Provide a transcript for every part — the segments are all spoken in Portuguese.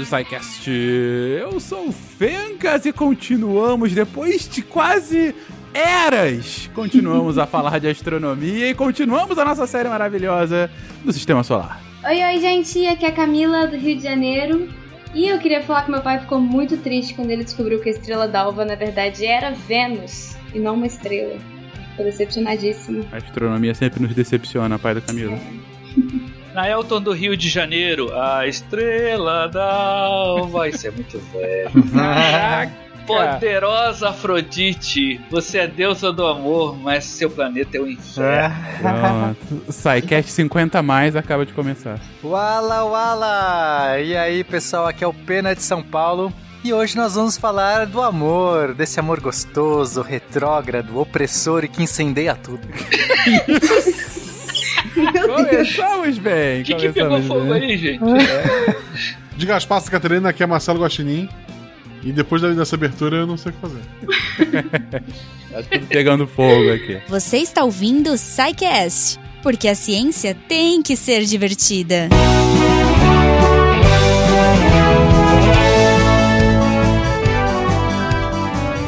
do SciCast. Eu sou o Fencas e continuamos depois de quase eras. Continuamos a falar de astronomia e continuamos a nossa série maravilhosa do Sistema Solar. Oi, oi, gente. Aqui é a Camila do Rio de Janeiro. E eu queria falar que meu pai ficou muito triste quando ele descobriu que a estrela d'alva na verdade era Vênus e não uma estrela. Ficou decepcionadíssimo. A astronomia sempre nos decepciona, pai da Camila. É. Naelton do Rio de Janeiro, a estrela d'alva. Isso é muito velho. Poderosa Afrodite, você é deusa do amor, mas seu planeta é o inferno. Pronto. SciCast 50 mais acaba de começar. Wala Wala! E aí, pessoal, aqui é o Pena de São Paulo. E hoje nós vamos falar do amor, desse amor gostoso, retrógrado, opressor e que incendeia tudo. Começamos bem. O que, que pegou fogo aí, gente? É. De Gaspar Catarina, aqui é Marcelo Guaxinim. E depois dessa abertura eu não sei o que fazer. tá tudo pegando fogo aqui. Você está ouvindo o Psycast, porque a ciência tem que ser divertida.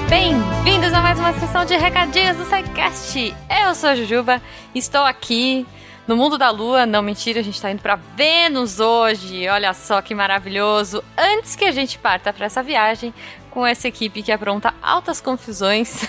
Bem-vindos a mais uma sessão de recadinhos do SciCast. Eu sou a Jujuba, estou aqui no mundo da Lua. Não, mentira, a gente tá indo para Vênus hoje. Olha só que maravilhoso. Antes que a gente parta para essa viagem, com essa equipe que apronta altas confusões.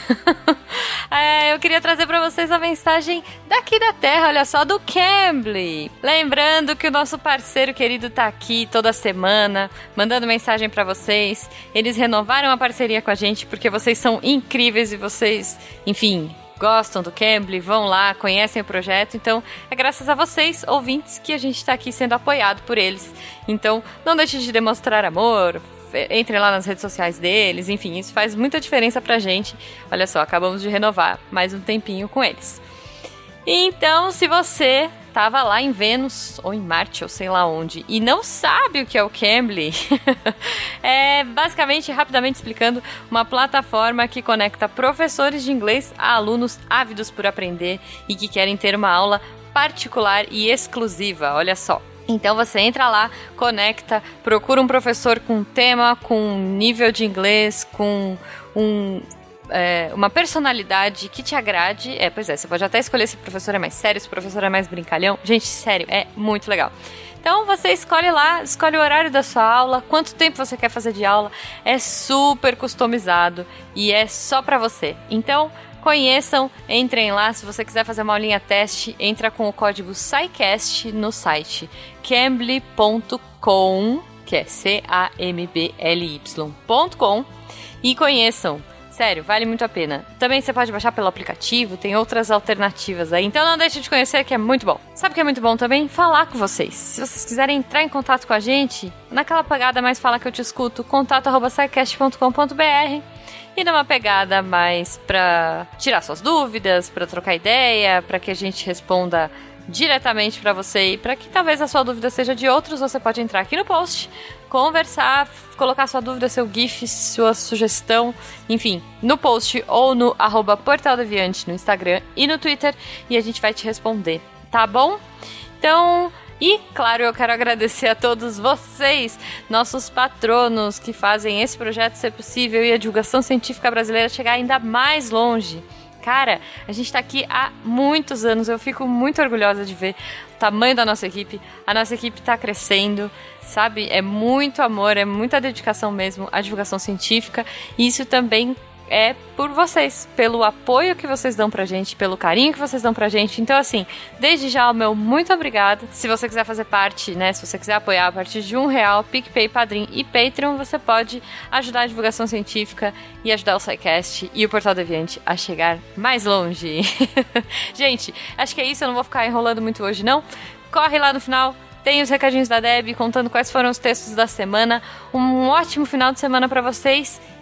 é, eu queria trazer para vocês a mensagem daqui da Terra, olha só, do Cambly. Lembrando que o nosso parceiro querido tá aqui toda semana, mandando mensagem para vocês. Eles renovaram a parceria com a gente porque vocês são incríveis e vocês, enfim, gostam do Cambly, vão lá, conhecem o projeto. Então, é graças a vocês, ouvintes, que a gente está aqui sendo apoiado por eles. Então, não deixe de demonstrar amor, entrem lá nas redes sociais deles, enfim, isso faz muita diferença pra gente. Olha só, acabamos de renovar mais um tempinho com eles. Então, se você estava lá em Vênus ou em Marte ou sei lá onde e não sabe o que é o Cambly, é basicamente, rapidamente explicando, uma plataforma que conecta professores de inglês a alunos ávidos por aprender e que querem ter uma aula particular e exclusiva. Olha só. Então você entra lá, conecta, procura um professor com tema, com nível de inglês, com um é, uma personalidade que te agrade. É, pois é, você pode até escolher se o professor é mais sério, se o professor é mais brincalhão. Gente, sério, é muito legal. Então você escolhe lá, escolhe o horário da sua aula, quanto tempo você quer fazer de aula. É super customizado e é só para você. Então, conheçam, entrem lá. Se você quiser fazer uma aulinha teste, entra com o código SciCast no site cambly.com, que é C-A-M-B-L-Y.com, e conheçam. Sério, vale muito a pena. Também você pode baixar pelo aplicativo, tem outras alternativas aí. Então não deixe de conhecer que é muito bom. Sabe o que é muito bom também? Falar com vocês. Se vocês quiserem entrar em contato com a gente, naquela pegada mais fala que eu te escuto, contato@sicast.com.br e numa pegada mais pra tirar suas dúvidas, pra trocar ideia, pra que a gente responda diretamente para você e para que talvez a sua dúvida seja de outros, você pode entrar aqui no post, conversar, colocar sua dúvida, seu GIF, sua sugestão, enfim, no post ou no arroba Portal Deviante no Instagram e no Twitter e a gente vai te responder, tá bom? Então, e, claro, eu quero agradecer a todos vocês, nossos patronos, que fazem esse projeto ser possível e a divulgação científica brasileira chegar ainda mais longe. Cara, a gente tá aqui há muitos anos. Eu fico muito orgulhosa de ver tamanho da nossa equipe. A nossa equipe tá crescendo, sabe? É muito amor, é muita dedicação mesmo à divulgação científica. E isso também é por vocês, pelo apoio que vocês dão pra gente, pelo carinho que vocês dão pra gente. Então, assim, desde já o meu muito obrigado. Se você quiser fazer parte, né? Se você quiser apoiar a partir de um real, PicPay, Padrim e Patreon, você pode ajudar a divulgação científica e ajudar o SciCast e o Portal Deviante a chegar mais longe. gente, acho que é isso. Eu não vou ficar enrolando muito hoje, não. Corre lá no final, tem os recadinhos da Deb contando quais foram os textos da semana. Um ótimo final de semana para vocês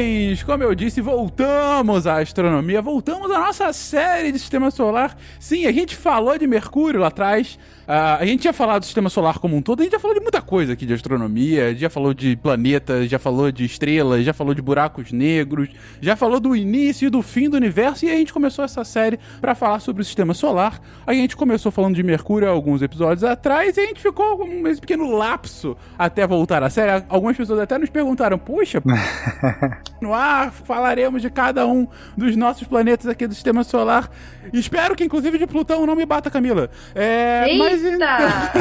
Mas, como eu disse, voltamos à astronomia, voltamos à nossa série de sistema solar. Sim, a gente falou de Mercúrio lá atrás. Uh, a gente já falado do sistema solar como um todo, a gente já falou de muita coisa aqui de astronomia, já falou de planetas, já falou de estrelas, já falou de buracos negros, já falou do início e do fim do universo, e a gente começou essa série para falar sobre o sistema solar. A gente começou falando de Mercúrio alguns episódios atrás, e a gente ficou com esse pequeno lapso até voltar à série. Algumas pessoas até nos perguntaram, puxa, no ar falaremos de cada um dos nossos planetas aqui do sistema solar. Espero que inclusive de Plutão não me bata, Camila. É, mas Eita!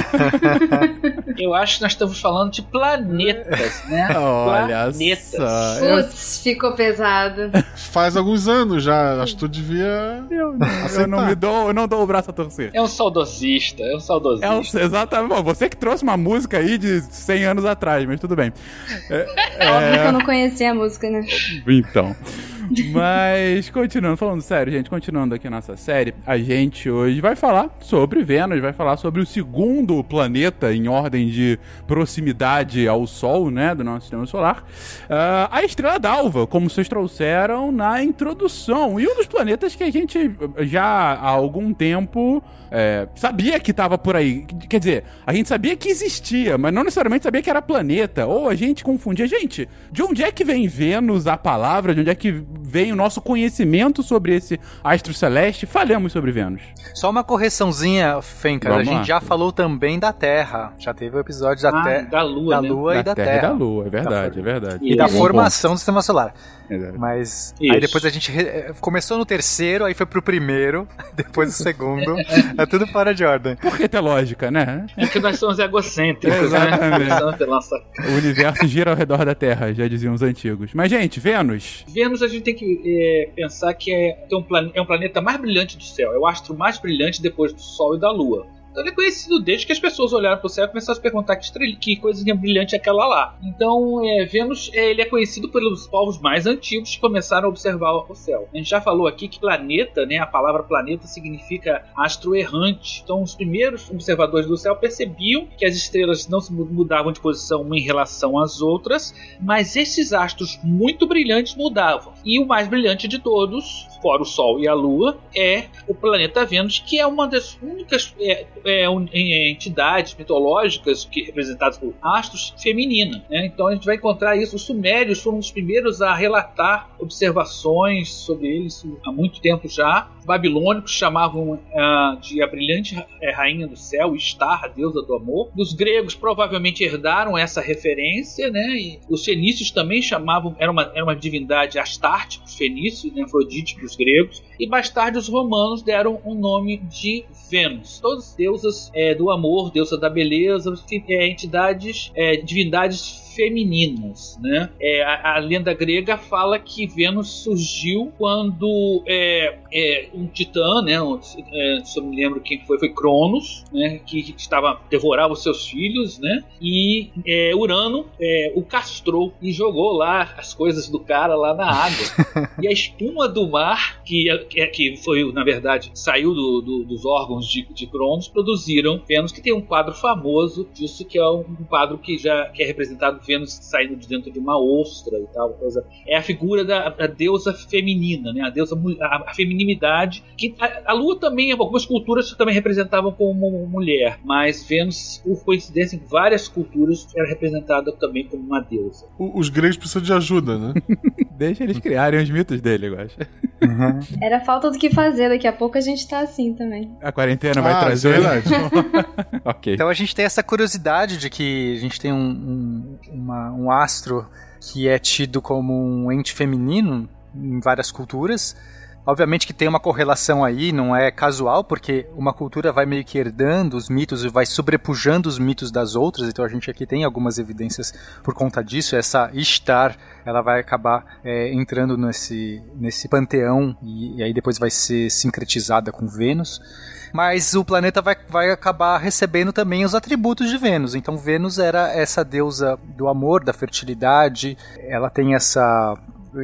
Eu acho que nós estamos falando de planetas, né? Olha planetas. só. Putz, ficou pesado. Faz alguns anos já. Acho que tu devia. Eu não, eu não me dou, eu não dou o braço a torcer. É um saudosista, é um saudosista. É um, exatamente. Bom, você que trouxe uma música aí de 100 anos atrás, mas tudo bem. É, é... Óbvio que eu não conhecia a música, né? Então. Mas, continuando, falando sério, gente, continuando aqui nossa série, a gente hoje vai falar sobre Vênus, vai falar sobre o segundo planeta em ordem de proximidade ao Sol, né, do nosso sistema solar, uh, a estrela d'alva, como vocês trouxeram na introdução, e um dos planetas que a gente já há algum tempo é, sabia que estava por aí. Quer dizer, a gente sabia que existia, mas não necessariamente sabia que era planeta, ou a gente confundia. Gente, de onde é que vem Vênus, a palavra, de onde é que vem o nosso conhecimento sobre esse astro celeste, falhamos sobre Vênus. Só uma correçãozinha, Fencas. A gente lá. já falou também da Terra. Já teve o episódio da, ah, te... da Lua, da né? Lua da e da Terra. Terra. E da Lua, é verdade, é verdade. E, e da formação do sistema solar. Exato. Mas Isso. aí depois a gente re... começou no terceiro, aí foi pro primeiro, depois o segundo. é tudo fora de ordem. Porque tem lógica, né? É que nós somos egocêntricos, né? Exatamente. né? O universo gira ao redor da Terra, já diziam os antigos. Mas, gente, Vênus. Vênus a gente tem que é, pensar que é, um é um planeta mais brilhante do céu. É o astro mais brilhante depois do Sol e da Lua. Então ele é conhecido desde que as pessoas olharam para o céu e começaram a se perguntar que, estrela, que coisinha brilhante é aquela lá. Então, é, Vênus é, ele é conhecido pelos povos mais antigos que começaram a observar o céu. A gente já falou aqui que planeta, né, a palavra planeta significa astro errante. Então, os primeiros observadores do céu percebiam que as estrelas não se mudavam de posição uma em relação às outras, mas esses astros muito brilhantes mudavam. E o mais brilhante de todos fora o Sol e a Lua, é o planeta Vênus, que é uma das únicas é, é, entidades mitológicas que representadas por astros feminina. Né? Então a gente vai encontrar isso. Os sumérios foram os primeiros a relatar observações sobre eles há muito tempo já. Os babilônicos chamavam uh, de a brilhante é, rainha do céu, Star, deusa do amor. Os gregos provavelmente herdaram essa referência, né? E os fenícios também chamavam, era uma, era uma divindade Astarte, os fenícios, né? Afrodite os gregos, e mais tarde os romanos deram o um nome de Vênus. Todas deusas é, do amor, deusa da beleza, é, entidades, é, divindades femininas, né? É, a, a, lenda grega fala que Vênus surgiu quando é, é, um titã, né? Um, é, se eu me lembro quem foi, foi Cronos, né? Que estava devorava os seus filhos, né? E é, Urano é, o castrou e jogou lá as coisas do cara lá na água. e a espuma do mar, que, que foi na verdade saiu do, do, dos órgãos de, de Cronos, produziram Vênus, que tem um quadro famoso disso que é um, um quadro que já que é representado Vênus saindo de dentro de uma ostra e tal, coisa. É a figura da, da deusa feminina, né? A deusa a, a feminilidade que a, a, Lua também, algumas culturas também representavam como mulher, mas Vênus, por coincidência, em várias culturas era representada também como uma deusa. O, os gregos precisam de ajuda, né? Deixa eles criarem os mitos dele, eu acho. Uhum. Era falta do que fazer, daqui a pouco a gente tá assim também. A quarentena vai ah, trazer. É verdade. ok. Então a gente tem essa curiosidade de que a gente tem um, um, uma, um astro que é tido como um ente feminino em várias culturas. Obviamente que tem uma correlação aí, não é casual, porque uma cultura vai meio que herdando os mitos e vai sobrepujando os mitos das outras, então a gente aqui tem algumas evidências por conta disso. Essa Ishtar, ela vai acabar é, entrando nesse, nesse panteão e, e aí depois vai ser sincretizada com Vênus mas o planeta vai, vai acabar recebendo também os atributos de Vênus. Então, Vênus era essa deusa do amor, da fertilidade, ela tem essa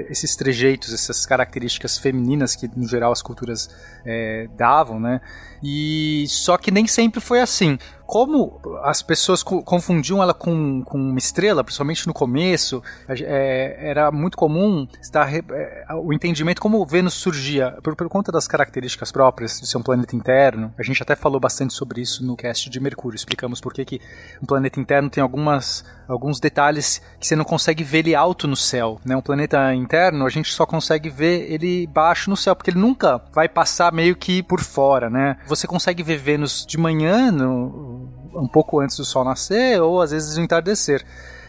esses trejeitos, essas características femininas que no geral as culturas é, davam, né? E só que nem sempre foi assim como as pessoas co confundiam ela com, com uma estrela, principalmente no começo, é, era muito comum estar, é, o entendimento como Vênus surgia, por, por, conta das características próprias de ser um planeta interno. A gente até falou bastante sobre isso no cast de Mercúrio. Explicamos por que, que um planeta interno tem algumas, alguns detalhes que você não consegue ver ele alto no céu. Né? Um planeta interno, a gente só consegue ver ele baixo no céu, porque ele nunca vai passar meio que por fora. Né? Você consegue ver Vênus de manhã no um pouco antes do sol nascer ou às vezes o entardecer.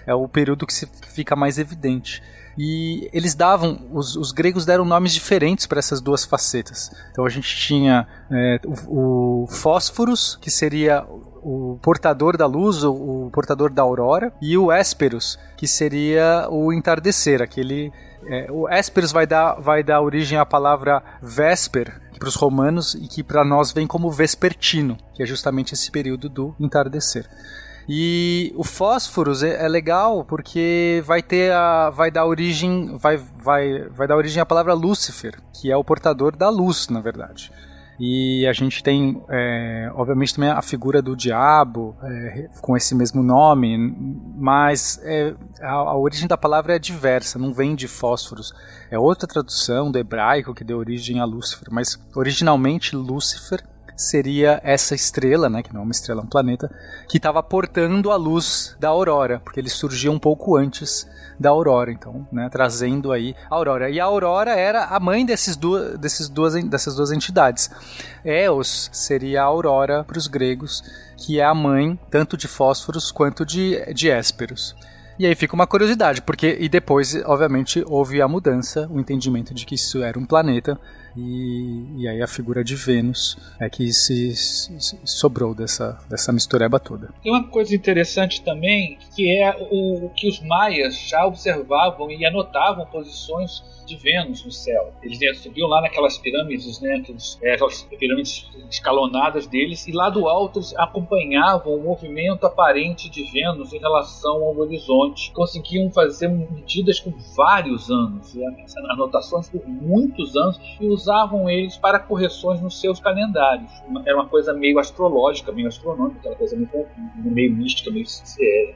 É o período que, se, fica mais evidente. E eles davam, os, os gregos deram nomes diferentes para essas duas facetas. Então a gente tinha é, o, o Fósforos, que seria o portador da luz, o, o, portador da aurora, e o Hésperos, que seria o entardecer, aquele. É, o Hésperos vai dar, vai dar origem à palavra Vesper, para os romanos e que para nós vem como vespertino, que é justamente esse período do entardecer. E o fósforos é, é, legal porque vai ter a, vai dar origem, vai, vai, vai dar origem à palavra Lúcifer, que é o portador da luz, na verdade. E a gente tem, é, obviamente, também a figura do diabo é, com esse mesmo nome, mas é, a, a, origem da palavra é diversa, não vem de fósforos. É outra tradução do hebraico que deu origem a Lúcifer, mas originalmente Lúcifer seria essa estrela, né, que não é uma estrela, é um planeta, que estava portando a luz da aurora, porque ele surgia um pouco antes da Aurora, então, né, trazendo aí a Aurora. E a Aurora era a mãe desses duas, desses duas, dessas duas entidades. Eos seria a Aurora para os gregos, que é a mãe tanto de Fósforos quanto de, de Hésperos. E aí fica uma curiosidade, porque e depois, obviamente, houve a mudança, o entendimento de que isso era um planeta, e, e aí a figura de Vênus é que se, se, sobrou dessa, dessa mistureba toda. Tem uma coisa interessante também, que é o, que os maias já observavam e anotavam posições de Vênus no céu. Eles né, subiam lá naquelas pirâmides, né, aqueles, é, aquelas pirâmides escalonadas deles, e lá do alto eles acompanhavam o movimento aparente de Vênus em relação ao horizonte. Conseguiam fazer medidas com vários anos, né, anotações por muitos anos, e usavam eles para correções nos seus calendários. Era uma coisa meio astrológica, meio astronômica, aquela coisa meio, meio mística, meio é,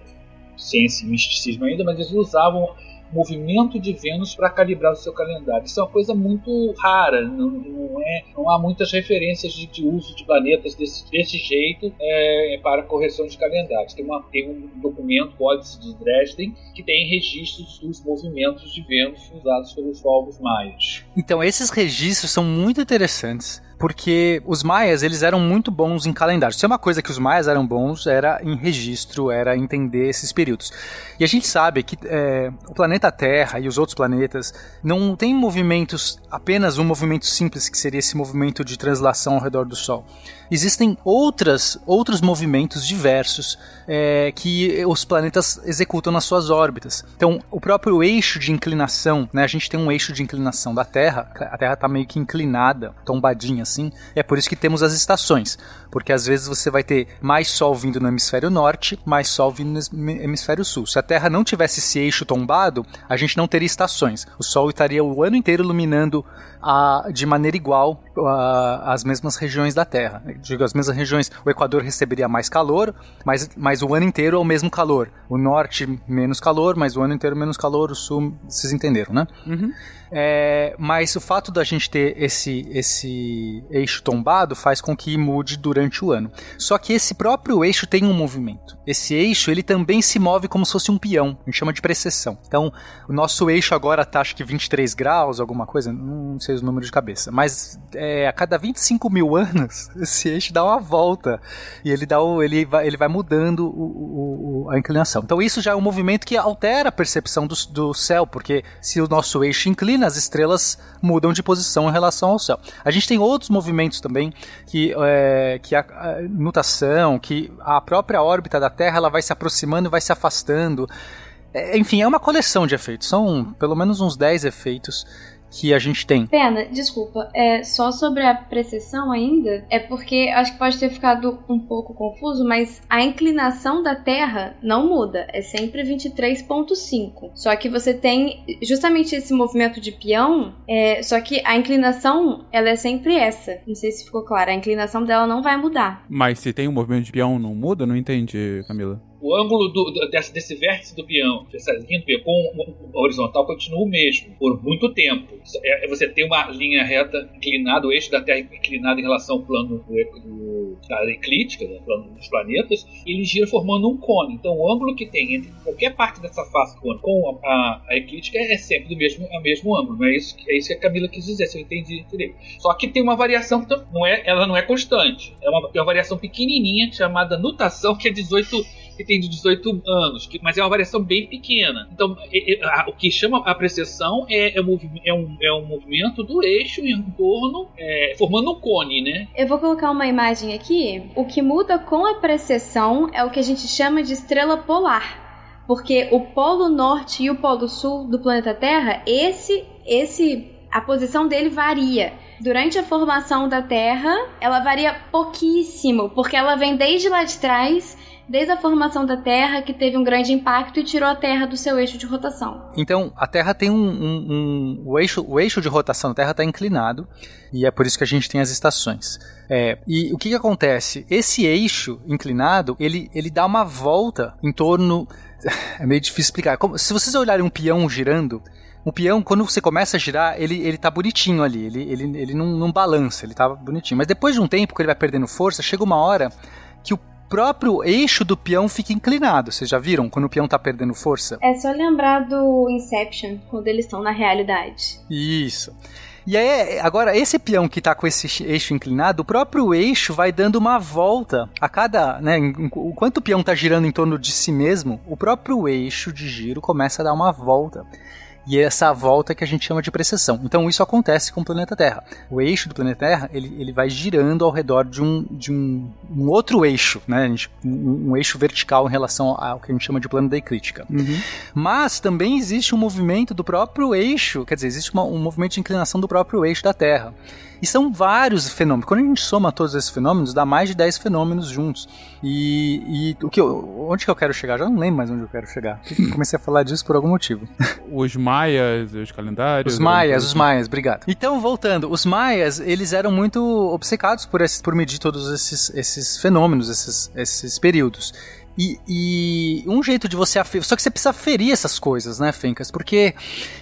ciência e misticismo ainda, mas eles usavam movimento de Vênus para calibrar o seu calendário. Isso é uma coisa muito rara, não, não, é, não há muitas referências de, de uso de planetas desse, desse jeito é, para correção de calendários. Tem, uma, tem um documento, Códice de Dresden, que tem registros dos movimentos de Vênus usados pelos povos maias. Então, esses registros são muito interessantes porque os maias, eles eram muito bons em calendário. Se é uma coisa que os maias eram bons, era em registro, era entender esses períodos. E a gente sabe que é, o planeta Terra e os outros planetas não tem movimentos, apenas um movimento simples, que seria esse movimento de translação ao redor do Sol existem outras, outros movimentos diversos é, que os planetas executam nas suas órbitas. Então, o próprio eixo de inclinação, né, a gente tem um eixo de inclinação da Terra, a Terra está meio que inclinada, tombadinha assim, é por isso que temos as estações, porque às vezes você vai ter mais Sol vindo no hemisfério norte, mais Sol vindo no hemisfério sul. Se a Terra não tivesse esse eixo tombado, a gente não teria estações. O Sol estaria o ano inteiro iluminando a, de maneira igual a, as mesmas regiões da Terra digo, as mesmas regiões, o Equador receberia mais calor, mas, mas o ano inteiro é o mesmo calor. O norte, menos calor, mas o ano inteiro menos calor, o sul, vocês entenderam, né? Uhum. É, mas o fato da gente ter esse, esse eixo tombado faz com que mude durante o ano. Só que esse próprio eixo tem um movimento. Esse eixo ele também se move como se fosse um peão, a gente chama de precessão. Então, o nosso eixo agora está acho que 23 graus, alguma coisa, não sei os números de cabeça, mas é, a cada 25 mil anos esse eixo dá uma volta e ele, dá o, ele, vai, ele vai mudando o, o, a inclinação. Então, isso já é um movimento que altera a percepção do, do céu, porque se o nosso eixo inclina, as estrelas mudam de posição em relação ao céu. A gente tem outros movimentos também que, é, que a, a nutação, que a própria órbita da Terra ela vai se aproximando e vai se afastando. É, enfim, é uma coleção de efeitos. São pelo menos uns 10 efeitos que a gente tem. Pena, desculpa, é só sobre a precessão ainda, é porque acho que pode ter ficado um pouco confuso, mas a inclinação da Terra não muda, é sempre 23.5. Só que você tem justamente esse movimento de peão, é, só que a inclinação, ela é sempre essa. Não sei se ficou claro, a inclinação dela não vai mudar. Mas se tem um movimento de peão, não muda? Não entendi, Camila o ângulo do, desse, desse, vértice do peão, dessa linha do peão com a horizontal continua o mesmo por muito tempo. É, você tem uma linha reta inclinada, o eixo da Terra inclinado em relação ao plano do, do, da eclíptica, né, plano dos planetas, ele gira formando um cone. Então o ângulo que tem entre qualquer parte dessa face cone com a, a, a eclíptica é sempre do mesmo, é mesmo ângulo. Não é isso, é isso que a Camila quis dizer, se eu entendi direito. Só que tem uma variação não é, ela não é constante. É uma, é uma variação pequenininha chamada nutação, que é 18 que tem de 18 anos, que, mas é uma variação bem pequena. Então, é, é, a, o que chama a precessão é, é, é, um, é um movimento do eixo em torno, é, formando um cone, né? Eu vou colocar uma imagem aqui. O que muda com a precessão é o que a gente chama de estrela polar. Porque o polo norte e o polo sul do planeta Terra, esse, esse, a posição dele varia durante a formação da Terra, ela varia pouquíssimo, porque ela vem desde lá de trás desde a formação da Terra, que teve um grande impacto e tirou a Terra do seu eixo de rotação. Então, a Terra tem um. um, um o, eixo, o eixo de rotação da Terra está inclinado, e é por isso que a gente tem as estações. É, e o que, que acontece? Esse eixo inclinado, ele, ele dá uma volta em torno. É meio difícil explicar. Como, se vocês olharem um peão girando, o peão, quando você começa a girar, ele, ele tá bonitinho ali, ele, ele, ele não, não balança, ele tá bonitinho. Mas depois de um tempo que ele vai perdendo força, chega uma hora que o próprio eixo do peão fica inclinado. Vocês já viram quando o peão tá perdendo força? É só lembrar do Inception, quando eles estão na realidade. Isso. E aí, agora, esse peão que está com esse eixo inclinado, o próprio eixo vai dando uma volta a cada, né, enquanto o peão está girando em torno de si mesmo, o próprio eixo de giro começa a dar uma volta e é essa volta que a gente chama de precessão. Então isso acontece com o planeta Terra. O eixo do planeta Terra ele, ele vai girando ao redor de um, de um, um outro eixo, né? Gente, um, um, eixo vertical em relação ao que a gente chama de plano da eclíptica. Uhum. Mas também existe um movimento do próprio eixo, quer dizer, existe uma, um movimento de inclinação do próprio eixo da Terra. E são vários fenômenos. Quando a gente soma todos esses fenômenos, dá mais de 10 fenômenos juntos. E, e o que eu, onde que eu quero chegar? Já não lembro mais onde eu quero chegar. comecei a falar disso por algum motivo. Os maias, os calendários. Os maias, os maias, obrigado. Então, voltando, os maias, eles eram muito obcecados por, esse, por medir todos esses, esses fenômenos, esses, esses períodos. E, e, um jeito de você aferir. Só que você precisa aferir essas coisas, né, Fencas? Porque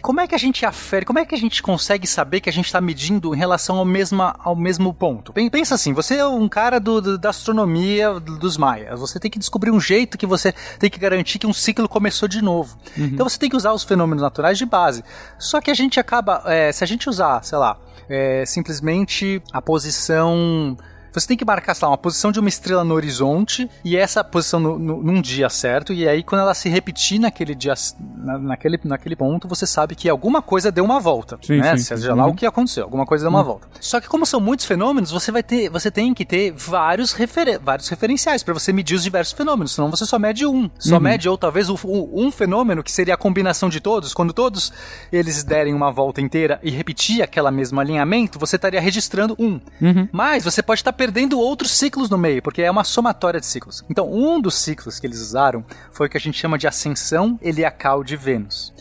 como é que a gente afere? Como é que a gente consegue saber que a gente está medindo em relação ao, mesma, ao mesmo ponto? Pensa assim: você é um cara do, do, da astronomia dos maias. Você tem que descobrir um jeito que você tem que garantir que um ciclo começou de novo. Uhum. Então você tem que usar os fenômenos naturais de base. Só que a gente acaba. É, se a gente usar, sei lá, é, simplesmente a posição você tem que marcar, sei lá, uma posição de uma estrela no horizonte e essa posição no, no, num dia certo. E aí, quando ela se repetir naquele dia, na, naquele, naquele ponto, você sabe que alguma coisa deu uma volta. Sim, né? Sim. Seja lá uhum. o que aconteceu, alguma coisa deu uma uhum. volta. Só que, como são muitos fenômenos, você vai ter, você tem que ter vários, refer vários referenciais para você medir os diversos fenômenos. Senão você só mede um. Só uhum. mede, ou talvez, o, o, um fenômeno que seria a combinação de todos. Quando todos eles derem uma volta inteira e repetir aquela mesmo alinhamento, você estaria registrando um. Uhum. Mas você pode estar perdendo outros ciclos no meio, porque é uma somatória de ciclos. Então, um dos ciclos que eles usaram foi o que a gente chama de ascensão heliacal de Vênus,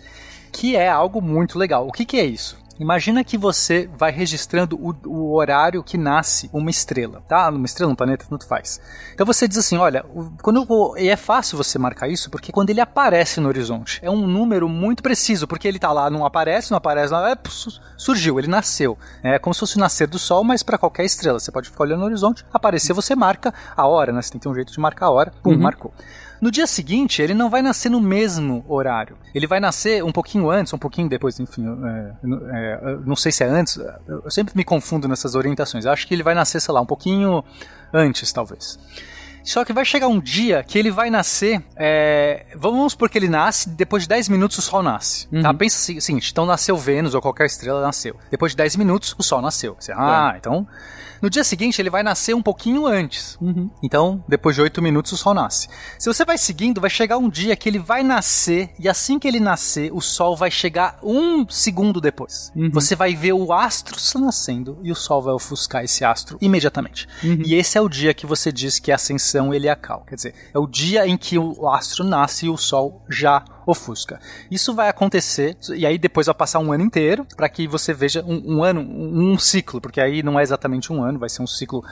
que é algo muito legal. O que, que é isso? Imagina que você vai registrando o, o, horário que nasce uma estrela, tá? Uma estrela, um planeta, tanto faz. Então você diz assim, olha, quando vou, e é fácil você marcar isso porque quando ele aparece no horizonte, é um número muito preciso, porque ele tá lá, não aparece, não aparece, não, é, surgiu, ele nasceu. É como se fosse nascer do Sol, mas para qualquer estrela. Você pode ficar olhando no horizonte, aparecer, você marca a hora, né? Você tem que ter um jeito de marcar a hora, pum, uhum. marcou. No dia seguinte, ele não vai nascer no mesmo horário. Ele vai nascer um pouquinho antes, um pouquinho depois, enfim. É, é, não sei se é antes. Eu sempre me confundo nessas orientações. Eu acho que ele vai nascer, sei lá, um pouquinho antes, talvez. Só que vai chegar um dia que ele vai nascer. É, vamos supor que ele nasce, depois de 10 minutos o Sol nasce. Tá? Uhum. Pensa o seguinte: então nasceu Vênus ou qualquer estrela nasceu. Depois de 10 minutos o Sol nasceu. Você, ah, então. No dia seguinte ele vai nascer um pouquinho antes. Uhum. Então, depois de 8 minutos o Sol nasce. Se você vai seguindo, vai chegar um dia que ele vai nascer e assim que ele nascer, o Sol vai chegar um segundo depois. Uhum. Você vai ver o astro nascendo e o Sol vai ofuscar esse astro imediatamente. Uhum. E esse é o dia que você diz que é a ascensão heliacal. Quer dizer, é o dia em que o astro nasce e o Sol já ofusca. Isso vai acontecer, e aí depois vai passar um ano inteiro para que você veja um, um ano, um, um ciclo, porque aí não é exatamente um ano, vai ser um ciclo.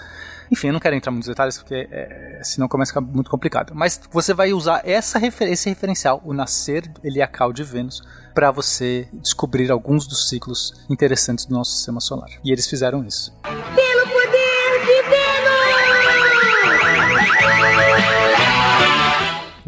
Enfim, eu não quero entrar muito nos detalhes, porque é, senão começa a ficar muito complicado. Mas você vai usar essa refer esse referencial, o nascer heliacal de Vênus, para você descobrir alguns dos ciclos interessantes do nosso sistema solar. E eles fizeram isso. Pelo poder de O,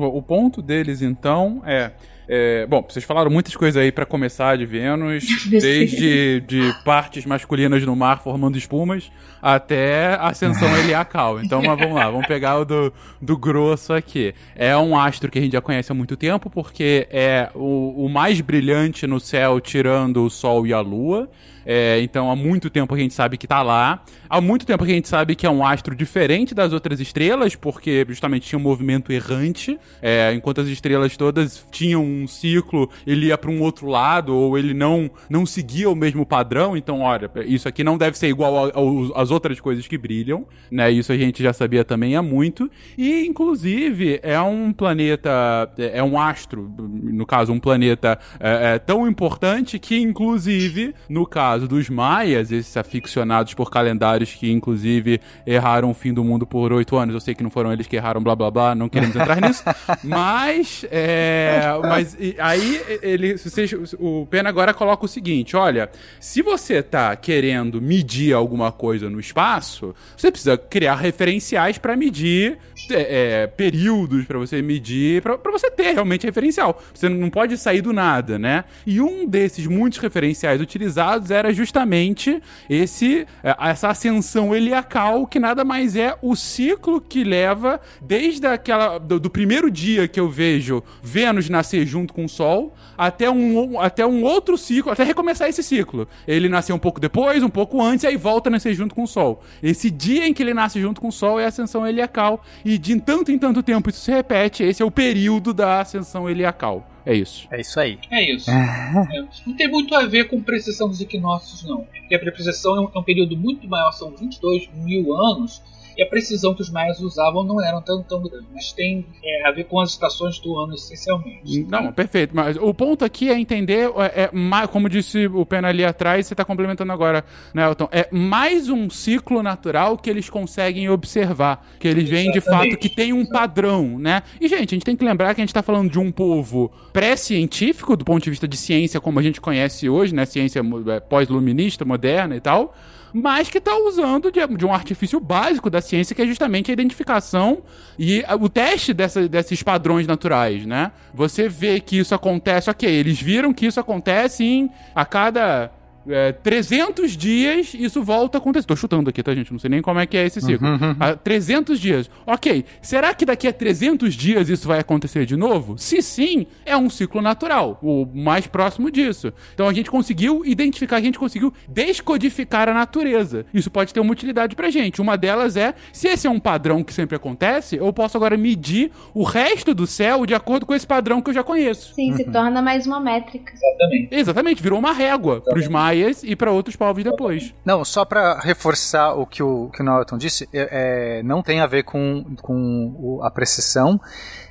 o ponto deles, então, é. é, bom, vocês falaram muitas coisas aí pra começar de Vênus, desde de partes masculinas no mar formando espumas até a ascensão heliacal. Então, mas vamos lá, vamos pegar o do, do grosso aqui. É um astro que a gente já conhece há muito tempo, porque é o, o mais brilhante no céu, tirando o Sol e a Lua. É, então, há muito tempo a gente sabe que tá lá. Há muito tempo que a gente sabe que é um astro diferente das outras estrelas, porque justamente tinha um movimento errante. É, enquanto as estrelas todas tinham um ciclo, ele ia para um outro lado, ou ele não, não seguia o mesmo padrão. Então, olha, isso aqui não deve ser igual às outras coisas que brilham. Né? Isso a gente já sabia também há muito. E, inclusive, é um planeta, é um astro, no caso, um planeta é, é, tão importante que, inclusive, no caso dos maias, esses aficionados por calendários que, inclusive, erraram o fim do mundo por oito anos, eu sei que não foram eles que erraram, blá blá blá, não queremos entrar nisso, mas, é, mas aí ele, vocês, o Pena agora coloca o seguinte, olha, se você tá querendo medir alguma coisa no espaço, você precisa criar referenciais para medir é, é, períodos para você medir, para você ter realmente referencial. Você não pode sair do nada, né? E um desses muitos referenciais utilizados era justamente esse é, essa ascensão heliacal, que nada mais é o ciclo que leva desde aquela do, do primeiro dia que eu vejo Vênus nascer junto com o Sol até um, até um outro ciclo, até recomeçar esse ciclo. Ele nasceu um pouco depois, um pouco antes, e aí volta a nascer junto com o Sol. Esse dia em que ele nasce junto com o Sol é a ascensão heliacal. E de tanto em tanto tempo isso se repete, esse é o período da ascensão heliacal. É isso. É isso aí. É isso. É, não tem muito a ver com precisão dos equinócios, não. Porque a precisão é um, é um período muito maior, são 22 mil anos, e a precisão que os maias usavam não eram tão, tão grande. Mas tem é, a ver com as estações do ano, essencialmente. Não, perfeito. Mas o ponto aqui é entender, é, é como disse o Pena ali atrás, você está complementando agora, né, Elton? É mais um ciclo natural que eles conseguem observar. Que eles veem de fato que tem um padrão, né? E, gente, a gente tem que lembrar que a gente está falando de um povo pré-científico, do ponto de vista de ciência como a gente conhece hoje, né? Ciência é, pós-luminista, moderna e tal. Mas que está usando de, de um artifício básico da ciência, que é justamente a identificação e o teste dessa- desses padrões naturais, né? Você vê que isso acontece, ok, eles viram que isso acontece em a cada é, 300 dias, isso volta a acontecer. Tô chutando aqui, tá, gente? Não sei nem como é que é esse ciclo. Há 300 dias. Ok, será que daqui a 300 dias isso vai acontecer de novo? Se sim, é um ciclo natural, o mais próximo disso. Então a gente conseguiu identificar, a gente conseguiu descodificar a natureza. Isso pode ter uma utilidade pra gente. Uma delas é, se esse é um padrão que sempre acontece, eu posso agora medir o resto do céu de acordo com esse padrão que eu já conheço. Sim, se torna mais uma métrica. Exatamente. Exatamente, virou uma régua pros maias e pra outros povos depois. Não, só pra reforçar o que o, que o Norton disse, é, é, não tem a ver com, com a precisão.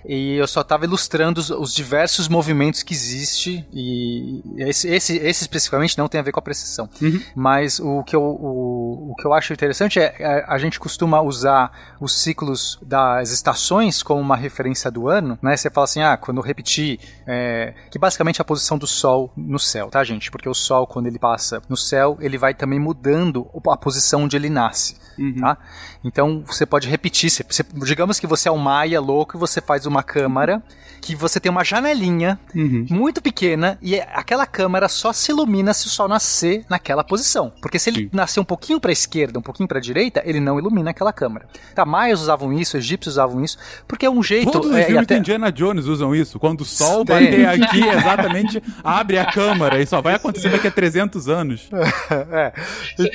E eu só estava ilustrando os, os diversos movimentos que existe e esse, esse, esse especificamente não tem a ver com a precisão. Uhum. Mas o que eu, o, o que eu acho interessante é, é a gente costuma usar os ciclos das estações como uma referência do ano, né? Você fala assim, ah, quando eu repetir, é, que basicamente é a posição do Sol no céu, tá, gente? Porque o Sol, quando ele passa passa no céu, ele vai também mudando a posição onde ele nasce. Uhum. Tá? Então você pode repetir. Você, você- digamos que você é um Maia louco e você faz uma câmara que você tem uma janelinha Uhum. muito pequena e é- aquela câmara só se ilumina se o sol nascer naquela posição. Porque se ele Sim. nascer um pouquinho para a esquerda, um pouquinho para a direita, ele não ilumina aquela câmara. Tá, Maias usavam isso, egípcios usavam isso, porque é um jeito. Todos os é, filmes até- de Indiana Jones usam isso. Quando o sol bater aqui, exatamente, abre a câmara. E só vai acontecer daqui a 300 anos. é.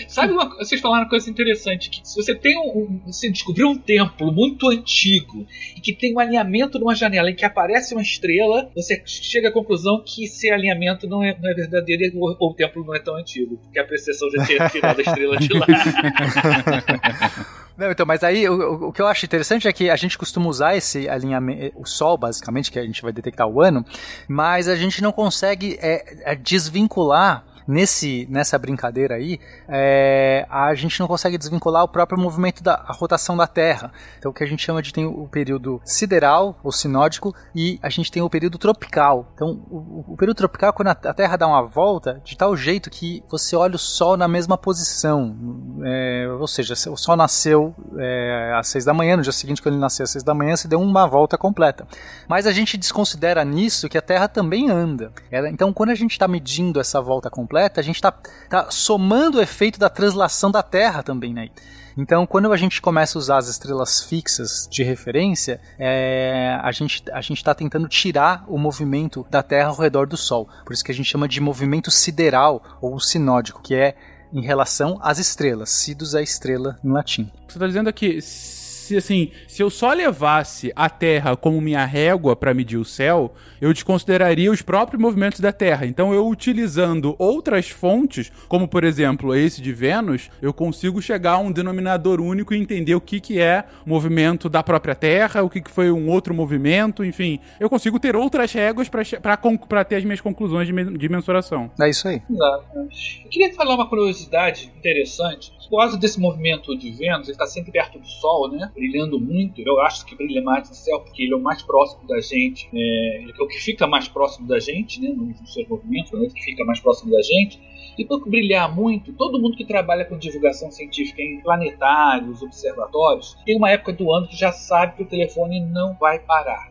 Sabe uma Vocês falaram uma coisa interessante: que se você tem um. um- Você descobriu um templo muito antigo e que tem um alinhamento numa janela em que aparece uma estrela, você chega à conclusão que esse alinhamento não é, não é verdadeiro e o, o templo não é tão antigo, porque a precessão já tinha tirado a estrela de lá. Não, então, mas aí o, o- o que eu acho interessante é que a gente costuma usar esse alinhamento, o Sol, basicamente, que a gente vai detectar o ano, mas a gente não consegue é, é, desvincular. Nesse, nessa brincadeira aí, é, a gente não consegue desvincular o próprio movimento da rotação da Terra. Então, o que a gente chama de tem o período sideral ou sinódico e a gente tem o período tropical. Então, o, o período tropical é quando a, a Terra dá uma volta de tal jeito que você olha o Sol na mesma posição. É, ou seja, se o Sol nasceu é, às seis da manhã, no dia seguinte, quando ele nasceu às seis da manhã, se deu uma volta completa. Mas a gente desconsidera nisso que a Terra também anda. Ela- então, quando a gente está medindo essa volta completa, a gente está somando o efeito da translação da Terra também, né? Então, quando a gente começa a usar as estrelas fixas de referência, é, a gente a está tentando tirar o movimento da Terra ao redor do Sol. Por isso que a gente chama de movimento sideral ou sinódico, que é em relação às estrelas. Sidus é estrela em latim. Você tá dizendo aqui, se assim, se eu só levasse a Terra como minha régua para medir o céu, eu desconsideraria os próprios movimentos da Terra. Então, eu utilizando outras fontes, como por exemplo esse de Vênus, eu consigo chegar a um denominador único e entender o que, que é movimento da própria Terra, o que, que foi um outro movimento, enfim. Eu consigo ter outras réguas para ter as minhas conclusões de, me- de mensuração. É isso aí. Exato. Eu queria falar uma curiosidade interessante. Por causa desse movimento de Vênus, ele está sempre perto do Sol, né? Brilhando muito. Eu acho que brilha mais no céu porque ele é o mais próximo da gente. É, ele é o que fica mais próximo da gente, né? Nos seus movimentos, né? que fica mais próximo da gente. E por brilhar muito, todo mundo que trabalha com divulgação científica em planetários, observatórios, tem uma época do ano que já sabe que o telefone não vai parar.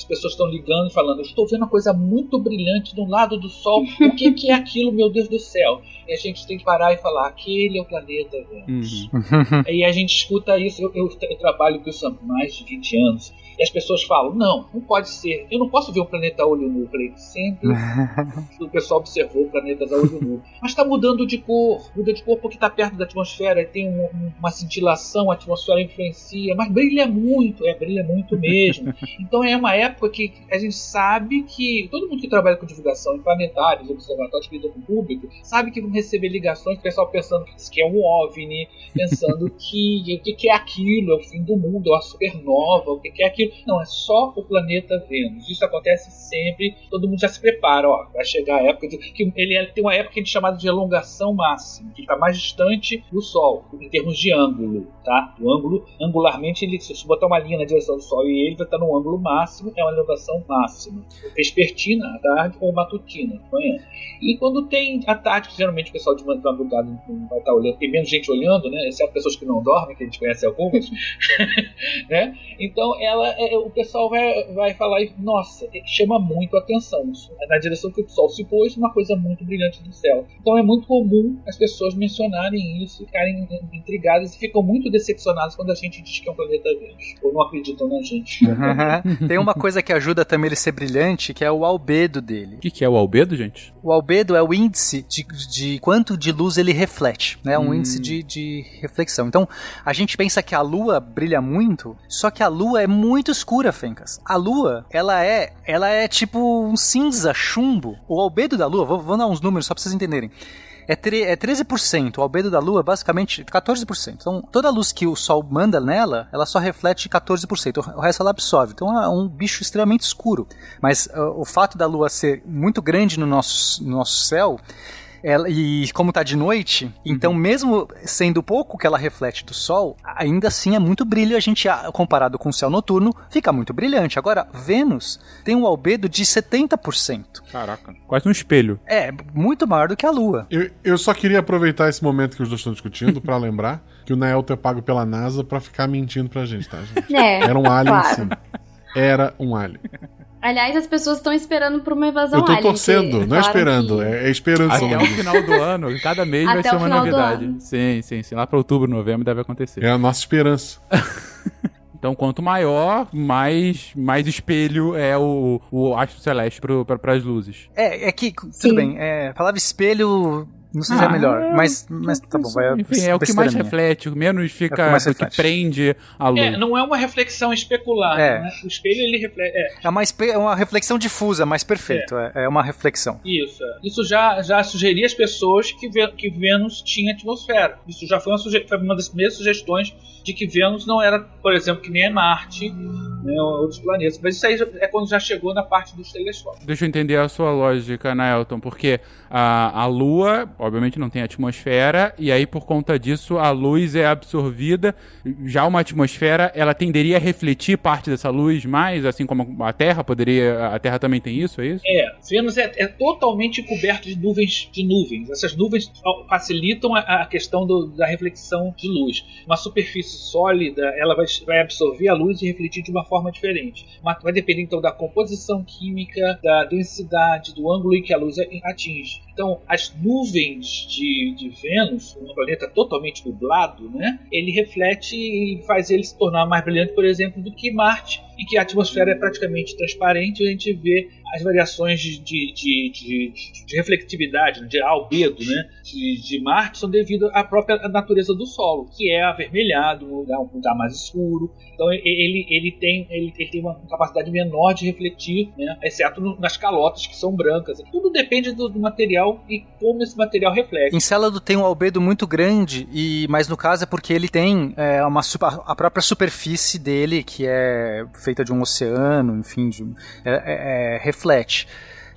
As pessoas estão ligando e falando: Eu estou vendo uma coisa muito brilhante do lado do Sol. O que, que é aquilo, meu Deus do céu? E a gente tem que parar e falar: Aquele é o planeta Vênus. Aí a gente escuta isso. Eu, eu, eu trabalho com isso há mais de 20 anos. E as pessoas falam: Não, não pode ser. Eu não posso ver o planeta a olho nu. Eu falei: Sempre o pessoal observou planetas a olho nu. Mas está mudando de cor. Muda de cor porque está perto da atmosfera. Tem um- um- uma cintilação, a atmosfera influencia. Mas brilha muito. É, brilha muito mesmo. Então é uma época que a gente sabe que todo mundo que trabalha com divulgação em planetários, observatórios, que lida com o público, sabe que vão receber ligações, o pessoal pensando que isso aqui é um OVNI, pensando que o que, que é aquilo, é o fim do mundo, é uma supernova, o que, que é aquilo. Não, é só o planeta Vênus. Isso acontece sempre, todo mundo já se prepara, ó, vai chegar a época de, que ele é- tem uma época que gente chamada de elongação máxima, que está mais distante do Sol, em termos de ângulo, tá? O ângulo, angularmente, ele, se botar uma linha na direção do Sol e ele vai estar no ângulo máximo, é uma elevação máxima. Vespertina, à tarde, ou matutina, de manhã. E quando tem a tarde, que geralmente o pessoal de madrugada não vai estar olhando, tem menos gente olhando, né? Exceto pessoas que não dormem, que a gente conhece algumas, né? Então ela, é, o pessoal vai, vai falar, e, nossa, chama muito a atenção. Isso é na direção que o sol se pôs, uma coisa muito brilhante do céu. Então é muito comum as pessoas mencionarem isso, ficarem intrigadas e ficam muito decepcionadas quando a gente diz que é um planeta Vênus, ou não acreditam na gente. Tem uma coisa que ajuda também ele ser brilhante, que é o albedo dele. O que, que é o albedo, gente? O albedo é o índice de, de quanto de luz ele reflete, né? Um Hum. índice de, de reflexão. Então, a gente pensa que a lua brilha muito, só que a lua é muito escura, Fencas. A lua, ela é, ela é tipo um cinza, chumbo. O albedo da lua, vou, vou dar uns números só pra vocês entenderem. É, é 13%. O albedo da Lua, basicamente, 14%. Então, toda a luz que o Sol manda nela, ela só reflete 14%. O o resto ela absorve. Então, é um bicho extremamente escuro. Mas uh, o fato da Lua ser muito grande no nosso, no nosso céu ela, e como tá de noite, então mesmo sendo pouco que ela reflete do Sol, ainda assim é muito brilho. A gente, comparado com o céu noturno, fica muito brilhante. Agora, Vênus tem um albedo de 70%. Caraca. Quase um espelho. É, muito maior do que a Lua. Eu, eu só queria aproveitar esse momento que os dois estão discutindo pra lembrar que o Naelto é pago pela NASA pra ficar mentindo pra gente, tá, gente? É, Era um alien, claro. sim. Era um alien. Aliás, as pessoas estão esperando por uma invasão Eu tô alien, torcendo, que não é esperando, que- é, é esperança. Até o final do ano, cada mês vai Até ser o uma final do novidade. ano. Sim, sim, sim. Lá pra outubro, novembro deve acontecer. É a nossa esperança. Então, quanto maior, mais, mais espelho é o, o astro celeste pro, pra, pras luzes. É, é que, tudo Sim. bem, é, a palavra espelho, não sei se é Ah, melhor, mas, mas tá bom, vai. Enfim, é o que mais minha. reflete, o menos fica, mais o que reflete. prende a luz. É, não é uma reflexão especular. É. Né? O espelho ele reflete. É, É uma, é uma reflexão difusa, mais perfeito. É, é uma reflexão. isso. é. Isso já, já sugeria às pessoas que, Vê- que Vênus tinha atmosfera. Isso já foi uma, foi uma das primeiras sugestões de que Vênus não era, por exemplo, que nem é Marte, né, ou outros planetas. Mas isso aí já- é quando já chegou na parte dos telescópios. Deixa eu entender a sua lógica, Naelton, porque a, a Lua, obviamente, não tem atmosfera, e aí, por conta disso, a luz é absorvida. Já uma atmosfera, ela tenderia a refletir parte dessa luz mais, assim como a Terra poderia. A Terra também tem isso, é isso? É, Vênus é, é totalmente coberto de nuvens de nuvens. Essas nuvens facilitam a, a questão do- da reflexão de luz. Uma superfície sólida, ela vai, vai absorver a luz e refletir de uma forma diferente. Vai depender então da composição química, da densidade, do ângulo em que a luz atinge. Então, as nuvens de, de Vênus, um planeta totalmente nublado, né, ele reflete e faz ele se tornar mais brilhante, por exemplo, do que Marte, em que a atmosfera é praticamente transparente e a gente vê as variações de, de, de, de, de reflectividade, de albedo, né, de, Marte são devido à própria natureza do solo, que é avermelhado, um lugar, um lugar mais escuro. Então ele, ele, tem, ele, ele tem uma capacidade menor de refletir, né, exceto no- nas calotas que são brancas. Tudo depende do, do material e como esse material reflete. Encélado tem um albedo muito grande, e mas no caso é porque ele tem é, uma a própria superfície dele, que é feita de um oceano, enfim, de um- é- é- reflete.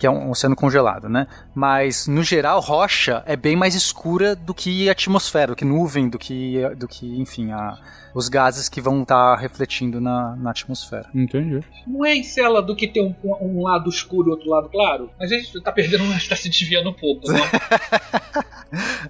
Que é um oceano congelado, né? Mas, no geral, rocha é bem mais escura do que atmosfera, do que nuvem, do que, do que enfim, a, os gases que vão estar refletindo na, na atmosfera. Entendi. Não é Encélado que tem um, um lado escuro e outro lado claro? A gente tá perdendo, está se desviando um pouco. Né?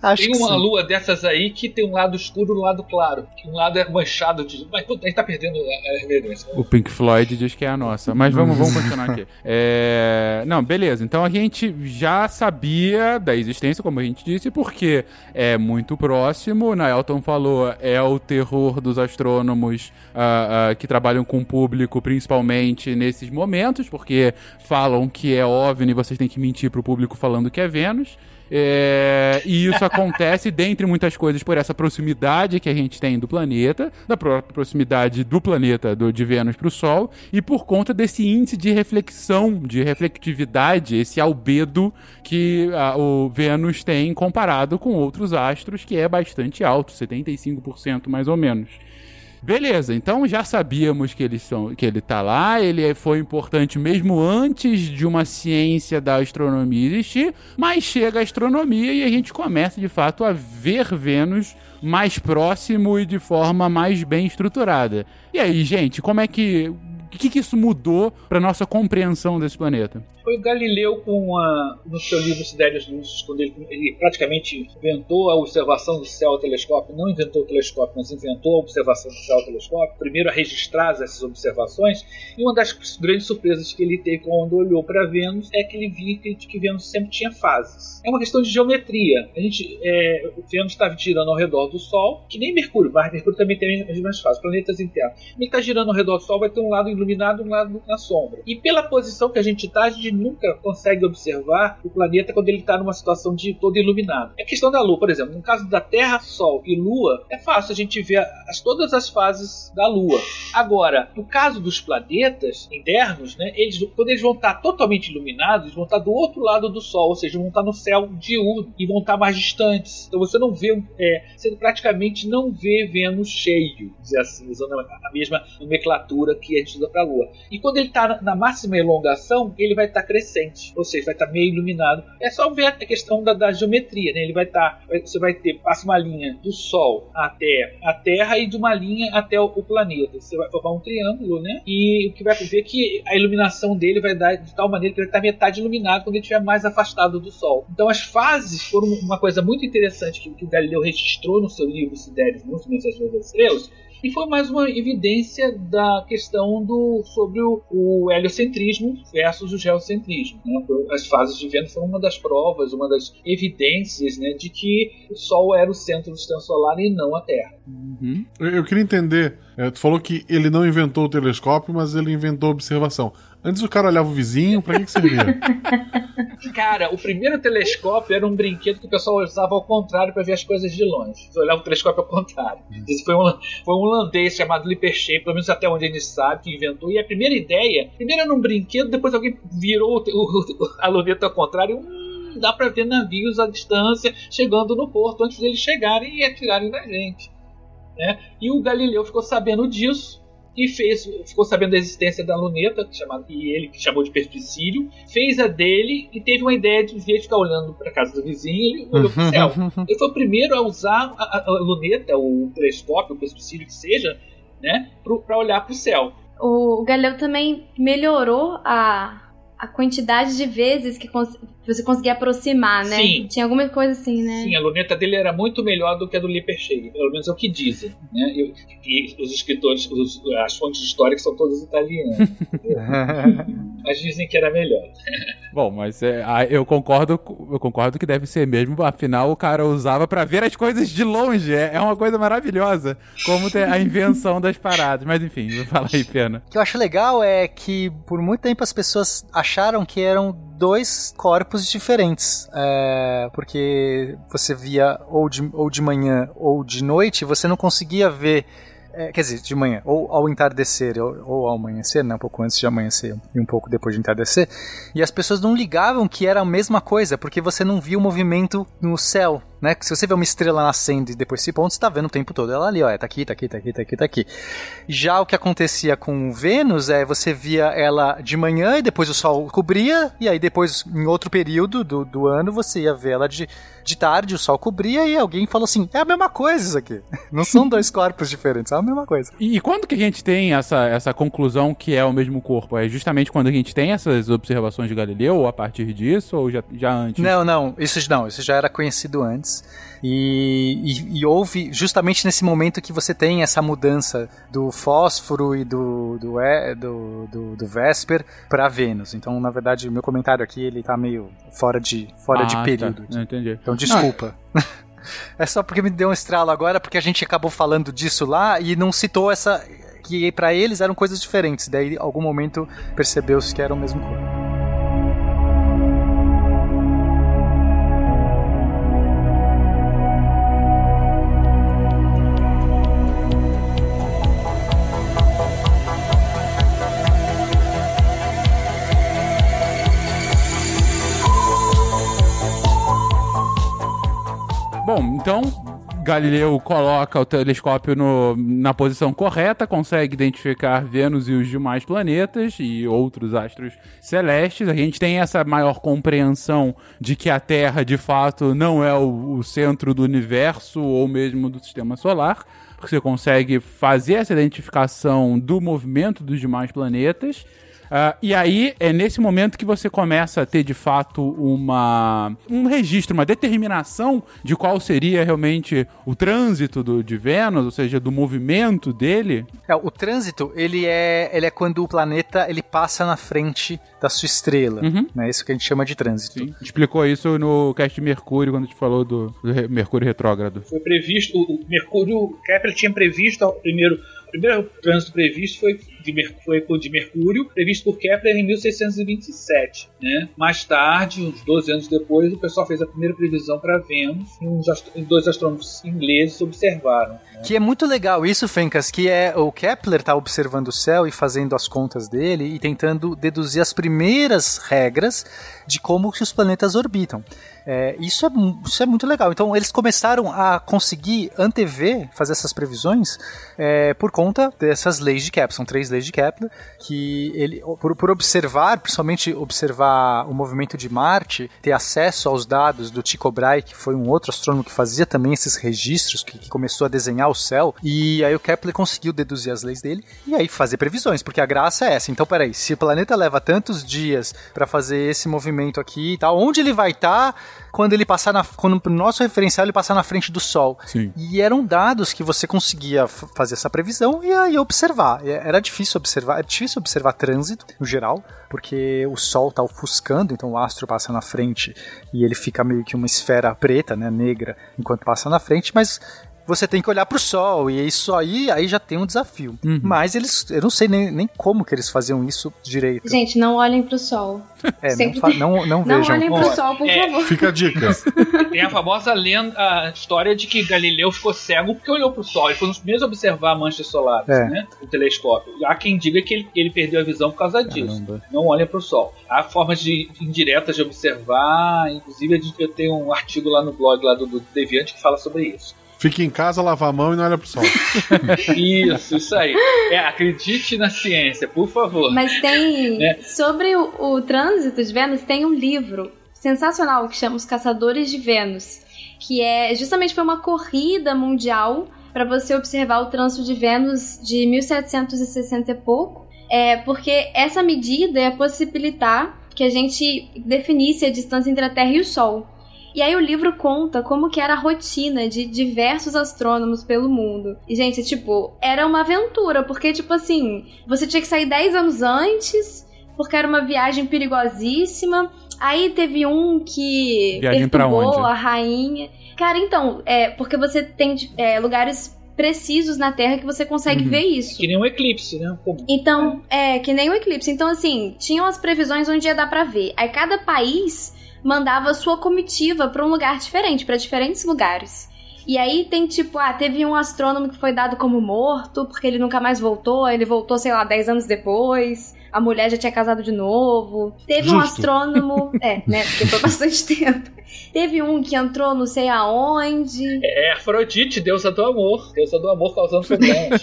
Acho Tem uma sim. lua dessas aí que tem um lado escuro e um lado claro. Que um lado é manchado de. Mas puta, a gente tá perdendo a, a reverência. O Pink Floyd diz que é a nossa. Mas vamos, vamos continuar aqui. É, Não, beleza. Então a gente já sabia da existência, como a gente disse, porque é muito próximo. O Naelton falou, é o terror dos astrônomos ah, ah, que trabalham com o público, principalmente nesses momentos, porque falam que é OVNI e vocês têm que mentir pro público falando que é Vênus. É, e isso acontece, dentre muitas coisas, por essa proximidade que a gente tem do planeta, da própria proximidade do planeta do, de Vênus para o Sol, e por conta desse índice de reflexão, de reflectividade, esse albedo que ah, o Vênus tem comparado com outros astros, que é bastante alto, 75% mais ou menos. Beleza, então já sabíamos que, são, que ele tá lá, ele foi importante mesmo antes de uma ciência da astronomia existir, mas chega a astronomia e a gente começa de fato a ver Vênus mais próximo e de forma mais bem estruturada. E aí, gente, como é que. O que, que isso mudou para nossa compreensão desse planeta? Foi o Galileu com a, no seu livro Sidérios Lúcidos, quando ele, ele praticamente inventou a observação do céu ao telescópio, não inventou o telescópio, mas inventou a observação do céu ao telescópio, primeiro a registrar essas observações, e uma das grandes surpresas que ele teve quando olhou para Vênus é que ele viu que, que Vênus sempre tinha fases. É uma questão de geometria. A gente, é, Vênus estava girando ao redor do Sol, que nem Mercúrio, mas Mercúrio também tem as mesmas fases, planetas internos. Ele está girando ao redor do Sol, vai ter um lado iluminado e um lado na sombra. E pela posição que a gente está, a gente nunca consegue observar o planeta quando ele está numa situação de todo iluminado. É questão da Lua, por exemplo, no caso da Terra, Sol e Lua, é fácil a gente ver as, todas as fases da Lua. Agora, no caso dos planetas internos, né, eles, quando eles vão estar totalmente iluminados, eles vão estar do outro lado do Sol, ou seja, vão estar no céu diurno e vão estar mais distantes. Então você não vê, é, você praticamente não vê Vênus cheio, dizer assim, usando a mesma nomenclatura que a gente usa para a Lua. E quando ele está na máxima elongação, ele vai estar estar crescente, ou seja, vai estar meio iluminado. É só ver a questão da, da geometria, né? Ele vai estar, você vai ter, passa uma linha do Sol até a Terra e de uma linha até o, o planeta. Você vai formar um triângulo, né? E o que vai ver é que a iluminação dele vai dar de tal maneira que ele vai estar metade iluminado quando ele estiver mais afastado do Sol. Então as fases foram uma coisa muito interessante que, que o Galileu registrou no seu livro Sidérios, Muitos Mensagens das Estrelas, e foi mais uma evidência da questão do sobre o, o heliocentrismo versus o geocentrismo. Né? As fases de Vênus foram uma das provas, uma das evidências né, de que o Sol era o centro do sistema solar e não a Terra. Uhum. Eu, eu, queria entender. É, tu falou que ele não inventou o telescópio, mas ele inventou a observação. Antes o cara olhava o vizinho, pra que, que servia? Cara, o primeiro telescópio era um brinquedo que o pessoal usava ao contrário para ver as coisas de longe. Você olhava o telescópio ao contrário. Isso foi um, foi um holandês chamado Lippershey, pelo menos até onde a gente sabe, que inventou. E a primeira ideia, primeiro era um brinquedo, depois alguém virou o, o, a luneta ao contrário. Hum, dá para ver navios à distância chegando no porto antes deles chegarem e atirarem na gente. Né? E o Galileu ficou sabendo disso e fez, ficou sabendo da existência da luneta, chamado, e ele que chamou de perspicílio, fez a dele e teve uma ideia de, de ficar olhando para casa do vizinho e olhou para o céu. Ele foi o primeiro a usar a, a, a luneta, o telescópio, o perspicílio que seja, né, para olhar para o céu. O Galileu também melhorou a, a quantidade de vezes que cons você conseguia aproximar, né? Sim. Tinha alguma coisa assim, né? Sim, a luneta dele era muito melhor do que a do Lippershey, pelo menos é o que dizem, né? E, e os escritores, os, as fontes históricas são todas italianas. mas dizem que era melhor. Bom, mas é, eu concordo, eu concordo que deve ser mesmo. Afinal, o cara usava para ver as coisas de longe. É, é uma coisa maravilhosa, como ter a invenção das paradas. Mas enfim, vou falar aí, pena. O que eu acho legal é que por muito tempo as pessoas acharam que eram dois corpos diferentes. É, porque você via ou de, ou de manhã ou de noite, você não conseguia ver é, quer dizer, de manhã, ou ao entardecer, ou, ou, ao amanhecer, né, um pouco antes de amanhecer e um pouco depois de entardecer, e as pessoas não ligavam que era a mesma coisa, porque você não via o movimento no céu, né? Se você vê uma estrela nascendo e depois se ponto, você tá vendo o tempo todo ela ali, ó, é, tá aqui, tá aqui, tá aqui, tá aqui, tá aqui. Já o que acontecia com Vênus é você via ela de manhã e depois o sol cobria, e aí depois, em outro período do, do ano, você ia ver ela de, de tarde, o sol cobria e alguém falou assim: é a mesma coisa isso aqui. Não são dois corpos diferentes, é a mesma coisa. E, e quando que a gente tem essa, essa conclusão que é o mesmo corpo? É justamente quando a gente tem essas observações de Galileu, ou a partir disso, ou já, já antes? Não, não, isso não, isso já era conhecido antes. E, e, e, houve justamente nesse momento que você tem essa mudança do fósforo e do, do, do, do, do Vesper para Vênus. Então, na verdade, o meu comentário aqui ele tá meio fora de, fora ah, de tá. período. Tá. Entendi. Então, desculpa. é só porque me deu um estralo agora, porque a gente acabou falando disso lá e não citou essa. que para eles eram coisas diferentes. Daí, em algum momento, percebeu-se que era o mesmo corpo. Bom, então Galileu coloca o telescópio no, na posição correta, consegue identificar Vênus e os demais planetas e outros astros celestes. A gente tem essa maior compreensão de que a Terra, de fato, não é o, o centro do universo ou mesmo do sistema solar. Você consegue fazer essa identificação do movimento dos demais planetas. Uh, e aí é nesse momento que você começa a ter de fato uma, um registro, uma determinação de qual seria realmente o trânsito do, de Vênus, ou seja, do movimento dele. É, o trânsito ele é, ele é quando o planeta ele passa na frente da sua estrela. Uhum. Né? Isso que a gente chama de trânsito. Sim. Explicou isso no cast de Mercúrio, quando a gente falou do, do Mercúrio retrógrado. Foi previsto, o Mercúrio, Kepler tinha previsto primeiro primeiro trânsito previsto foi de, foi de Mercúrio, previsto por Kepler em 1627. Né? Mais tarde, uns 12 anos depois, o pessoal fez a primeira previsão para Vênus e dois astrônomos ingleses observaram. Né? Que é muito legal isso, Fencas, que é o Kepler está observando o céu e fazendo as contas dele e tentando deduzir as primeiras regras de como que os planetas orbitam. É, isso, é, isso é muito legal. Então eles começaram a conseguir antever, fazer essas previsões, é, por conta dessas leis de Kepler. São três leis de Kepler que ele, por, por observar, principalmente observar o movimento de Marte, ter acesso aos dados do Tycho Brahe, que foi um outro astrônomo que fazia também esses registros, que, que começou a desenhar o céu, e aí o Kepler conseguiu deduzir as leis dele e aí fazer previsões, porque a graça é essa. Então, peraí, se o planeta leva tantos dias para fazer esse movimento aqui e tal, onde ele vai estar? Tá quando ele passar na. Quando o nosso referencial ele passar na frente do Sol. Sim. E eram dados que você conseguia fazer essa previsão e aí observar. Era difícil observar, é difícil observar trânsito, no geral, porque o Sol está ofuscando, então o astro passa na frente e ele fica meio que uma esfera preta, né, negra, enquanto passa na frente, mas você tem que olhar pro sol, e isso aí, aí já tem um desafio. Uhum. Mas eles, eu não sei nem, nem como que eles faziam isso direito. Gente, não olhem pro sol. É, não, não, não, vejam. Não olhem pro sol, por é, favor. Fica a dica. Tem a famosa lenda, a história de que Galileu ficou cego porque olhou pro sol. Ele foi um dos primeiros a observar a mancha solar, é. né? O telescópio. Há quem diga que ele, ele perdeu a visão por causa disso. Caramba. Não olhem pro sol. Há formas de, indiretas de observar, inclusive eu tenho um artigo lá no blog lá do, do Deviante que fala sobre isso. Fica em casa, lava a mão e não olha pro sol. isso, isso aí. É, acredite na ciência, por favor. Mas tem. É. Sobre o, o trânsito de Vênus, tem um livro sensacional que chama Os Caçadores de Vênus. Que é justamente foi uma corrida mundial para você observar o trânsito de Vênus de 1760 e pouco. É, porque essa medida é possibilitar que a gente definisse a distância entre a Terra e o Sol. E aí o livro conta como que era a rotina de diversos astrônomos pelo mundo. E, gente, tipo, era uma aventura, porque, tipo assim, você tinha que sair 10 anos antes, porque era uma viagem perigosíssima. Aí teve um que viagem perturbou a rainha. Cara, então, é porque você tem é, lugares precisos na Terra que você consegue uhum. ver isso. Que nem um eclipse, né? Como... Então, é, que nem um eclipse. Então, assim, tinham as previsões onde ia dar pra ver. Aí cada país mandava sua comitiva para um lugar diferente, para diferentes lugares. E aí tem tipo, ah, teve um astrônomo que foi dado como morto porque ele nunca mais voltou, ele voltou, sei lá, 10 anos depois. A mulher já tinha casado de novo. Teve Justo. um astrônomo, é, né, porque foi bastante tempo. Teve um que entrou não sei aonde. É, Afrodite, deusa do amor. Deusa do amor causando problemas.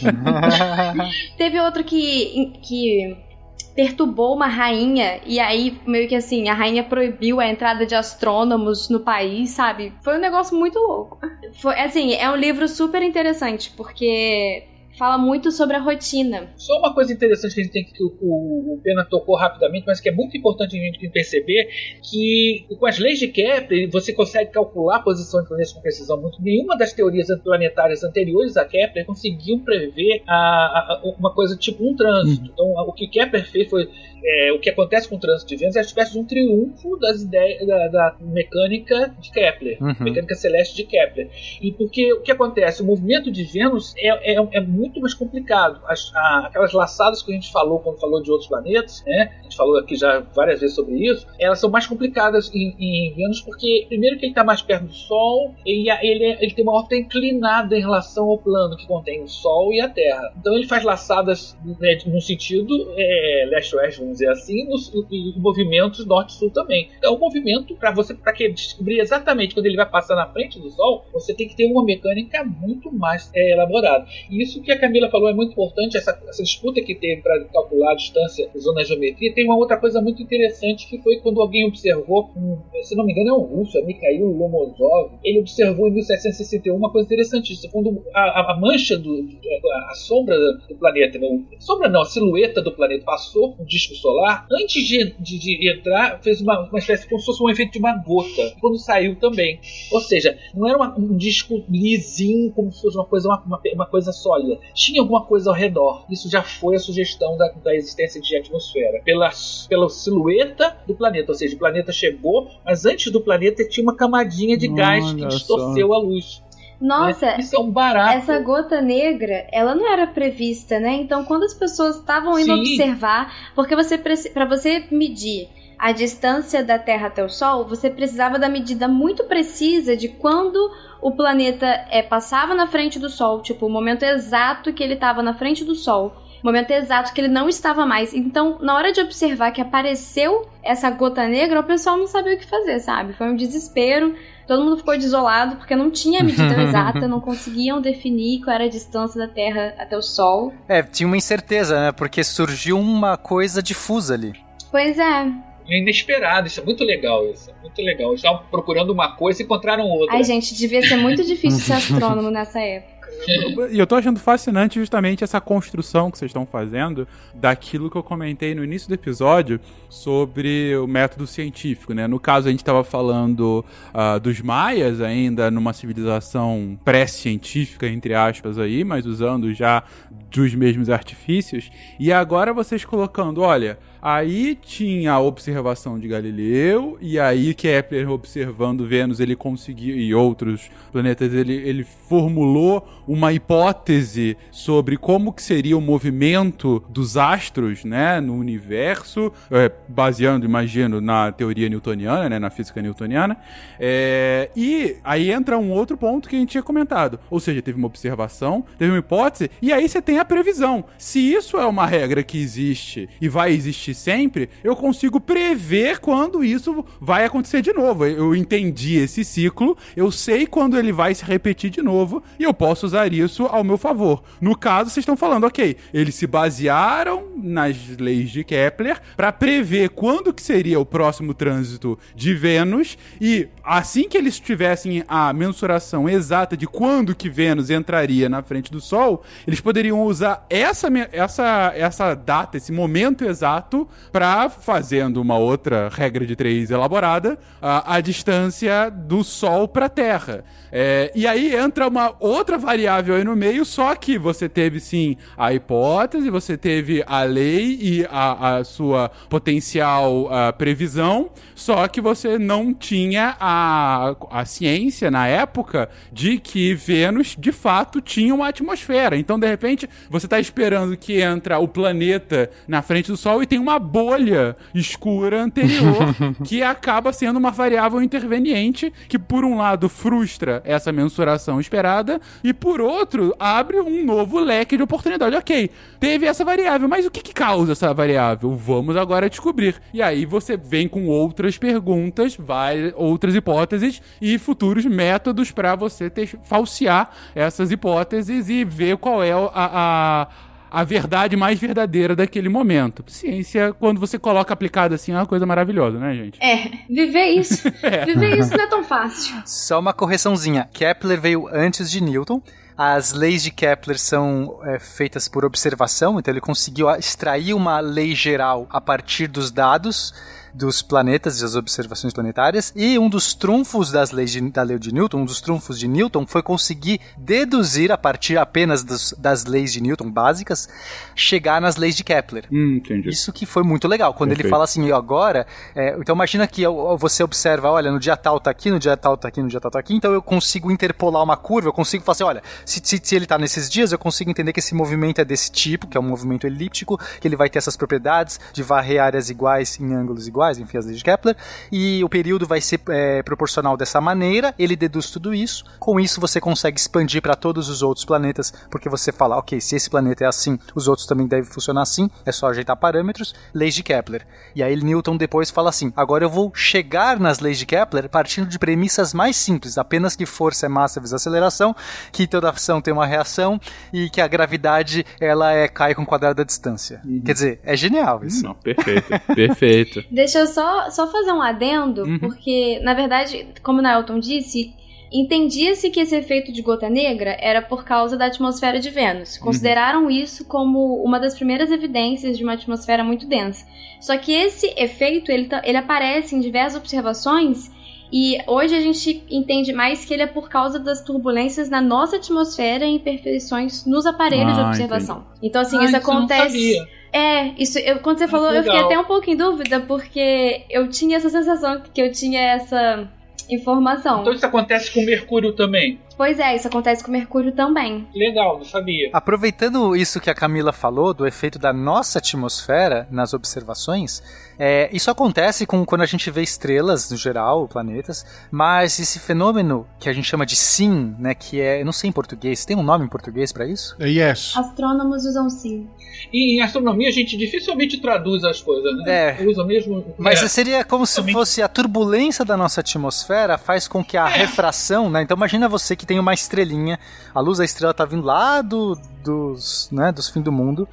Teve outro que, que perturbou uma rainha e aí meio que assim, a rainha proibiu a entrada de astrônomos no país, sabe? Foi um negócio muito louco. Foi assim, é um livro super interessante porque fala muito sobre a rotina. Só uma coisa interessante que a gente tem que o, o, Pena tocou rapidamente, mas que é muito importante a gente perceber que com as leis de Kepler você consegue calcular a posição de planetas com precisão muito. Nenhuma das teorias planetárias anteriores a Kepler conseguiam prever a, a, uma coisa tipo um trânsito. Uhum. Então o que Kepler fez foi é, o que acontece com o trânsito de Vênus é uma espécie de um triunfo das ideias da, da mecânica de Kepler, uhum. mecânica celeste de Kepler. E porque o que acontece? O movimento de Vênus é, é, é muito mais complicado. As, a, aquelas laçadas que a gente falou quando falou de outros planetas, né? A gente falou aqui já várias vezes sobre isso. Elas são mais complicadas em, em Vênus porque, primeiro, que ele está mais perto do Sol e ele, ele tem uma órbita inclinada em relação ao plano que contém o Sol e a Terra. Então ele faz laçadas né, no sentido é, leste-oeste, vamos dizer assim, nos, nos movimentos norte-sul também. Então, o movimento, para você para que descobrir exatamente quando ele vai passar na frente do Sol, você tem que ter uma mecânica muito mais é, elaborada. E isso que a Camila falou é muito importante, essa, essa disputa que teve para calcular a distância usando a geometria. Tem uma outra coisa muito interessante que foi quando alguém observou, um, se não me engano é um russo, é Mikhail Lomozov, ele observou em 1761 uma coisa interessantíssima. Quando a, a mancha, do, a, a sombra do planeta, não, sombra não, a silhueta do planeta passou o disco solar, antes de, de, de entrar, fez uma, uma espécie como se fosse um efeito de uma gota. Quando saiu também. Ou seja, não era uma, um disco lisinho, como se fosse uma coisa, uma, uma, coisa sólida. Tinha alguma coisa ao redor. Isso já foi a sugestão da, da existência de atmosfera. Pela, pela silhueta do planeta. Ou seja, o planeta chegou, mas antes do planeta tinha uma camadinha de gás que distorceu só. a luz. Nossa, isso é um barato. essa gota negra, ela não era prevista, né? Então, quando as pessoas estavam indo Sim. observar, porque você para você medir a distância da Terra até o Sol, você precisava da medida muito precisa de quando o planeta é, passava na frente do Sol, tipo, o momento exato que ele estava na frente do Sol momento exato que ele não estava mais. Então, na hora de observar que apareceu essa gota negra, o pessoal não sabia o que fazer, sabe? Foi um desespero. Todo mundo ficou desolado porque não tinha medida exata, não conseguiam definir qual era a distância da Terra até o Sol. É, tinha uma incerteza, né? Porque surgiu uma coisa difusa ali. Pois é. É inesperado, isso é muito legal, isso é muito legal. Eles estavam procurando uma coisa e encontraram outra. Ai, gente, devia ser muito difícil ser astrônomo nessa época. E eu tô achando fascinante justamente essa construção que vocês estão fazendo daquilo que eu comentei no início do episódio sobre o método científico, né? No caso, a gente estava falando uh, dos maias ainda numa civilização pré-científica, entre aspas, aí, mas usando já dos mesmos artifícios. E agora vocês colocando, olha, Aí tinha a observação de Galileu, e aí Kepler observando Vênus, ele conseguiu, e outros planetas, ele, ele formulou uma hipótese sobre como que seria o movimento dos astros, né, no universo, é, baseando, imagino, na teoria newtoniana, né, na física newtoniana. É, e aí entra um outro ponto que a gente tinha comentado, ou seja, teve uma observação, teve uma hipótese, e aí você tem a previsão. Se isso é uma regra que existe e vai existir sempre, eu consigo prever quando isso vai acontecer de novo. Eu entendi esse ciclo, eu sei quando ele vai se repetir de novo e eu posso usar isso ao meu favor. No caso, vocês estão falando, ok, eles se basearam nas leis de Kepler para prever quando que seria o próximo trânsito de Vênus e assim que eles tivessem a mensuração exata de quando que Vênus entraria na frente do Sol, eles poderiam usar essa, essa, essa data, esse momento exato para fazendo uma outra regra de três elaborada, a, a distância do Sol para a Terra. É, e aí entra uma outra variável aí no meio, só que você teve sim a hipótese, você teve a lei e a, a sua potencial a previsão, só que você não tinha a, a ciência na época de que Vênus de fato tinha uma atmosfera. Então, de repente, você está esperando que entra o planeta na frente do Sol e tem uma bolha escura anterior que acaba sendo uma variável interveniente que, por um lado, frustra essa mensuração esperada e, por outro, abre um novo leque de oportunidade. Ok, teve essa variável, mas o que, que causa essa variável? Vamos agora descobrir. E aí você vem com outras perguntas, vai, outras hipóteses e futuros métodos para você ter, falsear essas hipóteses e ver qual é a, a a verdade mais verdadeira daquele momento. Ciência, quando você coloca aplicada assim, é uma coisa maravilhosa, né, gente? É, viver isso. é. Viver isso não é tão fácil. Só uma correçãozinha. Kepler veio antes de Newton. As leis de Kepler são é, feitas por observação, então ele conseguiu extrair uma lei geral a partir dos dados dos planetas e das observações planetárias. E um dos trunfos das leis de, da lei de Newton, um dos trunfos de Newton, foi conseguir deduzir a partir apenas dos, das leis de Newton básicas, chegar nas leis de Kepler. Hum, entendi. Isso que foi muito legal. Quando Perfeito. ele fala assim, agora, é, então imagina que você observa, olha, no dia tal tá aqui, no dia tal tá aqui, no dia tal tá aqui, então eu consigo interpolar uma curva, eu consigo falar assim, olha, se, se, se ele tá nesses dias, eu consigo entender que esse movimento é desse tipo, que é um movimento elíptico, que ele vai ter essas propriedades de varrer áreas iguais em ângulos iguais iguais, enfim, as leis de Kepler, e o período vai ser é, proporcional dessa maneira, ele deduz tudo isso, com isso você consegue expandir para todos os outros planetas, porque você fala, ok, se esse planeta é assim, os outros também devem funcionar assim, é só ajeitar parâmetros, leis de Kepler. E aí Newton depois fala assim, agora eu vou chegar nas leis de Kepler partindo de premissas mais simples, apenas que força é massa vezes aceleração, que toda ação tem uma reação e que a gravidade ela é cai com o quadrado da distância. Uhum. Quer dizer, é genial isso. Não, perfeito, perfeito. Deixa eu só, só fazer um adendo, uhum. porque, na verdade, como o Nailton disse, entendia-se que esse efeito de gota negra era por causa da atmosfera de Vênus. Uhum. Consideraram uhum. isso como uma das primeiras evidências de uma atmosfera muito densa. Só que esse efeito, ele, ele aparece em diversas observações e hoje a gente entende mais que ele é por causa das turbulências na nossa atmosfera e imperfeições nos aparelhos ah, de observação. Entendi. Então, assim, ah, isso acontece. É, isso, eu, quando você falou, eu fiquei até um pouco em dúvida, porque eu tinha essa sensação que eu tinha essa informação. Então isso acontece com Mercúrio também. Pois é, isso acontece com Mercúrio também. Legal, não sabia. Aproveitando isso que a Camila falou, do efeito da nossa atmosfera nas observações, é, isso acontece com, quando a gente vê estrelas, no geral, planetas, mas esse fenômeno que a gente chama de SIM, né, que é, eu não sei em português, tem um nome em português para isso? É yes. Astrônomos usam sim. E em astronomia a gente dificilmente traduz as coisas, né? É. Usa mesmo. Mas é. seria como se fosse a turbulência da nossa atmosfera faz com que a refração, né? Então imagina você que tem uma estrelinha, a luz da estrela tá vindo lá do, dos, né, dos fim do mundo.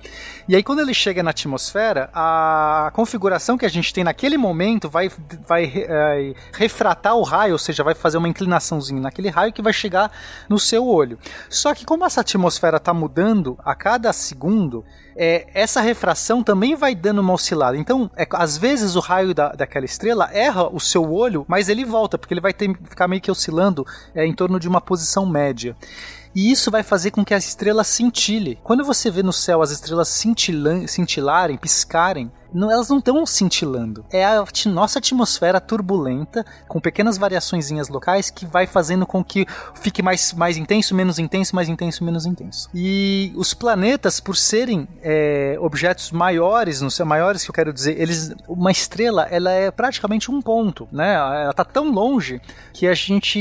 E aí quando ele chega na atmosfera, a configuração que a gente tem naquele momento vai, vai eh, refratar o raio, ou seja, vai fazer uma inclinaçãozinha naquele raio que vai chegar no seu olho. Só que como essa atmosfera está mudando a cada segundo, é, essa refração também vai dando uma oscilada. Então, é, às vezes o raio da, daquela estrela erra o seu olho, mas ele volta, porque ele vai ter, ficar meio que oscilando é, em torno de uma posição média. E isso vai fazer com que a estrela cintile. Quando você vê no céu as estrelas cintilarem, piscarem, não- elas não estão cintilando. É a nossa atmosfera turbulenta, com pequenas variaçõezinhas locais, que vai fazendo com que fique mais, mais intenso, menos intenso, mais intenso, menos intenso. E os planetas, por serem é, objetos maiores, não sei, maiores que eu quero dizer, eles, uma estrela, ela é praticamente um ponto, né? Ela tá tão longe que a gente,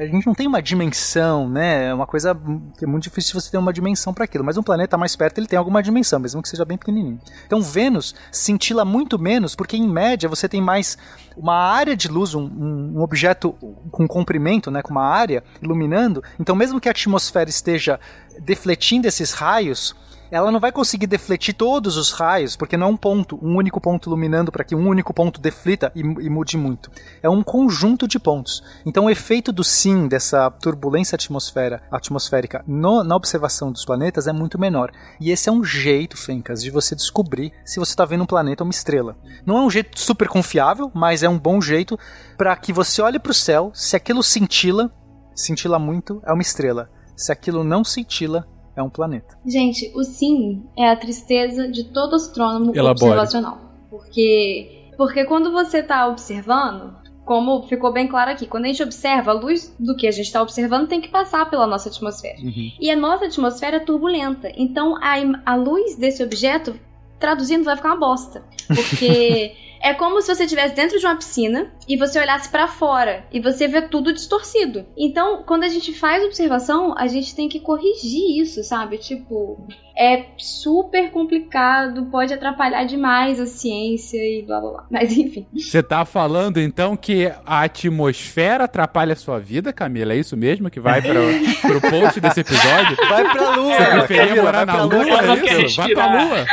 a gente não tem uma dimensão, né? É uma coisa que é muito difícil você ter uma dimensão para aquilo. Mas um planeta mais perto ele tem alguma dimensão, mesmo que seja bem pequenininho. Então Vênus cintila muito menos, porque em média você tem mais uma área de luz, um, um- objeto com comprimento, né, com uma área iluminando. Então mesmo que a atmosfera esteja defletindo esses raios, ela não vai conseguir defletir todos os raios, porque não é um ponto, um único ponto iluminando para que um único ponto deflita e, e mude muito. É um conjunto de pontos. Então o efeito do sim, dessa turbulência atmosfera, atmosférica no- na observação dos planetas é muito menor. E esse é um jeito, Fencas, de você descobrir se você está vendo um planeta ou uma estrela. Não é um jeito super confiável, mas é um bom jeito para que você olhe para o céu, se aquilo cintila, cintila muito, é uma estrela. Se aquilo não cintila, é um planeta. Gente, o sim é a tristeza de todo astrônomo Elabore. observacional. Porque, porque quando você está observando, como ficou bem claro aqui, quando a gente observa, a luz do que a gente está observando tem que passar pela nossa atmosfera. E a nossa atmosfera é turbulenta. Então a, a luz desse objeto, traduzindo, vai ficar uma bosta. Porque é como se você estivesse dentro de uma piscina e você olhasse pra fora e você vê tudo distorcido. Então, quando a gente faz observação, a gente tem que corrigir isso, sabe? Tipo, é super complicado, pode atrapalhar demais a ciência e blá blá blá. Mas enfim. Você tá falando então que a atmosfera atrapalha a sua vida, Camila? É isso mesmo que vai para pro post desse episódio? Vai pra lua! Você preferia morar vai na pra lua, não é isso? Vai pra lua.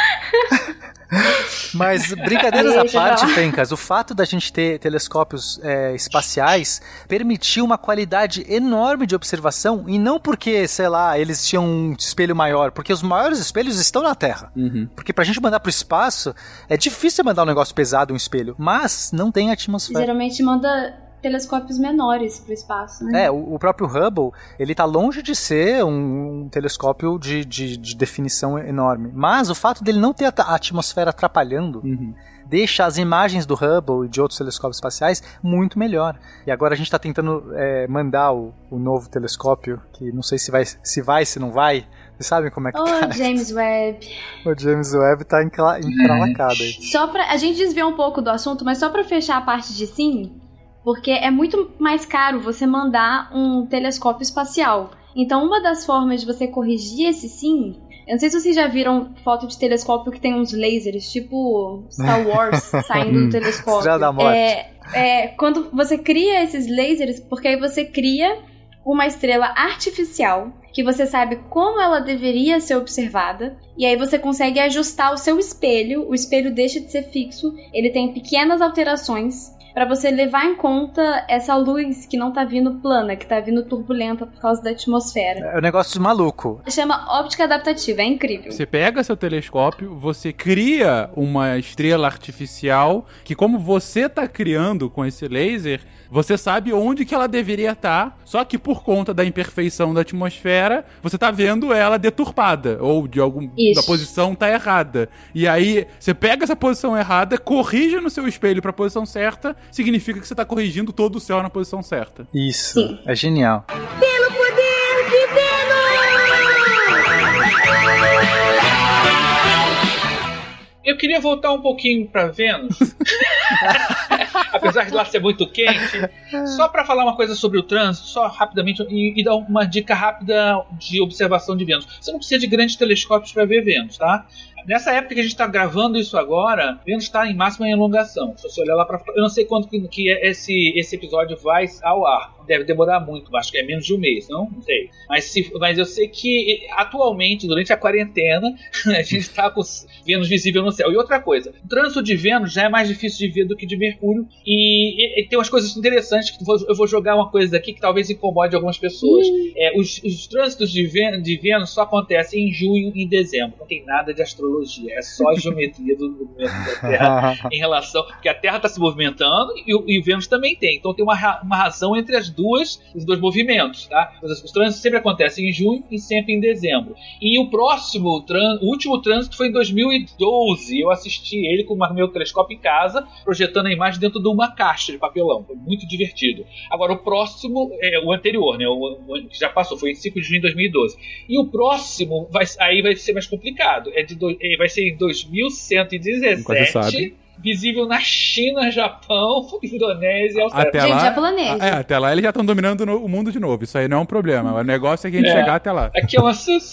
Mas brincadeiras à parte. Fencas, o fato da gente ter telescópios é, espaciais permitiu uma qualidade enorme de observação e não porque, sei lá, eles tinham um espelho maior, porque os maiores espelhos estão na Terra. Uhum. Porque pra gente mandar pro espaço, é difícil mandar um negócio pesado, um espelho, mas não tem atmosfera. Geralmente manda telescópios menores pro espaço, né? É, o, o próprio Hubble, ele tá longe de ser um, um telescópio de, de- de definição enorme. Mas o fato dele não ter a, atmosfera atrapalhando Uhum. deixa as imagens do Hubble e de outros telescópios espaciais muito melhor. E agora a gente está tentando é, mandar o, o novo telescópio, que não sei se vai, se vai, se não vai. Vocês sabem como é que Oh, tá? James Webb. O James Webb tá encla- encralacado aí. Só pra. A gente desviou um pouco do assunto, mas só pra fechar a parte de sim, porque é muito mais caro você mandar um telescópio espacial. Então, uma das formas de você corrigir esse sim. Eu não sei se vocês já viram foto de telescópio que tem uns lasers, tipo Star Wars saindo do telescópio. Estrela da Morte. É, é, quando você cria esses lasers, porque aí você cria uma estrela artificial que você sabe como ela deveria ser observada e aí você consegue ajustar o seu espelho. O espelho deixa de ser fixo, ele tem pequenas alterações para você levar em conta essa luz que não tá vindo plana, que tá vindo turbulenta por causa da atmosfera. É um negócio de maluco. Chama óptica adaptativa, é incrível. Você pega seu telescópio, você cria uma estrela artificial que, como você tá criando com esse laser, você sabe onde que ela deveria estar, só que por conta da imperfeição da atmosfera, você tá vendo ela deturpada, ou de algum Isso. a posição tá errada. E aí, você pega essa posição errada, corrige no seu espelho pra posição certa, significa que você tá corrigindo todo o céu na posição certa. Isso, Sim. é genial. Pelo Eu queria voltar um pouquinho pra Vênus. Apesar de lá ser muito quente. Só pra falar uma coisa sobre o trânsito, só rapidamente, e, e dar uma dica rápida de observação de Vênus. Você não precisa de grandes telescópios para ver Vênus, tá? Nessa época que a gente está gravando isso agora, Vênus está em máxima elongação. Se você olhar lá para eu não sei quanto que, que esse, esse episódio vai ao ar. Deve demorar muito, acho que é menos de um mês, não? Não sei. Mas, se, mas eu sei que atualmente, durante a quarentena, a gente está com Vênus visível no céu. E outra coisa, o trânsito de Vênus já é mais difícil de ver do que de Mercúrio. E, e- e tem umas coisas interessantes que eu vou- eu vou jogar uma coisa daqui que talvez incomode algumas pessoas. É, os, os trânsitos de Vênus, de Vênus só acontecem em junho e em dezembro. Não tem nada de astrologia, é só a geometria do movimento da Terra em relação. Porque a Terra está se movimentando e, o- e Vênus também tem. Então tem uma, uma razão entre as duas, os dois movimentos. Tá? Os, os trânsitos sempre acontecem em junho e sempre em dezembro. E o próximo, o último trânsito foi em 2012. Eu assisti ele com o meu telescópio em casa, projetando a imagem dentro de uma caixa de papelão. Foi muito divertido. Agora, o próximo é o anterior, né? O, o que já passou, foi em 5 de junho de 2012. E o próximo, vai, aí vai ser mais complicado. É de do, é, vai ser em Nunca se 2117. Visível na China, Japão, Indonésia e Austrália. Até Gente, lá. japonês. É, até lá eles já estão dominando no- o mundo de novo. Isso aí não é um problema. O negócio é que a gente É. chegar até lá. Aqui é uma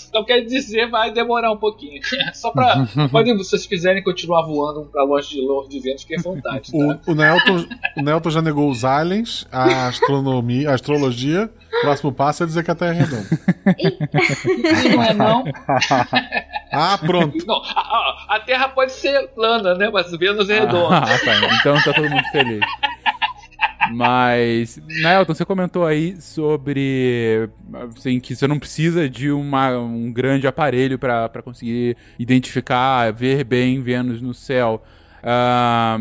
então quer dizer, vai demorar um pouquinho. Só pra. Podem, se vocês quiserem continuar voando pra longe de longe de Vênus, que é vontade, tá? O, o, Nelton, o Nelton já negou os aliens, a astronomia, a astrologia. O próximo passo é dizer que a Terra é redonda. Não é não. Ah, pronto. Não, a, a- a Terra pode ser plana, né? Mas Vênus redonda. Ah, tá. Então tá todo mundo feliz. Mas, Nelton, você comentou aí sobre assim, que você não precisa de uma, um grande aparelho para conseguir identificar, ver bem Vênus no céu. Ah,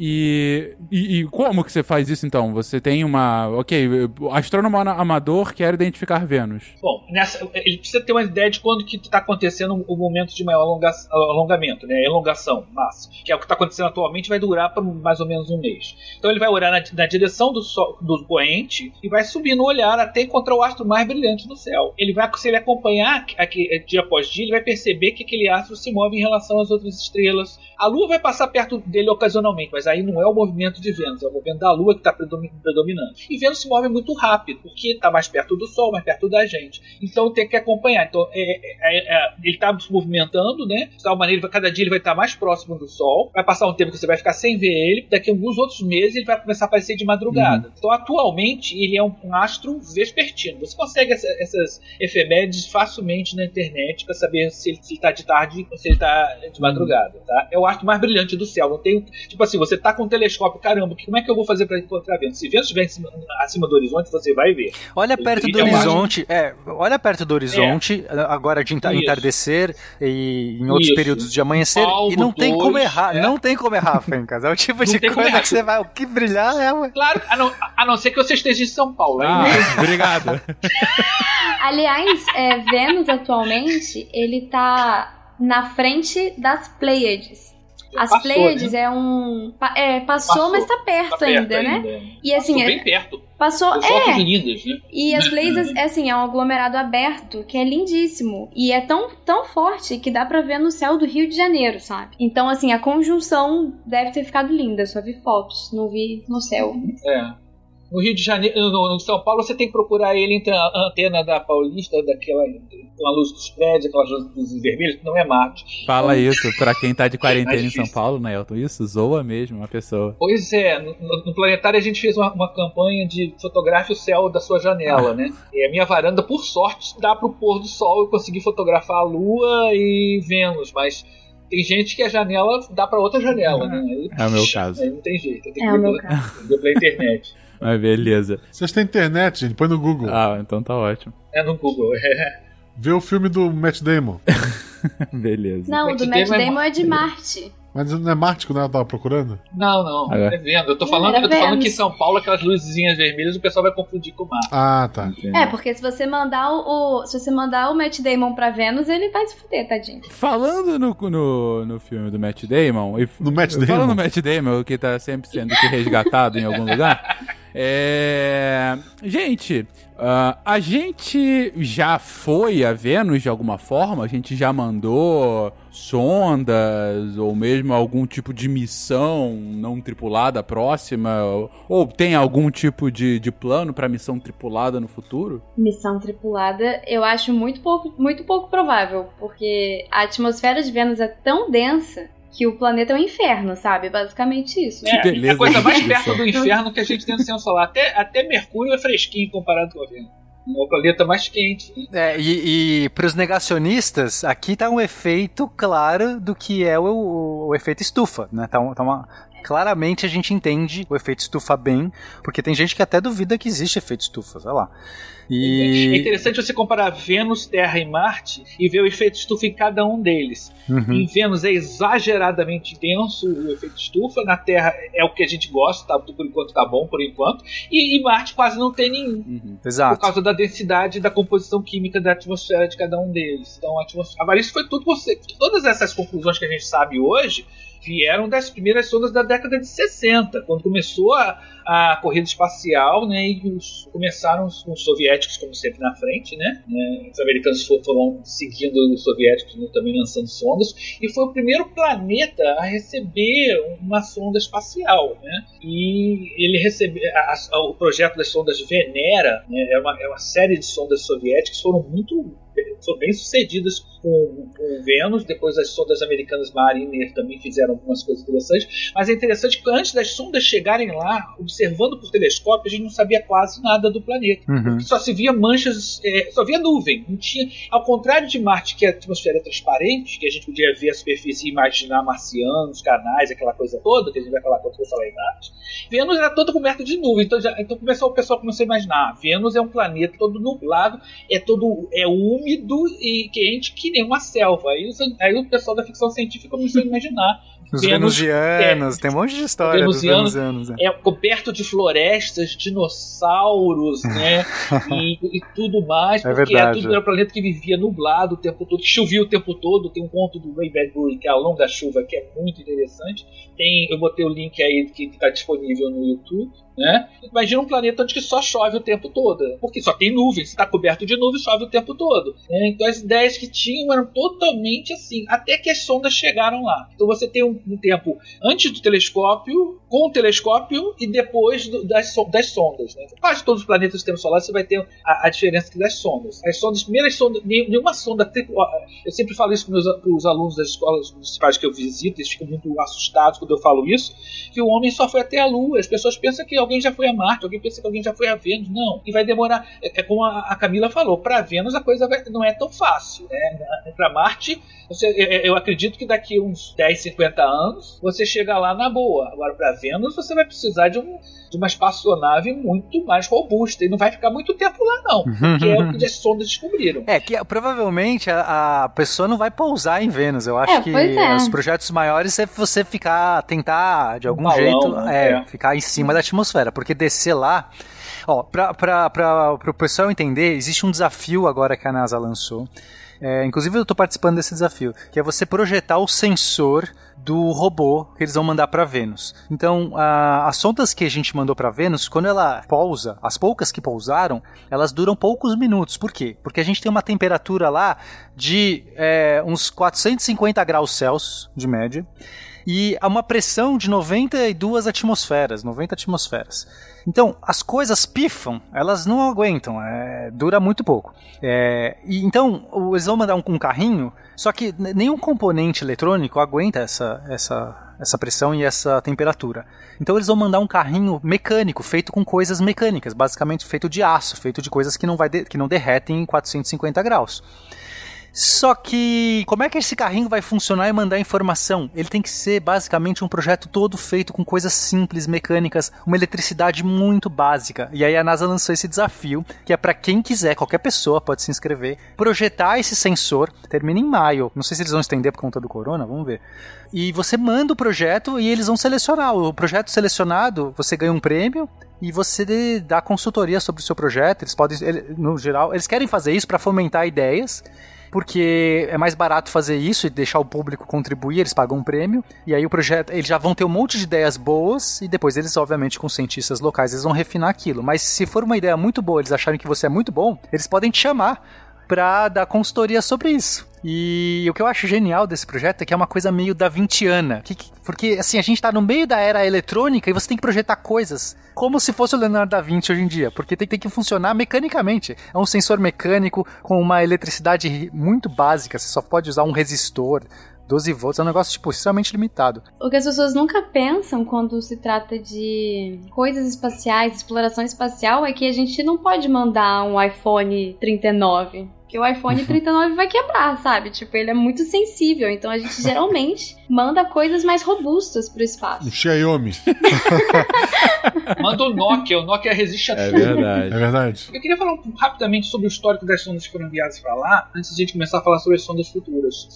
e, e, e como que você faz isso então? Você tem uma. Ok, astrônomo amador quer identificar Vênus. Bom, nessa, ele precisa ter uma ideia de quando que está acontecendo o momento de maior alonga, alongamento, né? Elongação máxima, que é o que está acontecendo atualmente, vai durar por mais ou menos um mês. Então ele vai olhar na, na direção do, sol, do poente e vai subir no olhar até encontrar o astro mais brilhante do céu. Ele vai, se ele acompanhar aqui, dia após dia, ele vai perceber que aquele astro se move em relação às outras estrelas. A Lua vai passar perto dele ocasionalmente, mas aí não é o movimento de Vênus, é o movimento da Lua que está predominando. E Vênus se move muito rápido, porque está mais perto do Sol, mais perto da gente. Então tem que acompanhar. Então é, é, é, ele está se movimentando, né? De tal maneira, cada dia ele vai estar mais próximo do Sol. Vai passar um tempo que você vai ficar sem ver ele. Daqui a alguns outros meses ele vai começar a aparecer de madrugada. Uhum. Então atualmente ele é um, um astro vespertino. Você consegue essa, essas efemérides facilmente na internet para saber se ele está de tarde ou se ele está de madrugada. Tá? É o astro mais brilhante do céu. Não tem, tipo assim, você tá com um telescópio, caramba, como é que eu vou fazer para encontrar Vênus? Se Vênus estiver acima, acima do horizonte, você vai ver. Olha perto do É horizonte, é, olha perto do horizonte, agora de enta- Isso. entardecer e em outros Isso. períodos de amanhecer, Algo e não tem como dois, errar, é. não tem como errar, Fencas. É o tipo Não de como coisa errar. que você vai, o que brilhar é, ué. Claro, a não, a não ser que você esteja em São Paulo. aí Ah, obrigado. Aliás, é, Vênus atualmente, ele tá na frente das Pleiades. As passou, Pleiades né? é um. É, passou, Passou. mas tá perto, Tá perto ainda, né? ainda. E assim, Passou é- bem perto. passou. É, lindas, né? e as Pleiades, é assim, é um aglomerado aberto que é lindíssimo. E é tão, tão forte que dá pra ver no céu do Rio de Janeiro, sabe? Então, assim, a conjunção deve ter ficado linda. Só vi fotos, não vi no céu. É. No Rio de Janeiro, no, no São Paulo, você tem que procurar ele entre a antena da Paulista, daquela com a luz dos prédios, aquelas luzes vermelhas, que não é Marte. Fala isso pra quem tá de quarentena É em São. Paulo, Nelton. Isso zoa mesmo uma pessoa. Pois é, no, no- Planetário a gente fez uma, uma campanha de fotografe o céu da sua janela, né? E a minha varanda, por sorte, dá pro pôr do sol eu consegui fotografar a Lua e Vênus, mas tem gente que a janela dá pra outra janela, né? Aí, É o meu caso. Aí não tem jeito, tem que É ver meu pela, ver pela internet. Mas beleza. Vocês têm internet, gente? Põe no Google. Ah, então tá ótimo. É no Google. É. Vê o filme do Matt Damon. Beleza. Não, o do Matt Damon é Damon é de Marte. Mas não é Marte que ela tava procurando? Não, não, É. é Vênus. Eu tô falando, eu tô falando que em São Paulo, aquelas luzinhas vermelhas, o pessoal vai confundir com Marte. Ah, tá. É, porque se você mandar o, o- se você mandar o Matt Damon pra Vênus, ele vai se fuder, tadinho. Falando no, no, no filme do Matt Damon. E, No Matt Falando Damon? no Matt Damon, que tá sempre sendo que resgatado em algum lugar. É. Gente, ah, a gente já foi a Vênus de alguma forma? A gente já mandou sondas ou mesmo algum tipo de missão não tripulada próxima? Ou, tem algum tipo de, de plano pra missão tripulada no futuro? Missão tripulada, eu acho muito pouco, muito pouco provável, porque a atmosfera de Vênus é tão densa que o planeta é um inferno, sabe? Basicamente isso. É, beleza a coisa mais perto do inferno que a gente tem no sistema solar. Até, até Mercúrio é fresquinho comparado com a Vênus. É o planeta mais quente. É, e, e para os negacionistas, aqui tá um efeito claro do que é o, o- o efeito estufa, né? Tá, um- tá uma- claramente a gente entende o efeito estufa bem, porque tem gente que até duvida que existe efeito estufa, sei lá. É E interessante você comparar Vênus, Terra e Marte e ver o efeito estufa em cada um deles. Uhum. Em Vênus é exageradamente denso o efeito estufa, na Terra é o que a gente gosta, tá, por enquanto tá bom, por enquanto, e em Marte quase não tem nenhum. Por exato. causa da densidade e da composição química da atmosfera de cada um deles. Então, a atmosfera. Agora, isso foi tudo você. Todas essas conclusões que a gente sabe hoje vieram das primeiras sondas da década de 60, quando começou a, a corrida espacial, né? E os- começaram os, os soviéticos, como sempre, na frente, né? né, Os americanos fo- foram seguindo os soviéticos né, também lançando sondas, e foi o primeiro planeta a receber uma sonda espacial, né? E ele recebeu a- a- o projeto das sondas Venera, né, é, uma, é uma série de sondas soviéticas foram muito foram bem sucedidas com, com Vênus, depois as sondas americanas Mariner também fizeram algumas coisas interessantes, mas é interessante que antes das sondas chegarem lá, observando por telescópio, a gente não sabia quase nada do planeta. Uhum. Só se via manchas, é, só via nuvem. Não tinha, ao contrário de Marte, que a atmosfera é transparente, que a gente podia ver a superfície e imaginar marcianos, canais, aquela coisa toda, que a gente vai falar quando for falar em Marte. Vênus era toda coberta de nuvem. Então, já, então começou, o pessoal começou a imaginar: ah, Vênus é um planeta todo nublado, é todo é úmido e quente que nem uma selva. Aí, aí o pessoal da ficção científica começou a imaginar. Os Vênus- venusianos, tem um monte de história dos Venusianos, né? é coberto de florestas, dinossauros, né? e, e tudo mais, É porque verdade. tudo era um planeta que vivia nublado o tempo todo, que chovia o tempo todo. Tem um conto do Ray Bradbury, que é ao longo da chuva, que é muito interessante. Tem, eu botei o link aí que está disponível no YouTube. Né? Imagina um planeta onde só chove o tempo todo, porque só tem nuvens, está coberto de nuvens, chove o tempo todo. né? Então as ideias que tinham eram totalmente assim, até que as sondas chegaram lá. Então você tem um, um tempo antes do telescópio, com o telescópio e depois do- das, das sondas. Né? Quase todos os planetas do sistema solar você vai ter a, a diferença das sondas. As sondas, as primeiras sondas, nenhuma sonda. Eu sempre falo isso para os alunos das escolas municipais que eu visito, eles ficam muito assustados quando eu falo isso, que o homem só foi até a Lua. As pessoas pensam que alguém já foi a Marte, alguém pensa que alguém já foi a Vênus. Não. E vai demorar. É, é como a, a Camila falou, para Vênus a coisa vai- não é tão fácil. Né? Para Marte, você, eu, eu acredito que daqui uns 10, 50 anos você chega lá na boa. Agora, para Vênus, você vai precisar de, um, de uma espaçonave muito mais robusta. E não vai ficar muito tempo lá, não. Porque é o que as sondas descobriram. É, que provavelmente a, a pessoa não vai pousar em Vênus. Eu acho É, que é. os projetos maiores é você ficar, tentar de algum balão, jeito, é, É. ficar em cima da atmosfera, porque descer lá. Ó, pra, pro pessoal entender, existe um desafio agora que a NASA lançou. É, inclusive eu tô participando desse desafio, que é você projetar o sensor do robô que eles vão mandar para Vênus. Então, a- as sondas que a gente mandou para Vênus, quando ela pousa, as poucas que pousaram, elas duram poucos minutos. Por quê? Porque a gente tem uma temperatura lá de é, uns 450 graus Celsius de média e há uma pressão de 92 atmosferas, 90 atmosferas. Então, as coisas pifam, elas não aguentam, é, dura muito pouco. É, e então, eles vão mandar um, um carrinho, só que nenhum componente eletrônico aguenta essa, essa, essa pressão e essa temperatura. Então, eles vão mandar um carrinho mecânico, feito com coisas mecânicas, basicamente feito de aço, feito de coisas que não, vai de- que não derretem em 450 graus. Só que como é que esse carrinho vai funcionar e mandar informação? Ele tem que ser basicamente um projeto todo feito com coisas simples, mecânicas, uma eletricidade muito básica. E aí a NASA lançou esse desafio, que é para quem quiser, qualquer pessoa pode se inscrever, projetar esse sensor, termina em maio. Não sei se eles vão estender por conta do corona, vamos ver. E você manda o projeto e eles vão selecionar. O projeto selecionado, você ganha um prêmio e você dá consultoria sobre o seu projeto. Eles podem, no geral, eles querem fazer isso para fomentar ideias porque é mais barato fazer isso e deixar o público contribuir, eles pagam um prêmio, e aí o projeto, eles já vão ter um monte de ideias boas, e depois eles, obviamente, com cientistas locais, eles vão refinar aquilo. Mas se for uma ideia muito boa, eles acharem que você é muito bom, eles podem te chamar para dar consultoria sobre isso. E o que eu acho genial desse projeto é que é uma coisa meio da Vinciana. Que, que, porque, assim, a gente tá no meio da era eletrônica e você tem que projetar coisas como se fosse o Leonardo da Vinci hoje em dia, porque tem, tem que funcionar mecanicamente. É um sensor mecânico com uma eletricidade muito básica, você só pode usar um resistor, 12 volts é um negócio, tipo, extremamente limitado. O que as pessoas nunca pensam quando se trata de coisas espaciais, exploração espacial, é que a gente não pode mandar um iPhone 39 que o iPhone 39 vai quebrar, sabe? Tipo, ele é muito sensível, então a gente geralmente manda coisas mais robustas pro espaço. Um Xiaomi. manda o Nokia, o Nokia resiste a É tudo. verdade. É verdade. Eu queria falar um- rapidamente sobre o histórico das sondas que foram enviadas para lá, antes de a gente começar a falar sobre as sondas futuras.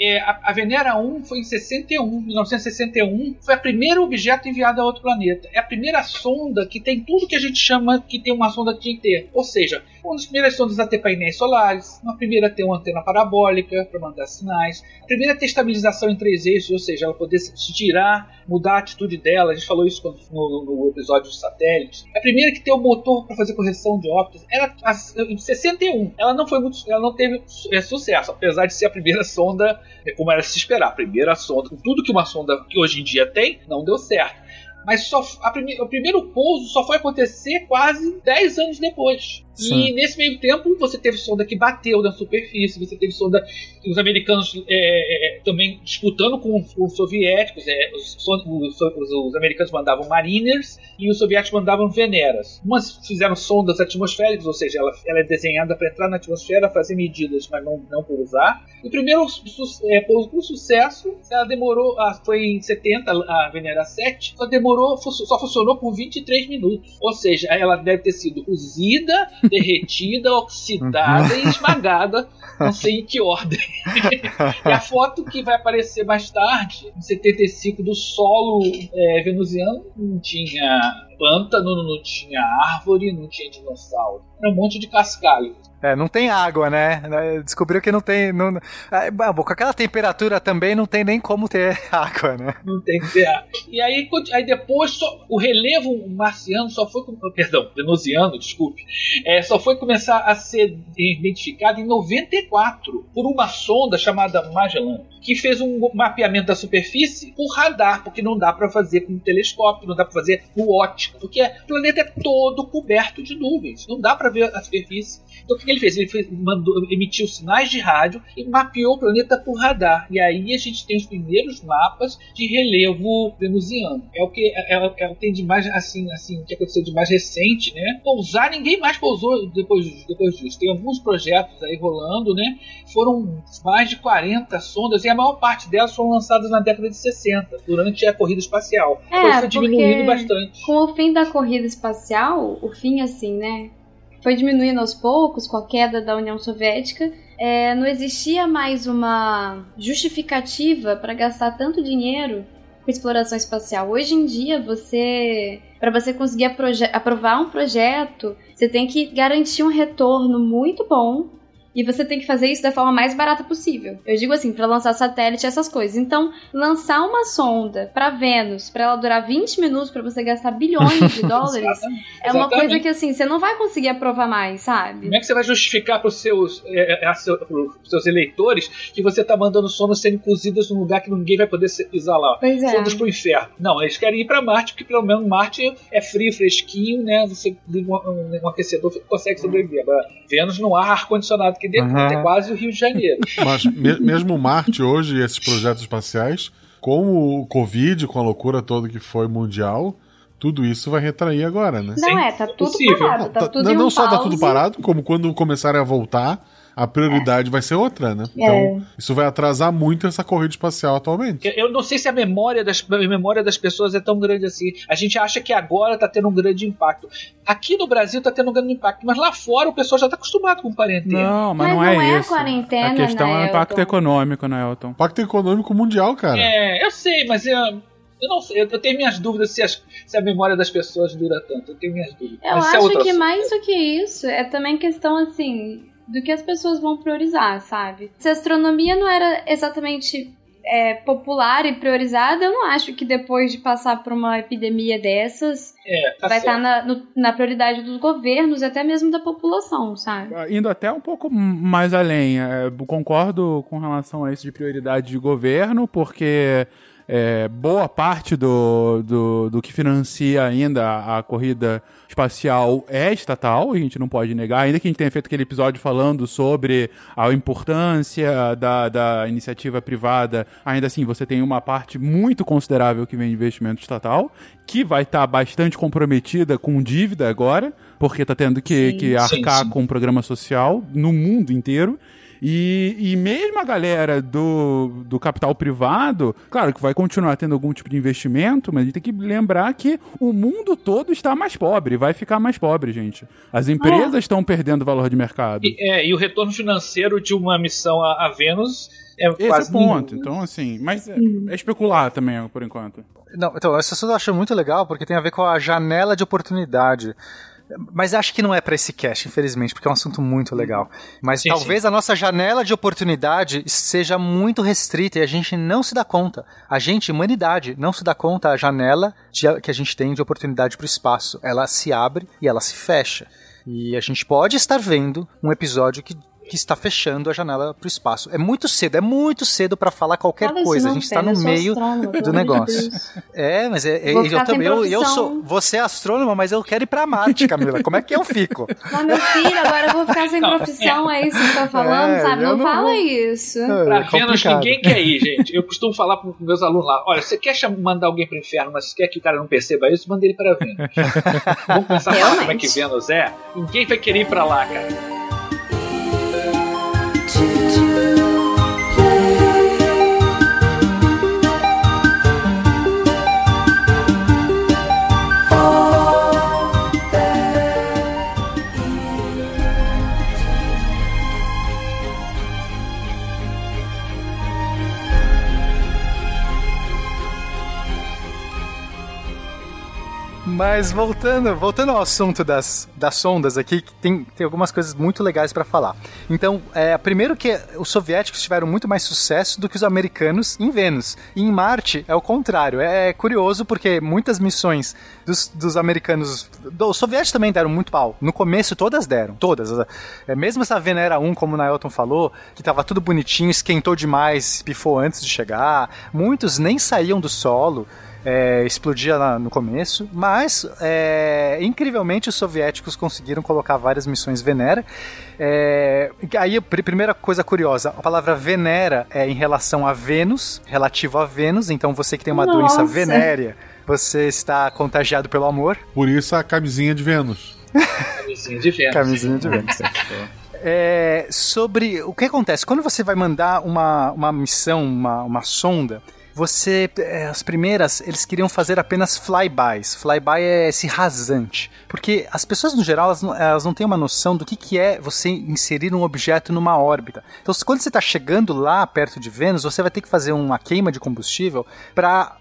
É, a, a Venera 1 foi em 61, 1961, foi a primeira objeto enviado a outro planeta. É a primeira sonda que tem tudo que a gente chama que tem uma sonda tinha que ter. Ou seja, uma das primeiras sondas a ter painéis solares, uma primeira a ter uma antena parabólica para mandar sinais, a primeira a ter estabilização em três eixos, ou seja, ela poder se girar, mudar a atitude dela. A gente falou isso no, no episódio dos satélites. A primeira que tem o motor para fazer correção de órbitas. Era as- em 61. Ela não foi muito, ela não teve é, sucesso, apesar de ser a primeira sonda, é, como era se esperar, a primeira sonda, com tudo que uma sonda que hoje em dia tem, não deu certo. Mas só, a prime- o primeiro pouso só foi acontecer quase 10 anos depois. Sim. E nesse meio tempo você teve sonda que bateu na superfície, você teve sonda os americanos é, é, também disputando com os, os soviéticos. é, os, os- os- os americanos mandavam Mariners e os soviéticos mandavam Veneras. Umas fizeram sondas atmosféricas, ou seja, ela, ela é desenhada para entrar na atmosfera, fazer medidas, mas não, não por usar. O primeiro é, pouso com sucesso, ela demorou, ah, foi em 70, a Venera 7, só demorou, só funcionou por 23 minutos. Ou seja, ela deve ter sido cozida, derretida, oxidada e esmagada, não sei em que ordem. e a foto que vai aparecer mais tarde, em 75, do solo é, venusiano, não tinha pântano, não tinha árvore, não tinha dinossauro. Era um monte de cascalho. É, não tem água, né? Descobriu que não tem. Não, é, com aquela temperatura também não tem nem como ter água, né? Não tem PA. E aí, aí depois só- o relevo marciano só foi. com- Perdão, venusiano, desculpe. é, só foi começar a ser identificado em 94 por uma sonda chamada Magellan, que fez um mapeamento da superfície por radar, porque não dá para fazer com telescópio, não dá para fazer com ótica, porque o planeta é todo coberto de nuvens, não dá para ver a superfície. Então o que ele fez? Ele fez- mandou, emitiu sinais de rádio e mapeou o planeta por radar. E aí a gente tem os primeiros mapas de relevo venusiano. É o que é, é- é tem de mais assim, assim, que aconteceu de mais recente, né? Pousar ninguém mais pousou depois, depois disso. Tem alguns projetos aí rolando, né? Foram mais de 40 sondas e a maior parte delas foram lançadas na década de 60, durante a corrida espacial. É, então foi diminuindo bastante. Com o fim da corrida espacial, o fim assim, né? Foi diminuindo aos poucos com a queda da União Soviética. é, não existia mais uma justificativa para gastar tanto dinheiro com exploração espacial. Hoje em dia, você, para você conseguir aprovar um projeto, você tem que garantir um retorno muito bom e você tem que fazer isso da forma mais barata possível. Eu digo assim, para lançar satélite essas coisas. Então, lançar uma sonda para Vênus, para ela durar 20 minutos para você gastar bilhões de dólares, é uma Exatamente. coisa que assim, você não vai conseguir aprovar mais, sabe? Como é que você vai justificar para os seus, é, é, a seu- pros seus eleitores que você está mandando sondas sendo cozidas num lugar que ninguém vai poder pisar lá? Pois é. Sondas para o inferno. Não, eles querem ir para Marte, porque pelo menos Marte é frio, fresquinho, né? Você liga um, um- um aquecedor você consegue sobreviver. Agora, Vênus não há ar-condicionado que dentro, Uhum. é quase o Rio de Janeiro. Mas me- mesmo Marte hoje e esses projetos espaciais, com o Covid, com a loucura toda que foi mundial, tudo isso vai retrair agora, né? Não é, tá tudo possível. parado, tá, Tá- tudo não em um não só tá pause. tudo parado, como quando começarem a voltar, a prioridade vai ser outra, né? Então, isso vai atrasar muito essa corrida espacial atualmente. Eu, eu não sei se a memória, das, a memória das pessoas é tão grande assim. A gente acha que agora tá tendo um grande impacto. Aqui no Brasil tá tendo um grande impacto, mas lá fora o pessoal já tá acostumado com quarentena. Não, mas, Mas não, não é, é a isso. quarentena, a questão né, é o impacto Elton? econômico, né, Elton? Pacto Econômico Mundial, cara. É, eu sei, mas eu, eu não sei. Eu, tenho minhas dúvidas se, as- se a memória das pessoas dura tanto. Eu tenho minhas dúvidas. Eu é acho outro que assunto. mais do que isso é também questão assim do que as pessoas vão priorizar, sabe? Se a astronomia não era exatamente é, popular e priorizada, eu não acho que depois de passar por uma epidemia dessas É, tá vai certo. estar na, no- na prioridade dos governos e até mesmo da população, sabe? Ah, Indo até um pouco mais além, é, concordo com relação a isso de prioridade de governo, porque é, boa parte do, do, do que financia ainda a, corrida espacial é estatal, a gente não pode negar, ainda que a gente tenha feito aquele episódio falando sobre a importância da, da iniciativa privada, ainda assim você tem uma parte muito considerável que vem de investimento estatal, que vai estar bastante comprometida com dívida agora, porque está tendo que, Sim. que Sim, arcar sim. com um programa social no mundo inteiro. E, e mesmo a galera do, do capital privado, claro que vai continuar tendo algum tipo de investimento, mas a gente tem que lembrar que o mundo todo está mais pobre, vai ficar mais pobre, gente. As empresas estão perdendo valor de mercado. E, é, e o retorno financeiro de uma missão a, a Vênus é Esse é quase o ponto. nenhum. Então, assim, mas é, é especular também, por enquanto. Não, então, esse assunto eu acho muito legal porque tem a ver com a janela de oportunidade. Mas acho que não é pra esse cast, infelizmente, porque é um assunto muito legal. Mas Sim, talvez a nossa janela de oportunidade seja muito restrita e a gente não se dá conta. A gente, humanidade, não se dá conta a janela de- que a gente tem de oportunidade pro espaço. Ela se abre e ela se fecha. E a gente pode estar vendo um episódio que, que está fechando a janela pro espaço. É muito cedo, é muito cedo pra falar qualquer Fala coisa. não, a gente está no eu meio do negócio. É, mas é, é- eu também. Eu, eu sou. Você é astrônoma, mas eu quero ir pra Marte, Camila. Como é que eu fico? Mas meu filho, agora eu vou ficar sem profissão, é isso que você tá falando, É, sabe? eu Não, não fala vou. isso. Pra É Vênus ninguém quer ir, gente. Eu costumo falar pros meus alunos lá: olha, você quer mandar alguém pro inferno, mas você quer que o cara não perceba isso, manda ele pra Vênus. Vamos falar como é que. Vênus é? Ninguém vai querer ir pra lá, cara. Mas voltando, voltando ao assunto das, das sondas aqui, que tem, tem algumas coisas muito legais pra falar. Então, é, primeiro que os soviéticos tiveram muito mais sucesso do que os americanos em Vênus. E em Marte é o contrário. É, curioso porque muitas missões dos, dos americanos. Os soviéticos também deram muito pau. No começo todas deram, todas. É, mesmo essa Venera 1, como o Nailton falou, que tava tudo bonitinho, esquentou demais, pifou antes de chegar. Muitos nem saíam do solo é, explodia na- no começo, mas é, incrivelmente os soviéticos conseguiram colocar várias missões Venera. É, aí, a pr- primeira coisa curiosa, a palavra Venera é em relação a Vênus, relativo a Vênus, então você que tem uma doença Nossa. venérea, você está contagiado pelo amor. Por isso a camisinha de Vênus. Camisinha de Vênus. Camisinha de Vênus. É, sobre o que acontece quando você vai mandar uma, uma missão, uma, uma sonda. Você, é, as primeiras, eles queriam fazer apenas flybys. Flyby é esse rasante. Porque as pessoas, no geral, elas não, elas não têm uma noção do que, que é você inserir um objeto numa órbita. Então, quando você está chegando lá perto de Vênus, você vai ter que fazer uma queima de combustível para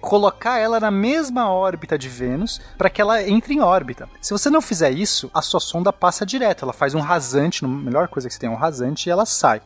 colocar ela na mesma órbita de Vênus para que ela entre em órbita. Se você não fizer isso, a sua sonda passa direto. Ela faz um rasante, a melhor coisa que você tem é um rasante e ela sai.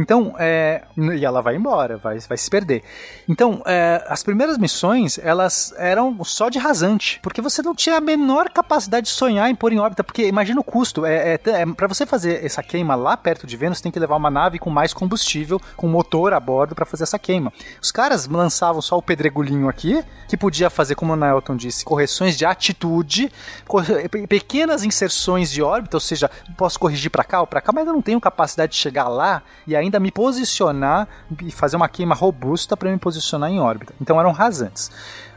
Então, é, e ela vai embora, vai, vai se perder. Então, é, as primeiras missões, elas eram só de rasante, porque você não tinha a menor capacidade de sonhar em pôr em órbita, porque imagina o custo, é, é, é, para você fazer essa queima lá perto de Vênus, tem que levar uma nave com mais combustível, com motor a bordo para fazer essa queima. Os caras lançavam só o pedregulhinho aqui, que podia fazer, como o Nelton disse, correções de atitude, pequenas inserções de órbita, ou seja, posso corrigir para cá ou para cá, mas eu não tenho capacidade de chegar lá e ainda me posicionar e fazer uma queima robusta para me posicionar em órbita. Então eram rasantes.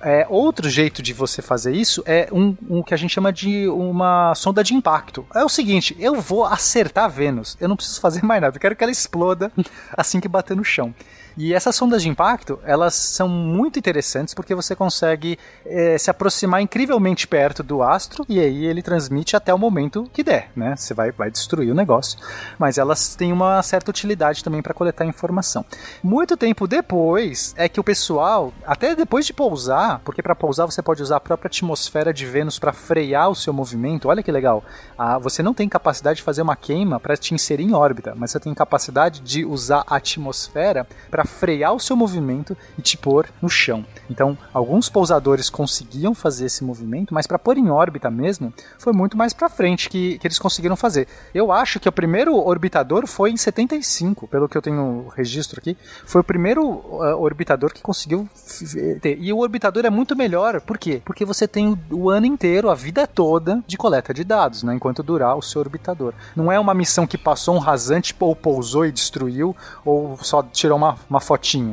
É, outro jeito de você fazer isso é um, um, que a gente chama de uma sonda de impacto. É o seguinte, eu vou acertar Vênus, eu não preciso fazer mais nada, eu quero que ela exploda assim que bater no chão. E essas sondas de impacto, elas são muito interessantes porque você consegue é, se aproximar incrivelmente perto do astro e aí ele transmite até o momento que der, né? Você vai, vai destruir o negócio. Mas elas têm uma certa utilidade também para coletar informação. Muito tempo depois é que o pessoal, até depois de pousar, porque para pousar você pode usar a própria atmosfera de Vênus para frear o seu movimento. Olha que legal. Ah, você não tem capacidade de fazer uma queima para te inserir em órbita, mas você tem capacidade de usar a atmosfera para frear o seu movimento e te pôr no chão. Então, alguns pousadores conseguiam fazer esse movimento, mas para pôr em órbita mesmo, foi muito mais para frente que, que eles conseguiram fazer. Eu acho que o primeiro orbitador foi em 75, pelo que eu tenho registro aqui, foi o primeiro uh, orbitador que conseguiu ter. E o orbitador é muito melhor, por quê? Porque você tem o ano inteiro, a vida toda de coleta de dados, né, enquanto durar o seu orbitador. Não é uma missão que passou um rasante ou pousou e destruiu, ou só tirou uma, uma.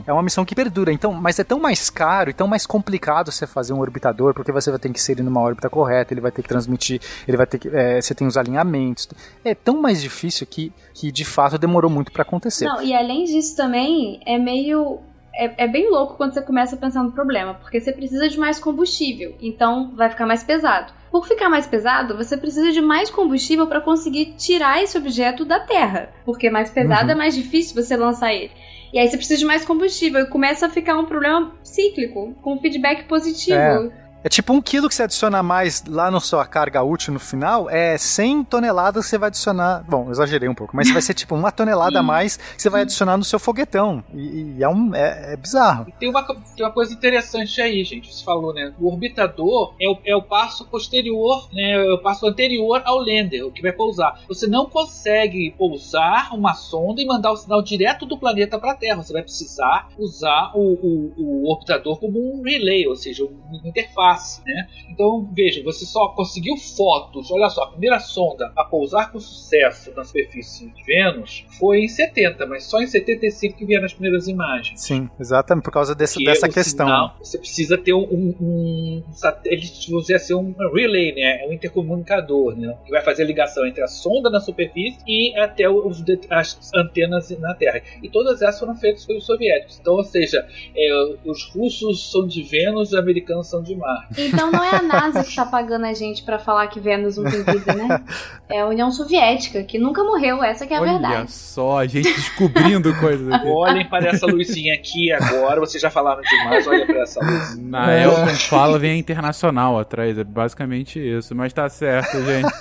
É uma missão que perdura, então, mas é tão mais caro e tão mais complicado você fazer um orbitador, porque você vai ter que ser numa órbita correta, ele vai ter que transmitir, ele vai ter que. É, você tem os alinhamentos. É tão mais difícil que, que de fato demorou muito para acontecer. Não, e além disso também é meio é, é, bem louco quando você começa a pensar no problema, porque você precisa de mais combustível, então vai ficar mais pesado. Por ficar mais pesado, você precisa de mais combustível para conseguir tirar esse objeto da Terra, porque mais pesado uhum. é mais difícil você lançar ele. E aí você precisa de mais combustível e começa a ficar um problema cíclico, com feedback positivo. É. É tipo um quilo que você adiciona mais lá na sua carga útil no final, é 100 toneladas que você vai adicionar. Bom, exagerei um pouco, mas vai ser tipo uma tonelada a mais que você vai adicionar no seu foguetão. E, e é, um, é, é bizarro. E tem uma, tem uma coisa interessante aí, gente. Você falou, né? O orbitador é o, é o passo posterior, né? É o passo anterior ao lander, o que vai pousar. Você não consegue pousar uma sonda e mandar o sinal direto do planeta para a Terra. Você vai precisar usar o, o, o orbitador como um relay, ou seja, uma interface face, né? Então veja, você só conseguiu fotos. Olha só, a primeira sonda a pousar com sucesso na superfície de Vênus foi em 70, mas só em 75 que vieram as primeiras imagens. Sim, exatamente por causa desse, dessa questão. Sinal, você precisa ter um, um, um satélite, você ser um relay, né? Um intercomunicador, né? Que vai fazer a ligação entre a sonda na superfície e até os, as antenas na Terra. E todas essas foram feitas pelos soviéticos. Então, ou seja, é, os russos são de Vênus, os americanos são de Marte. Então não é a NASA que tá pagando a gente para falar que Vênus não tem vida, né? É a União Soviética, que nunca morreu, essa que é a Olha verdade. Olha só, a gente descobrindo coisas aqui. Olhem para essa luzinha aqui agora, vocês já falaram demais, olha para essa luz. Na Elton fala, vem a Internacional atrás, é basicamente isso, mas tá certo, gente.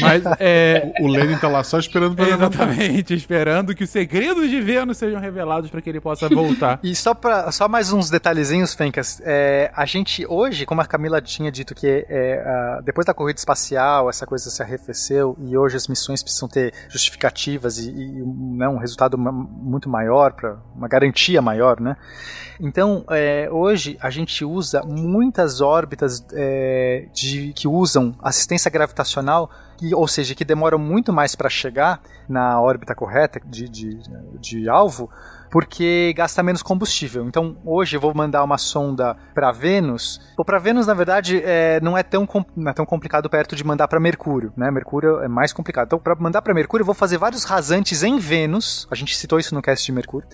Mas é... O, o Lenin tá lá só esperando pra Exatamente, esperando que os segredos de Vênus sejam revelados para que ele possa voltar. E só, pra, só mais uns detalhezinhos, Fencas, é, a gente hoje, como a Camila tinha dito que é, depois da corrida espacial essa coisa se arrefeceu e hoje as missões precisam ter justificativas e, e né, um resultado muito maior, para uma garantia maior, né? Então, é, hoje a gente usa muitas órbitas é, de, que usam assistência gravitacional, que, ou seja, que demoram muito mais para chegar na órbita correta de, de, de alvo, porque gasta menos combustível. Então, hoje eu vou mandar uma sonda para Vênus. Ou para Vênus, na verdade, é, não, é tão, não é tão complicado perto de mandar para Mercúrio, né? Mercúrio é mais complicado. Então, para mandar para Mercúrio, eu vou fazer vários rasantes em Vênus. A gente citou isso no cast de Mercúrio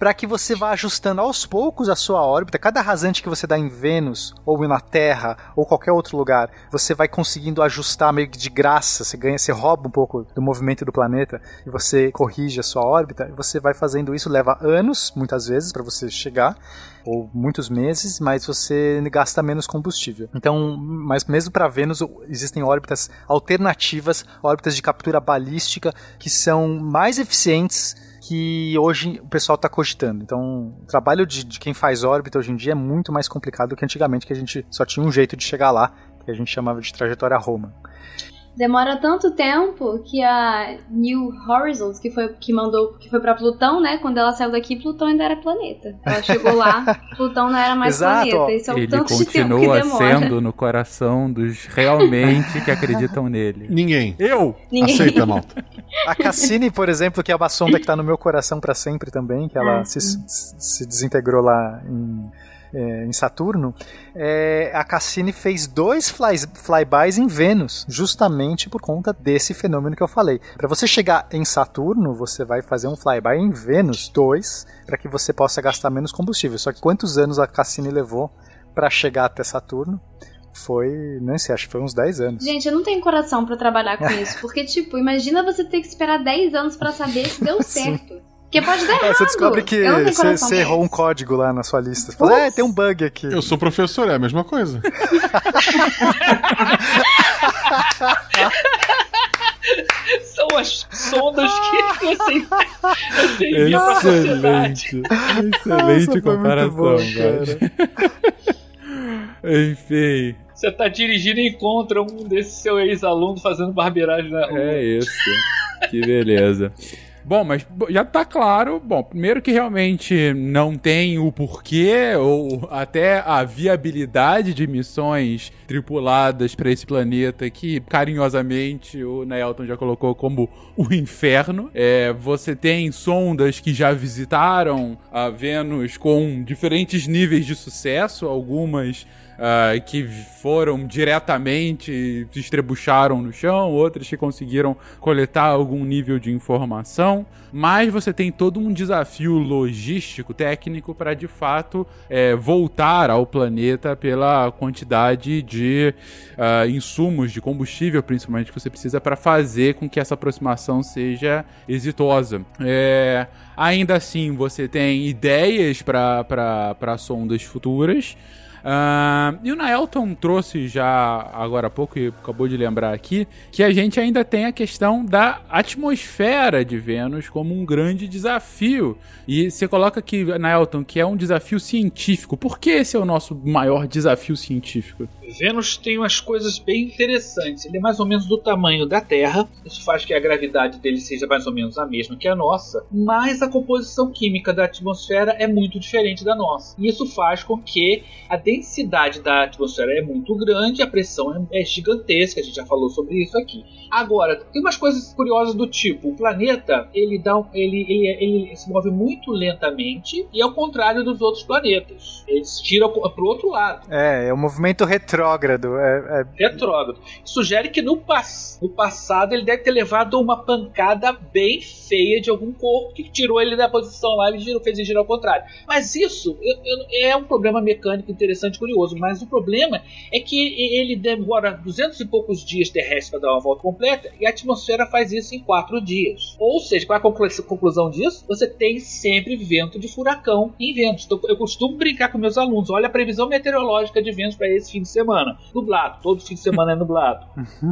para que você vá ajustando aos poucos a sua órbita. Cada rasante que você dá em Vênus, ou na Terra, ou qualquer outro lugar, você vai conseguindo ajustar meio que de graça. Você ganha, você rouba um pouco do movimento do planeta e você corrige a sua órbita. E você vai fazendo isso, leva anos, muitas vezes, para você chegar ou muitos meses, mas você gasta menos combustível. Então, mas mesmo para Vênus existem órbitas alternativas, órbitas de captura balística que são mais eficientes que hoje o pessoal está cogitando. Então, o trabalho de, de, quem faz órbita hoje em dia é muito mais complicado do que antigamente, que a gente só tinha um jeito de chegar lá, que a gente chamava de trajetória Roma. Demora tanto tempo que a New Horizons, que foi que mandou, que foi para Plutão, né? Quando ela saiu daqui, Plutão ainda era planeta. Ela chegou lá, Plutão não era mais Exato, planeta. Isso é o Ele tanto de tempo que demora. sendo no coração dos realmente que acreditam nele. Ninguém. Eu! Ninguém. Aceita, malta. A Cassini, por exemplo, que é uma sonda que tá no meu coração pra sempre também, que ela Ah, se, se desintegrou lá em, é, em Saturno, é, a Cassini fez dois flybys em Vênus, justamente por conta desse fenômeno que eu falei. Para você chegar em Saturno, você vai fazer um flyby em Vênus 2, para que você possa gastar menos combustível. Só que quantos anos a Cassini levou para chegar até Saturno? Foi, não sei, acho que foi uns 10 anos. Gente, eu não tenho coração pra trabalhar com isso. Porque, tipo, imagina você ter que esperar 10 anos pra saber se deu certo. Porque pode dar É, errado. você descobre que você, errou um código lá na sua lista. Você fala, é, tem um bug aqui. Eu sou professor, é a mesma coisa. São as sondas que você, você envia pra sociedade. Excelente. Excelente Nossa, comparação, bom, cara. Enfim, Você tá dirigindo e encontra um desses seu ex-aluno fazendo barbeiragem na rua. é isso. Que beleza. Bom, mas já tá claro. Bom, primeiro que realmente não tem o porquê ou até a viabilidade de missões tripuladas para esse planeta que carinhosamente o Nelton já colocou como o inferno. É, você tem sondas que já visitaram a Vênus com diferentes níveis de sucesso, algumas ah, que foram diretamente se estrebucharam no chão, outras que conseguiram coletar algum nível de informação, mas você tem todo um desafio logístico, técnico, para de fato é, voltar ao planeta pela quantidade de ah, insumos, de combustível, principalmente, que você precisa para fazer com que essa aproximação seja exitosa. É, ainda assim, você tem ideias para sondas futuras. Ah, e o Naelton trouxe já agora há pouco, e acabou de lembrar aqui, que a gente ainda tem a questão da atmosfera de Vênus como um grande desafio. E você coloca aqui, Naelton, que é um desafio científico. Por que esse é o nosso maior desafio científico? Vênus tem umas coisas bem interessantes. Ele é mais ou menos do tamanho da Terra, isso faz que a gravidade dele seja mais ou menos a mesma que a nossa, mas a composição química da atmosfera é muito diferente da nossa. E isso faz com que a densidade da atmosfera é muito grande, a pressão é, é gigantesca, a gente já falou sobre isso aqui. Agora, tem umas coisas curiosas do tipo, o planeta, ele dá ele, ele, ele se move muito lentamente e ao contrário dos outros planetas. Ele gira para o outro lado É, é um movimento retrógrado. É, é- retrógrado. Sugere que no, no passado ele deve ter levado uma pancada bem feia de algum corpo que tirou ele da posição lá e fez ele girar ao contrário. Mas isso eu- eu- é um problema mecânico interessante curioso. Mas o problema é que ele demora 200 e poucos dias terrestres para dar uma volta completa e a atmosfera faz isso em 4 dias. Ou seja, qual é a conclu- conclusão disso? Você tem sempre vento de furacão em ventos. Então, eu costumo brincar com meus alunos: olha a previsão meteorológica de ventos para esse fim de semana. Nublado, todo fim de semana é nublado.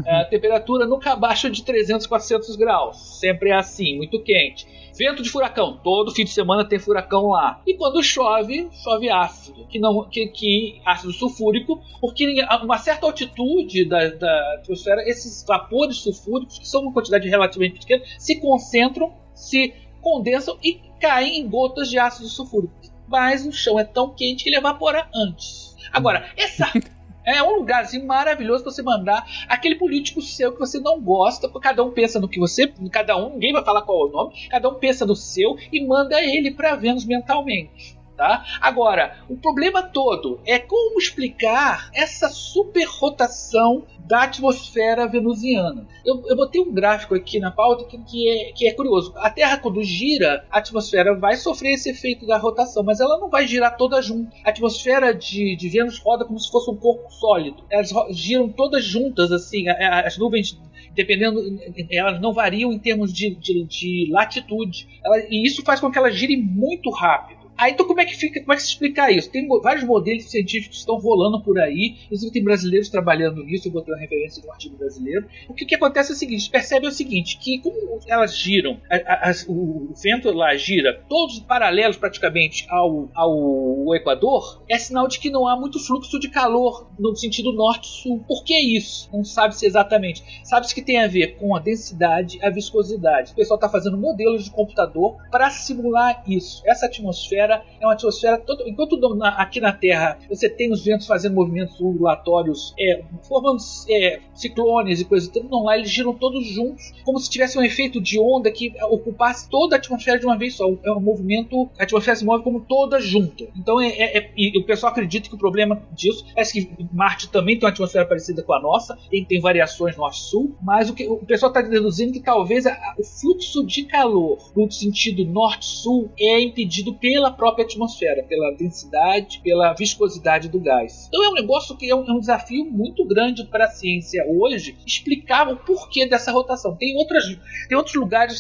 É, a temperatura nunca abaixo de 300, 400 graus. Sempre é assim, muito quente. Vento de furacão, todo fim de semana tem furacão lá. E quando chove, chove ácido, que não, que, que ácido sulfúrico, porque a uma certa altitude da, da atmosfera, esses vapores sulfúricos, que são uma quantidade relativamente pequena, se concentram, se condensam e caem em gotas de ácido sulfúrico. Mas o chão é tão quente que ele evapora antes. Agora, essa é um lugarzinho maravilhoso pra você mandar aquele político seu que você não gosta, porque cada um pensa no que você, cada um, ninguém vai falar qual é o nome, cada um pensa no seu e manda ele pra Vênus mentalmente. Tá? Agora, o problema todo é como explicar essa superrotação da atmosfera venusiana. Eu, eu botei um gráfico aqui na pauta que, que, é, que é curioso. A Terra, quando gira, a atmosfera vai sofrer esse efeito da rotação, mas ela não vai girar toda junto. A atmosfera de, de Vênus roda como se fosse um corpo sólido. Elas giram todas juntas, assim. As nuvens, dependendo, elas não variam em termos de, de, de latitude. Ela- e isso faz com que elas girem muito rápido. Aí então como é que fica, como é que se explica isso? Tem vários modelos científicos que estão rolando por aí, inclusive tem brasileiros trabalhando nisso, eu botei uma referência de um artigo brasileiro. O que, que acontece é o seguinte, percebe o seguinte, que como elas giram, a, a, o, vento lá gira todos paralelos praticamente ao, ao Equador, é sinal de que não há muito fluxo de calor no sentido norte-sul. Por que isso? Não sabe-se exatamente. Sabe-se que tem a ver com a densidade, a viscosidade. O pessoal está fazendo modelos de computador para simular isso. Essa atmosfera é uma atmosfera. Todo, enquanto aqui na Terra você tem os ventos fazendo movimentos ondulatórios, é, formando é, ciclones e coisas, não lá eles giram todos juntos, como se tivesse um efeito de onda que ocupasse toda a atmosfera de uma vez só. É um movimento, a atmosfera se move como toda junta. Então é, é, é o pessoal acredita que o problema disso é que Marte também tem uma atmosfera parecida com a nossa, tem, tem variações norte-sul, mas o que o pessoal está deduzindo que talvez a, o fluxo de calor no sentido norte-sul é impedido pela própria atmosfera, pela densidade, pela viscosidade do gás. Então é um negócio que é um, é um desafio muito grande para a ciência hoje explicar o porquê dessa rotação. Tem, outras, tem outros lugares do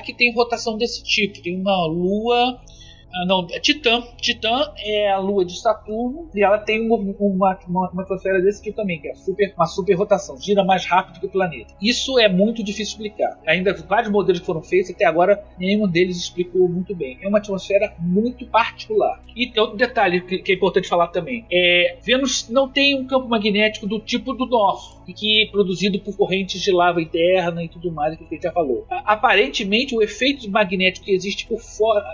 que tem rotação desse tipo. Tem uma lua ah, não, é Titã. Titã é a lua de Saturno e ela tem uma, uma, uma, atmosfera desse tipo também, que é super, uma super rotação, gira mais rápido que o planeta. Isso é muito difícil explicar. Ainda vários modelos que foram feitos, até agora nenhum deles explicou muito bem. É uma atmosfera muito particular. E tem outro detalhe que, que é importante falar também: é, Vênus não tem um campo magnético do tipo do nosso, que é produzido por correntes de lava interna e tudo mais, que a gente já falou. Aparentemente, o efeito magnético que existe por fora,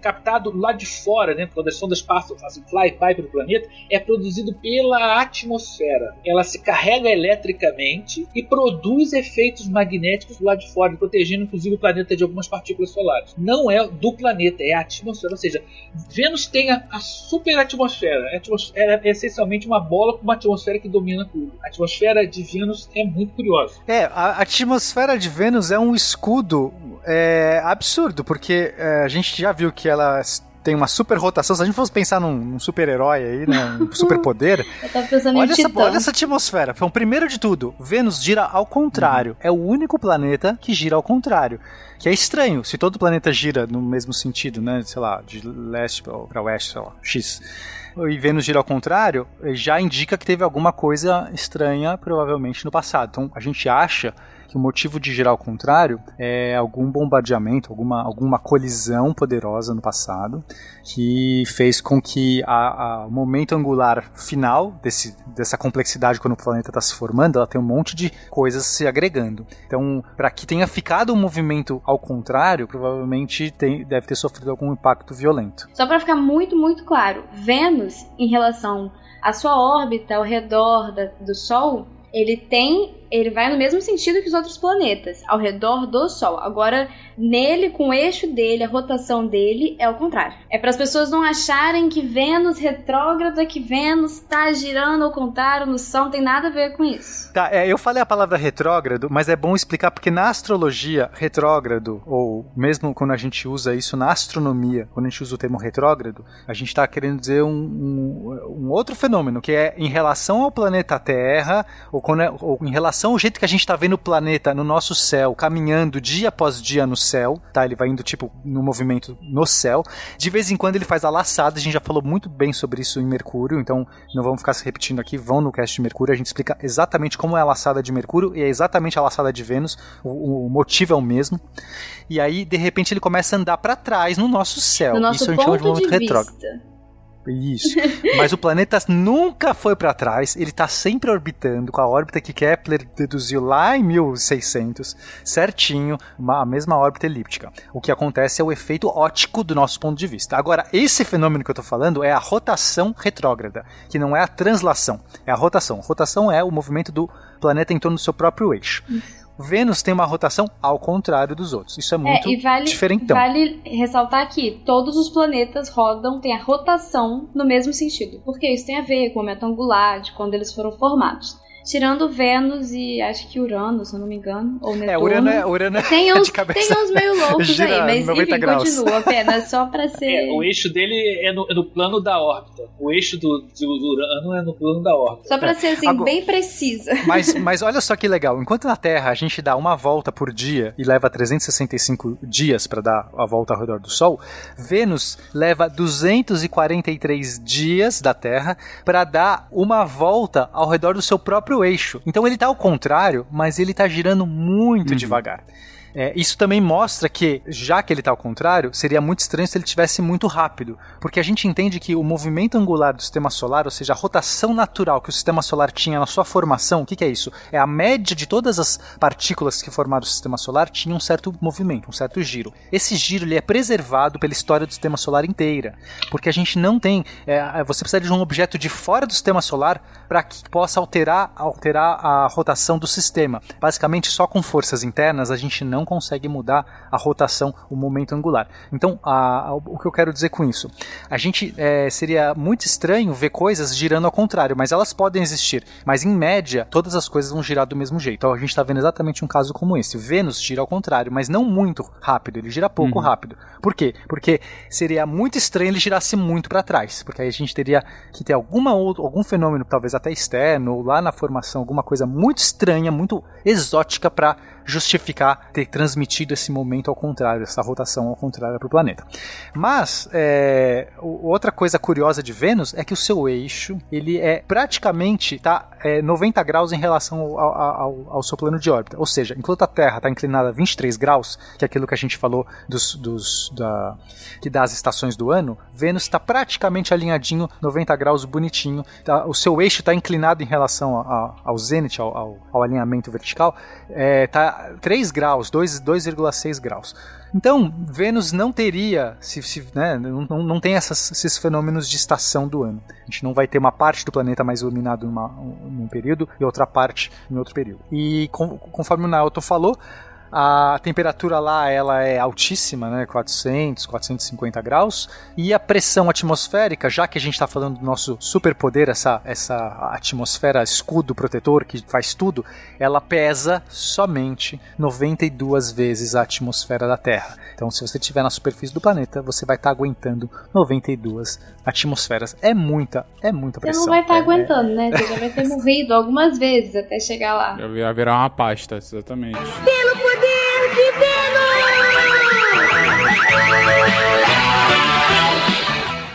captado do lado de fora, né, quando as sondas passam, fazem flyby pelo planeta, é produzido pela atmosfera. Ela se carrega eletricamente e produz efeitos magnéticos lado de fora, protegendo inclusive o planeta de algumas partículas solares. Não é do planeta, é a atmosfera. Ou seja, Vênus tem a, a super atmosfera. A atmosfera é essencialmente uma bola com uma atmosfera que domina tudo. A atmosfera de Vênus é muito curiosa. É, a atmosfera de Vênus é um escudo é, absurdo, porque é, a gente já viu que ela tem uma super rotação. Se a gente fosse pensar num, num super-herói aí, né? Um super-poder. olha, essa, olha essa atmosfera. Então, primeiro de tudo, Vênus gira ao contrário. Uhum. É o único planeta que gira ao contrário. Que é estranho, se todo planeta gira no mesmo sentido, né? Sei lá, de leste para oeste, sei lá, X e Vênus gira ao contrário, já indica que teve alguma coisa estranha, provavelmente, no passado. Então, a gente acha que o motivo de girar ao contrário é algum bombardeamento, alguma, alguma colisão poderosa no passado que fez com que o momento angular final desse, dessa complexidade quando o planeta está se formando, ela tem um monte de coisas se agregando. Então, para que tenha ficado um movimento ao contrário, provavelmente tem, deve ter sofrido algum impacto violento. Só para ficar muito, muito claro, Vênus, em relação à sua órbita ao redor da, do Sol, ele tem ele vai no mesmo sentido que os outros planetas, ao redor do Sol. Agora, nele, com o eixo dele, a rotação dele é o contrário. É para as pessoas não acharem que Vênus retrógrada, que Vênus está girando ao contrário no Sol, não tem nada a ver com isso. Tá, é, eu falei a palavra retrógrado, mas é bom explicar porque na astrologia, retrógrado, ou mesmo quando a gente usa isso na astronomia, quando a gente usa o termo retrógrado, a gente está querendo dizer um, um, um, outro fenômeno, que é em relação ao planeta Terra, ou, quando é, ou em relação relação ao jeito que a gente está vendo o planeta no nosso céu, caminhando dia após dia no céu, tá? Ele vai indo, tipo, no movimento no céu. De vez em quando ele faz a laçada, a gente já falou muito bem sobre isso em Mercúrio, então não vamos ficar se repetindo aqui, vão no cast de Mercúrio, a gente explica exatamente como é a laçada de Mercúrio e é exatamente a laçada de Vênus, o, o motivo é o mesmo. E aí, de repente, ele começa a andar para trás no nosso céu. No nosso isso a gente chama de momento retrógrado. Isso. Mas o planeta nunca foi para trás, ele está sempre orbitando com a órbita que Kepler deduziu lá em 1600, certinho, uma, a mesma órbita elíptica. O que acontece é o efeito ótico do nosso ponto de vista. Agora, esse fenômeno que eu estou falando é a rotação retrógrada, que não é a translação, é a rotação. Rotação é o movimento do planeta em torno do seu próprio eixo. Vênus tem uma rotação ao contrário dos outros. Isso é, é muito é, vale, diferentão. Vale ressaltar aqui, todos os planetas rodam, tem a rotação no mesmo sentido. Porque isso tem a ver com o momento angular, de quando eles foram formados. Tirando Vênus e acho que Urano, se eu não me engano. Ou Netuno. É, Urano é, Urano é Tem é uns, de cabeça. tem uns meio loucos aí, mas 90 enfim, graus. continua apenas só pra ser. É, o eixo dele é no, é no plano da órbita. O eixo do, do, Urano é no plano da órbita. Só pra ser assim, Agora- bem precisa. Mas, mas olha só que legal. Enquanto na Terra a gente dá uma volta por dia e leva 365 dias para dar a volta ao redor do Sol, Vênus leva 243 dias da Terra para dar uma volta ao redor do seu próprio eixo. Então ele tá ao contrário, mas ele tá girando muito devagar. É, isso também mostra que, já que ele está ao contrário, seria muito estranho se ele tivesse muito rápido, porque a gente entende que o movimento angular do sistema solar, ou seja, a rotação natural que o sistema solar tinha na sua formação, o que, que é isso? É a média de todas as partículas que formaram o sistema solar tinha um certo movimento, um certo giro. Esse giro ele é preservado pela história do sistema solar inteira, porque a gente não tem, é, você precisa de um objeto de fora do sistema solar para que possa alterar, alterar a rotação do sistema. Basicamente, só com forças internas a gente não consegue mudar a rotação, o momento angular. Então, a- a- o que eu quero dizer com isso? A gente é, seria muito estranho ver coisas girando ao contrário, mas elas podem existir. Mas em média, todas as coisas vão girar do mesmo jeito. Então, a gente está vendo exatamente um caso como esse. Vênus gira ao contrário, mas não muito rápido. Ele gira pouco rápido. Por quê? Porque seria muito estranho ele girasse muito para trás, porque aí a gente teria que ter alguma outro, algum fenômeno, talvez até externo, ou lá na formação, alguma coisa muito estranha, muito exótica para justificar ter transmitido esse momento ao contrário, essa rotação ao contrário para o planeta. Mas é, outra coisa curiosa de Vênus é que o seu eixo ele é praticamente tá é, 90 graus em relação ao, ao- ao- seu plano de órbita. Ou seja, enquanto a Terra está inclinada a 23 graus, que é aquilo que a gente falou dos, dos da, que dá as estações do ano, Vênus está praticamente alinhadinho, 90 graus, bonitinho. Tá? O seu eixo está inclinado em relação a- a- ao zênite, ao, ao- ao alinhamento vertical, está 3 graus, 2 2,6 graus. Então, Vênus não teria, se, se, né, não, não- tem essas- esses fenômenos de estação do ano. A gente não vai ter uma parte do planeta mais iluminado numa, num período e outra parte em outro período. E com- conforme o Naoto falou, a temperatura lá ela é altíssima, né, 400, 450 graus, e a pressão atmosférica, já que a gente está falando do nosso superpoder, essa, essa atmosfera escudo protetor que faz tudo, ela pesa somente 92 vezes a atmosfera da Terra. Então, se você estiver na superfície do planeta, você vai estar aguentando 92 atmosferas. É muita, é muita Você pressão. não vai estar É- aguentando, né? Você já vai ter morrido algumas vezes até chegar lá. Ia virar uma pasta, exatamente. Pelo poder de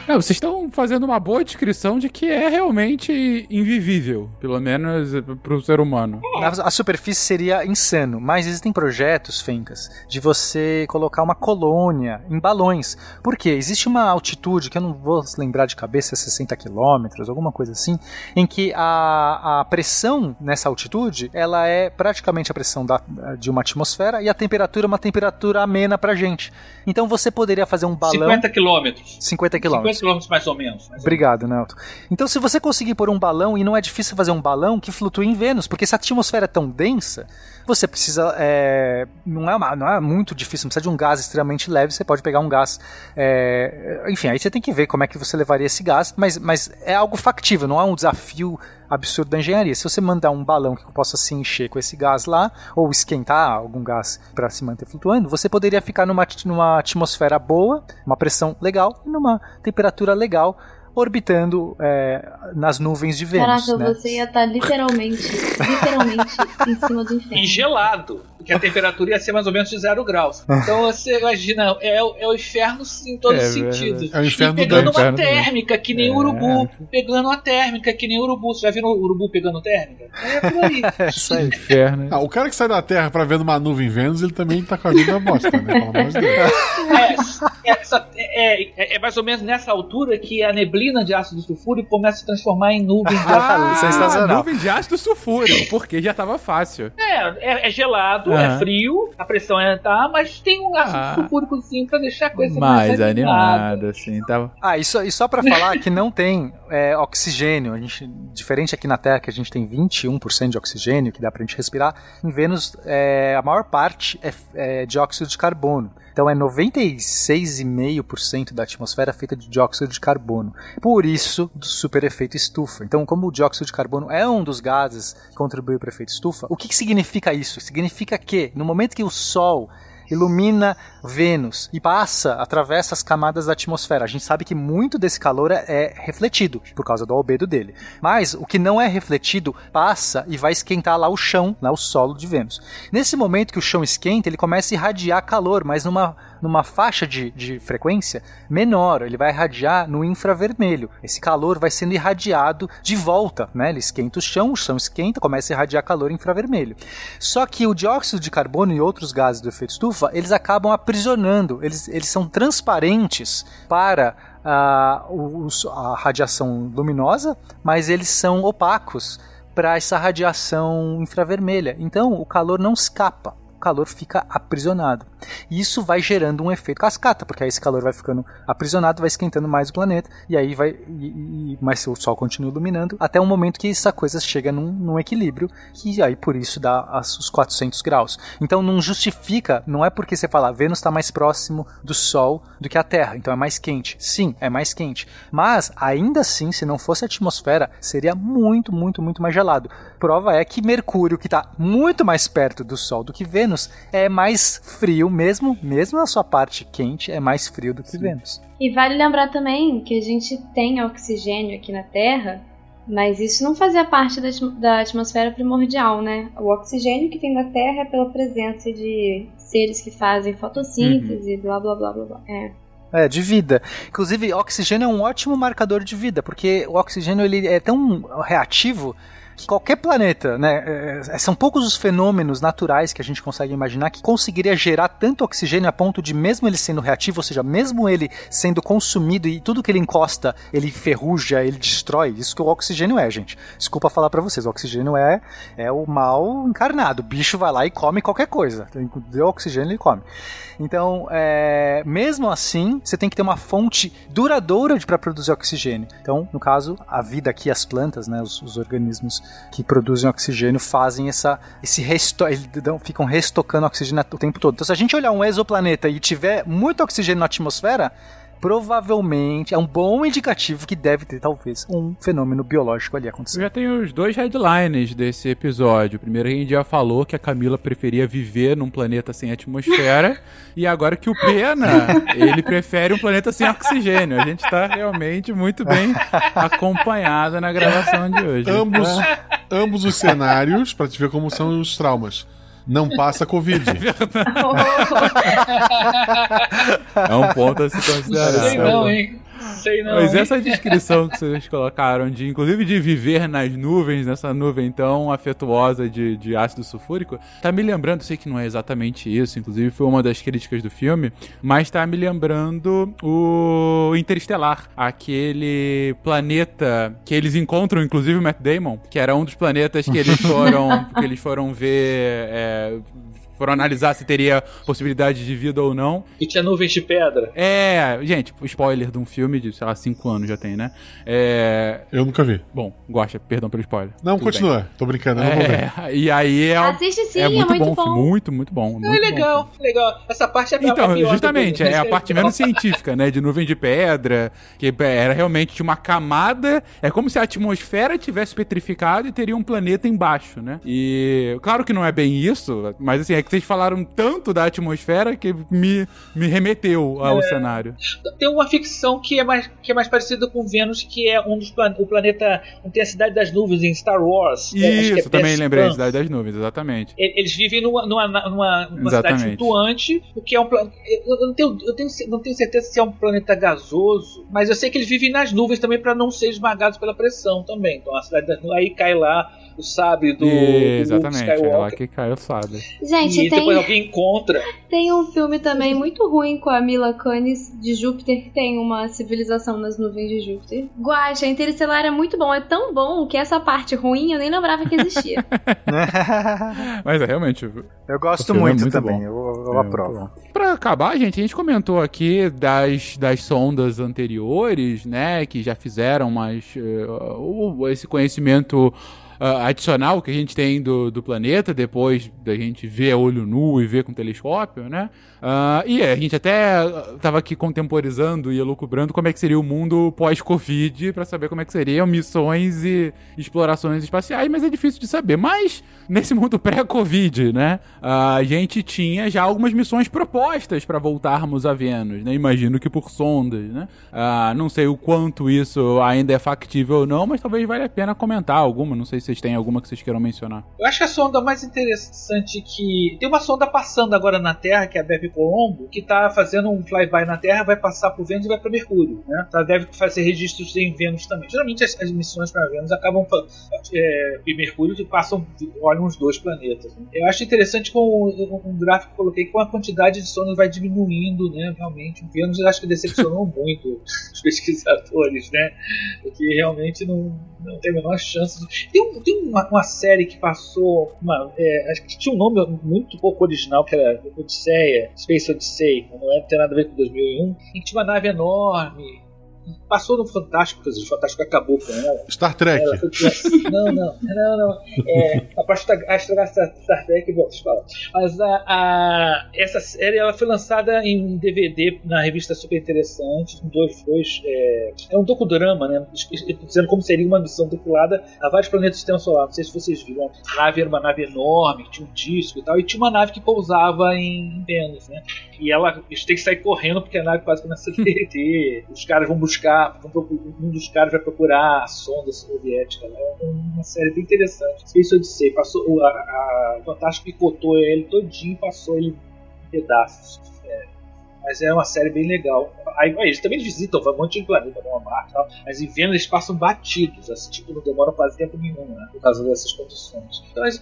Não, vocês estão fazendo uma boa descrição de que é realmente invivível, pelo menos pro ser humano. A superfície seria insano, mas existem projetos, Fencas, de você colocar uma colônia em balões. Por quê? Existe uma altitude, que eu não vou lembrar de cabeça, 60 quilômetros, alguma coisa assim, em que a, a pressão nessa altitude, ela é praticamente a pressão da- de uma atmosfera e a temperatura é uma temperatura amena pra gente. Então você poderia fazer um balão... 50 quilômetros. 50 quilômetros. 50 quilômetros mais ou menos. mais ou menos. Obrigado, Nelton. Então, se você conseguir pôr um balão, e não é difícil fazer um balão que flutue em Vênus, porque se a atmosfera é tão densa, você precisa. é, não, é uma- não é muito difícil, não precisa de um gás extremamente leve, você pode pegar um gás. é, enfim, aí você tem que ver como é que você levaria esse gás, mas, mas é algo factível, não é um desafio absurdo da engenharia. Se você mandar um balão que possa se encher com esse gás lá, ou esquentar algum gás para se manter flutuando, você poderia ficar numa, numa atmosfera boa, uma pressão legal e numa temperatura legal, orbitando é, nas nuvens de Vênus. Caraca, né? você ia estar literalmente, literalmente em cima do E inferno. gelado, porque a temperatura ia ser mais ou menos de zero graus. Então você imagina, é, o- é o inferno em todos É, os sentidos. é o inferno e pegando do uma térmica, que nem É. urubu. Pegando uma térmica, que nem urubu. Você já viu o urubu pegando térmica? É por aí. É isso aí. Inferno. Ah, o cara que sai da Terra pra ver numa nuvem Vênus, ele também tá com a vida bosta, né? Pelo amor de Deus. É, é, é, é- é mais ou menos nessa altura que a neblina de ácido sulfúrico começa a se transformar em nuvem de ácido Ah, sensacional. nuvem de ácido sulfúrico, porque já tava fácil. É, é, é gelado, Aham. é frio, a pressão é tá, mas tem um ácido Ah. sim pra deixar a coisa Mais mais, animada. animado, assim, tava. Ah, e só, e só pra falar que não tem é, oxigênio, a gente, diferente aqui na Terra que a gente tem 21% de oxigênio que dá pra gente respirar, em Vênus é, a maior parte é, é dióxido de carbono. Então é 96,5% da atmosfera feita de dióxido de carbono. Por isso, do super efeito estufa. Então, como o dióxido de carbono é um dos gases que contribui para o efeito estufa, o que, que significa isso? Significa que no momento que o Sol ilumina Vênus e passa, atravessa as camadas da atmosfera. A gente sabe que muito desse calor é refletido por causa do albedo dele. Mas o que não é refletido passa e vai esquentar lá o chão, lá o solo de Vênus. Nesse momento que o chão esquenta, ele começa a irradiar calor, mas numa numa faixa de, de frequência menor, ele vai irradiar no infravermelho. Esse calor vai sendo irradiado de volta, né? Ele esquenta o chão, o chão esquenta, começa a irradiar calor infravermelho. Só que o dióxido de carbono e outros gases do efeito estufa, eles acabam aprisionando, eles, eles são transparentes para a, a radiação luminosa, mas eles são opacos para essa radiação infravermelha. Então o calor não escapa calor fica aprisionado. E isso vai gerando um efeito cascata, porque aí esse calor vai ficando aprisionado, vai esquentando mais o planeta, e aí vai. E, e, mas o Sol continua iluminando, até um momento que essa coisa chega num, num equilíbrio, que aí por isso dá as, os 400 graus. Então não justifica, não é porque você fala Vênus está mais próximo do Sol do que a Terra, então é mais quente. Sim, é mais quente. Mas ainda assim, se não fosse a atmosfera, seria muito, muito, muito mais gelado. Prova é que Mercúrio, que está muito mais perto do Sol do que Vênus, Vênus é mais frio, mesmo, mesmo na sua parte quente, é mais frio do que Sim. Vênus. E vale lembrar também que a gente tem oxigênio aqui na Terra, mas isso não fazia parte da, da atmosfera primordial, né? O oxigênio que tem na Terra é pela presença de seres que fazem fotossíntese, uhum. blá blá blá blá blá. É. É, de vida. Inclusive, oxigênio é um ótimo marcador de vida, porque o oxigênio ele é tão reativo qualquer planeta, né, é, é, são poucos os fenômenos naturais que a gente consegue imaginar que conseguiria gerar tanto oxigênio a ponto de, mesmo ele sendo reativo, ou seja, mesmo ele sendo consumido e tudo que ele encosta, ele ferruja, ele destrói. Isso que o oxigênio é, gente. Desculpa falar para vocês, o oxigênio é, é o mal encarnado. O bicho vai lá e come qualquer coisa. Deu oxigênio, ele come. Então, é, mesmo assim, você tem que ter uma fonte duradoura para produzir oxigênio. Então, no caso, a vida aqui, as plantas, né, os, os organismos que produzem oxigênio fazem essa, esse resto, eles ficam restocando oxigênio o tempo todo. Então, se a gente olhar um exoplaneta e tiver muito oxigênio na atmosfera, provavelmente é um bom indicativo que deve ter, talvez, um fenômeno biológico ali acontecendo. Eu já tenho os dois headlines desse episódio. Primeiro, a gente já falou que a Camila preferia viver num planeta sem atmosfera. e agora que o Pena, ele prefere um planeta sem oxigênio. A gente tá realmente muito bem acompanhado na gravação de hoje. Ambos, ambos os cenários, para te ver como são os traumas não passa Covid. É, um ponto a se considerar. Sei não, hein? Sei não. Mas essa descrição que vocês colocaram, de inclusive de viver nas nuvens, nessa nuvem tão afetuosa de, de ácido sulfúrico, tá me lembrando, sei que não é exatamente isso, inclusive foi uma das críticas do filme, mas tá me lembrando o Interestelar, aquele planeta que eles encontram, inclusive o Matt Damon, que era um dos planetas que eles foram, que eles foram ver. É, foram analisar se teria possibilidade de vida ou não. E tinha nuvens de pedra. É, gente, spoiler de um filme de, sei lá, 5 anos já tem, né? É... Eu nunca vi. Bom, gosta, perdão pelo spoiler. Não, Tudo continua. Bem. Tô brincando, eu não vou ver. É, e aí é. Assiste sim, é muito, é muito bom, bom. Muito, muito bom. Muito é legal, bom. legal. Essa parte é Então, justamente, é a parte menos científica, né? De nuvem de pedra, que era realmente uma camada. É como se a atmosfera tivesse petrificado e teria um planeta embaixo, né? E claro que não é bem isso, mas assim, é que vocês falaram tanto da atmosfera que me, me remeteu ao é, cenário. Tem uma ficção que é mais, que é mais parecida com Vênus, que é um dos plan o planeta tem a Cidade das Nuvens em Star Wars. Isso, é, é também lembrei, Cidade das Nuvens, exatamente. Eles vivem numa, numa, numa, numa cidade flutuante, o que é um planeta. Eu, não tenho, eu tenho, não tenho certeza se é um planeta gasoso, mas eu sei que eles vivem nas nuvens também para não ser esmagados pela pressão também. Então a cidade das nuvens, aí cai lá o sabre do, e, Exatamente, do Skywalker. é lá que cai o sabre. Gente, e tem, depois alguém encontra. Tem um filme também muito ruim com a Mila Kunis de Júpiter, que tem uma civilização nas nuvens de Júpiter. Guacha, Interestelar é muito bom, é tão bom que essa parte ruim eu nem lembrava que existia. Mas é realmente... Eu gosto muito, é muito, também, bom. eu, eu é, aprovo. Pra acabar, gente, a gente comentou aqui das, das sondas anteriores, né, que já fizeram, mas uh, esse conhecimento uh, adicional que a gente tem do, do planeta, depois da gente ver a olho nu e ver com telescópio, né? Uh, e a gente até estava aqui contemporizando e elucubrando como é que seria o mundo pós-Covid para saber como é que seriam missões e explorações espaciais, mas é difícil de saber. Mas nesse mundo pré-Covid, né, a gente tinha já algumas missões propostas para voltarmos a Vênus, né? Imagino que por sondas, né? Não sei o quanto isso ainda é factível ou não, mas talvez valha a pena comentar alguma. Não sei se vocês têm alguma que vocês queiram mencionar. Eu acho que a sonda mais interessante que tem uma sonda passando agora na Terra que é a Bepi Colombo, que está fazendo um flyby na Terra, vai passar por Vênus e vai para Mercúrio. Né? Tá, deve fazer registros em Vênus também. Geralmente as, as missões para Vênus acabam é, e Mercúrio que passam, olham os dois planetas. Né? Eu acho interessante com um gráfico que coloquei com a quantidade de sondas vai diminuindo, né? Realmente, Vênus eu acho que decepcionou muito os pesquisadores, né? Porque realmente não, não tem a menor chance. Tem, tem uma, uma, série que passou, uma, é, acho que tinha um nome muito pouco original, que era Odisseia, Space Odyssey, não é, tem nada a ver com 2001, e tinha uma nave enorme, passou no Fantástico, quer dizer, o Fantástico acabou com ela. Star Trek. Ela foi, não, não, não, não. É, a parte da Star, Star Trek, vou te falar. Mas a, a, essa série ela foi lançada em DVD na revista Super Interessante, dois, dois é, é um docudrama, né? Dizendo como seria uma missão tripulada a vários planetas do sistema solar. Não sei se vocês viram. A nave era uma nave enorme, tinha um disco e tal, e tinha uma nave que pousava em Vênus, né? E ela eles têm que sair correndo porque a nave quase começa a derreter. Os caras vão buscar, um dos caras vai procurar a sonda soviética. Né? É uma série bem interessante. Space Odyssey passou, a, a Fantástico picotou ele todinho, passou ele em pedaços. Mas é uma série bem legal. Aí, eles também visitam um monte de planeta, vão a Marte e tal. Mas em Vênus eles passam batidos, assim, tipo, não demoram quase tempo nenhum, né? Por causa dessas condições. Então, as,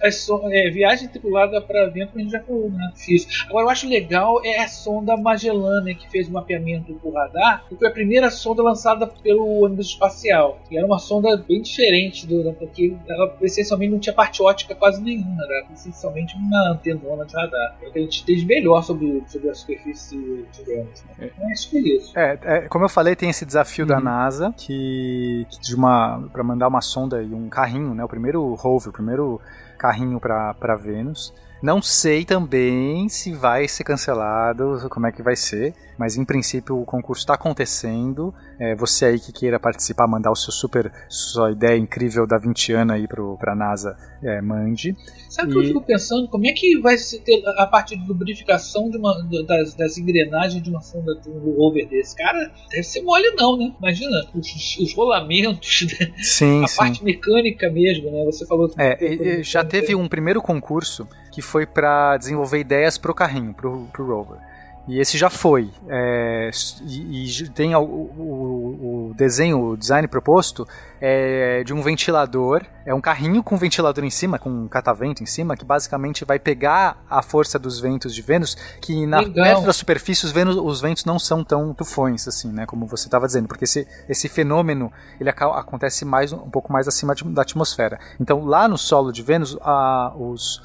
é, viagem tripulada para Vênus a gente já falou, né? Fiz. Agora, eu acho legal é a sonda Magellan, que fez o mapeamento do radar, que foi a primeira sonda lançada pelo ônibus espacial. E era uma sonda bem diferente, do, porque ela essencialmente não tinha parte ótica quase nenhuma, era essencialmente uma antenona de radar. É o que a gente tem de melhor sobre, sobre a superfície digamos. Né? É, acho que é isso. É, é, como eu falei, tem esse desafio uhum. da NASA que, que de uma para mandar uma sonda e um carrinho, né? O primeiro rover, o primeiro carrinho para Vênus. Não sei também se vai ser cancelado, como é que vai ser, mas em princípio o concurso está acontecendo. É, você aí que queira participar, mandar o seu super, sua ideia incrível da 20 anos aí para a NASA, é, mande. Sabe o e... que eu fico pensando? Como é que vai se ter a parte de lubrificação de uma, das, das engrenagens de uma sonda de um rover desse? Cara, deve ser mole não, né? Imagina os, os rolamentos, né? sim, a sim. parte mecânica mesmo, né? Você falou. É, já teve um primeiro concurso que foi para desenvolver ideias para o carrinho, para o rover. E esse já foi. É, e, e, tem o, o, o, desenho, o design proposto é de um ventilador. É um carrinho com ventilador em cima, com um catavento em cima, que basicamente vai pegar a força dos ventos de Vênus, que na perto da superfície os, Vênus, os ventos não são tão tufões, assim, né? Como você estava dizendo, porque esse, esse fenômeno ele acontece mais um pouco mais acima da atmosfera. Então lá no solo de Vênus, a, os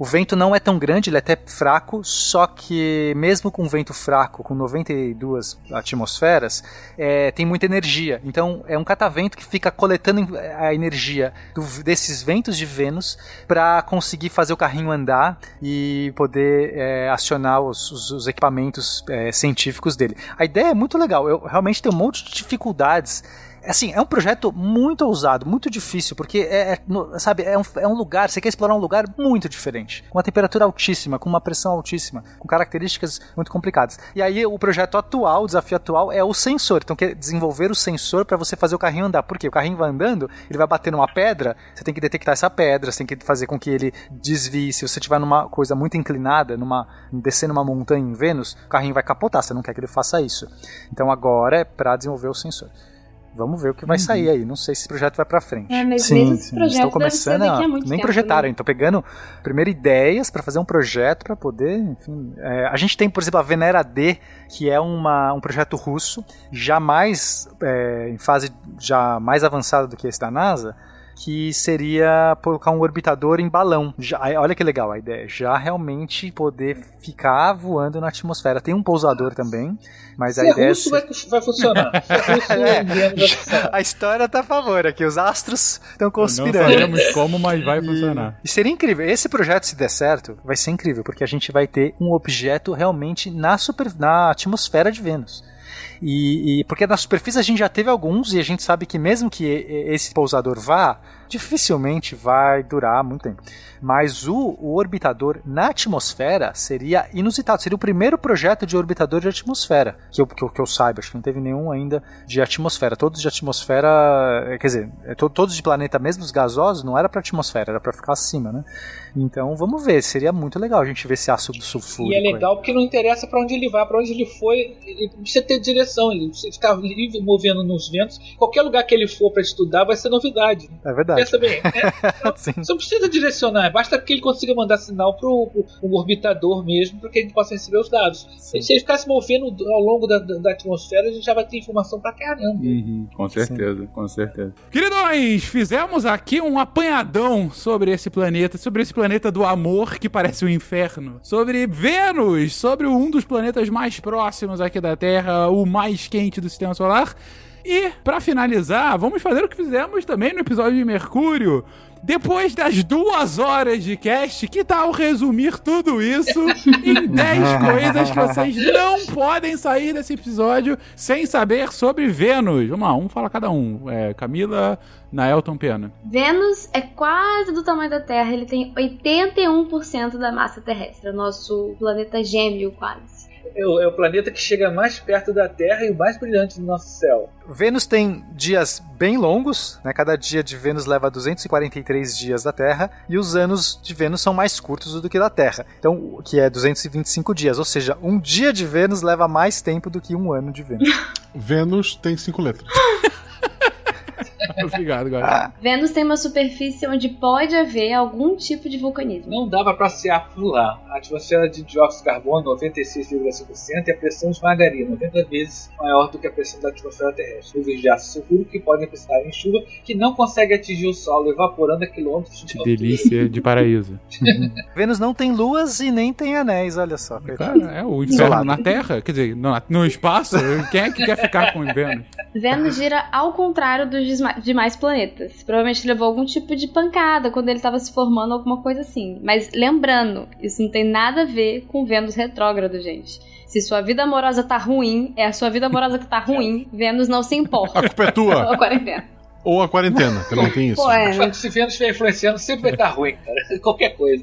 o vento não é tão grande, ele é até fraco, só que mesmo com vento fraco, com 92 atmosferas, é, tem muita energia. Então é um catavento que fica coletando a energia do, desses ventos de Vênus para conseguir fazer o carrinho andar e poder é, acionar os, os, os equipamentos é, científicos dele. A ideia é muito legal. Eu realmente tenho um monte de dificuldades assim, é um projeto muito ousado, muito difícil, porque é, é sabe, é um, é um lugar, você quer explorar um lugar muito diferente, com uma temperatura altíssima, com uma pressão altíssima, com características muito complicadas. E aí o projeto atual, o desafio atual é o sensor. Então, quer desenvolver o sensor para você fazer o carrinho andar. Por quê? O carrinho vai andando, ele vai bater numa pedra, você tem que detectar essa pedra, você tem que fazer com que ele desvie. Se você estiver numa coisa muito inclinada, numa descendo uma montanha em Vênus, o carrinho vai capotar, você não quer que ele faça isso. Então agora é para desenvolver o sensor. Vamos ver o que vai uhum. sair aí. Não sei se esse projeto vai para frente. É, mas sim, sim. Estão começando a, nem projetaram, né? estão pegando primeiro ideias para fazer um projeto para poder, enfim. É, a gente tem, por exemplo, a Venera D, que é uma, um projeto russo, já mais é, em fase já mais avançada do que esse da NASA, que seria colocar um orbitador em balão. Já, olha que legal a ideia, já realmente poder ficar voando na atmosfera. Tem um pousador também, mas Se a é ideia russo, é... vai, vai funcionar. Se é russo, É. indiano, vai funcionar. A história tá a favor aqui, os astros estão Não conspirando. sabemos como, mas vai funcionar. E seria incrível. Esse projeto, se der certo, vai ser incrível, porque a gente vai ter um objeto realmente na, super, na atmosfera de Vênus. E, e- porque na superfície a gente já teve alguns e a gente sabe que mesmo que esse pousador vá, dificilmente vai durar muito tempo. Mas o, o orbitador na atmosfera seria inusitado. Seria o primeiro projeto de orbitador de atmosfera que eu, que eu, que eu saiba. Acho que não teve nenhum ainda de atmosfera. Todos de atmosfera, eh, quer dizer, to- todos de planeta, mesmo os gasosos, não era para atmosfera, era para ficar acima, né? Então vamos ver. Seria muito legal a gente ver esse ácido sulfúrico. E é aí. legal porque não interessa pra onde ele vai, pra onde ele foi, ele precisa ter direção, ele precisa ficar livre, movendo nos ventos. Qualquer lugar que ele for pra estudar vai ser novidade. É verdade. Né? Sim. Você não precisa direcionar, basta que ele consiga mandar sinal pro, pro, pro orbitador mesmo, para que a gente possa receber os dados. Sim. Se ele ficar se movendo ao longo da, da, atmosfera, a gente já vai ter informação pra caramba. Uhum, com certeza, com certeza. Queridões, fizemos aqui um apanhadão sobre esse planeta, sobre esse planeta do amor que parece um inferno, sobre Vênus, sobre um dos planetas mais próximos aqui da Terra, o mais quente do sistema solar. E, pra finalizar, vamos fazer o que fizemos também no episódio de Mercúrio. Depois das duas horas de cast, que tal resumir tudo isso em 10 coisas que vocês não podem sair desse episódio sem saber sobre Vênus? Vamos lá, um fala cada um. É, Camila, Naelton Pena. Vênus é quase do tamanho da Terra, ele tem 81% da massa terrestre, é o nosso planeta gêmeo quase. É o, é o planeta que chega mais perto da Terra e o mais brilhante do nosso céu. Vênus tem dias bem longos, né? Cada dia de Vênus leva 243 dias da Terra e os anos de Vênus são mais curtos do que da Terra. Então, o que é 225 dias, ou seja, um dia de Vênus leva mais tempo do que um ano de Vênus. Vênus tem cinco letras. Obrigado, galera. Vênus tem uma superfície onde pode haver algum tipo de vulcanismo. Não dava para por lá. A atmosfera de dióxido de carbono 96,5% e a pressão esmagaria 90 vezes maior do que a pressão da atmosfera terrestre. Nuvens de ácido sulfúrico que podem precipitar em chuva que não consegue atingir o solo, evaporando a quilômetros de Que altura. delícia de paraíso. Vênus não tem luas e nem tem anéis, olha só. Cara, é o inferno na Terra, quer dizer, no, no espaço. Quem é que quer ficar com Vênus? Vênus gira ao contrário dos desma- demais planetas. Provavelmente levou algum tipo de pancada quando ele estava se formando, alguma coisa assim. Mas lembrando, isso não tem nada a ver com Vênus retrógrado, gente. Se sua vida amorosa tá ruim, é a sua vida amorosa que tá ruim, Vênus não se A importa. culpa é tua. Ou a quarentena. Ou a quarentena, também tem isso. Pô, é, que se Vênus estiver influenciando, sempre vai estar ruim, cara. Qualquer coisa.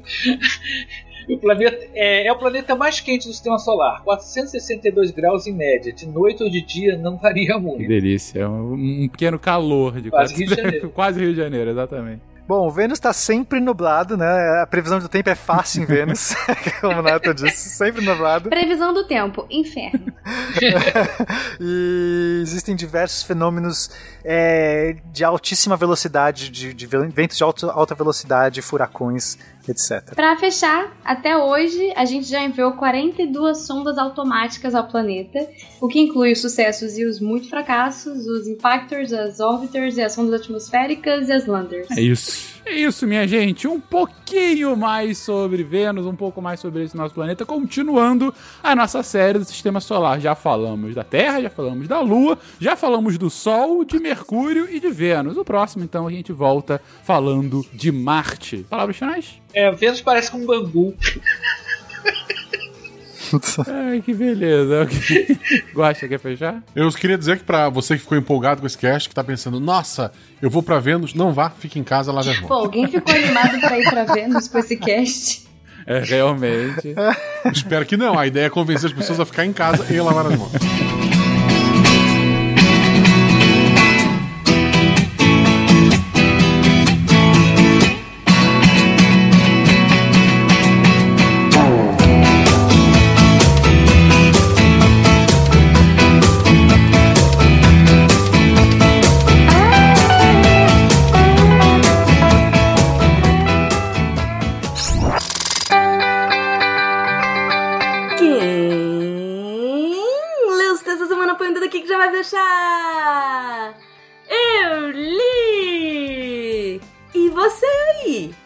O planeta é, é o planeta mais quente do sistema solar, 462 graus em média. De noite ou de dia não varia Que muito. delícia. É um, um pequeno calor de Quase Rio de Janeiro. quase Rio de Janeiro, exatamente. Bom, Vênus está sempre nublado, né? A previsão do tempo é fácil em Vênus, como o Neto disse, sempre nublado. Previsão do tempo, inferno. e existem diversos fenômenos é, de altíssima velocidade, de, de ventos de alta, alta velocidade, furacões, etc. Pra fechar, até hoje a gente já enviou 42 sondas automáticas ao planeta, o que inclui os sucessos e os muito fracassos, os impactors, as orbiters e as sondas atmosféricas e as landers. É isso. É isso, minha gente. Um pouquinho mais sobre Vênus, um pouco mais sobre esse nosso planeta, continuando a nossa série do Sistema Solar. Já falamos da Terra, já falamos da Lua, já falamos do Sol, de Mercúrio e de Vênus. O próximo, então, a gente volta falando de Marte. Palavras finais? É, Vênus parece com um bambu. Ai, que beleza. Ok. Gosta, quer fechar? Eu queria dizer que pra você que ficou empolgado com esse cast, que tá pensando, nossa, eu vou pra Vênus, não vá, fique em casa, lave as Pô, mãos. alguém ficou animado pra ir pra Vênus com esse cast? É, realmente. Espero que não. A ideia é convencer as pessoas a ficar em casa e lavar as mãos.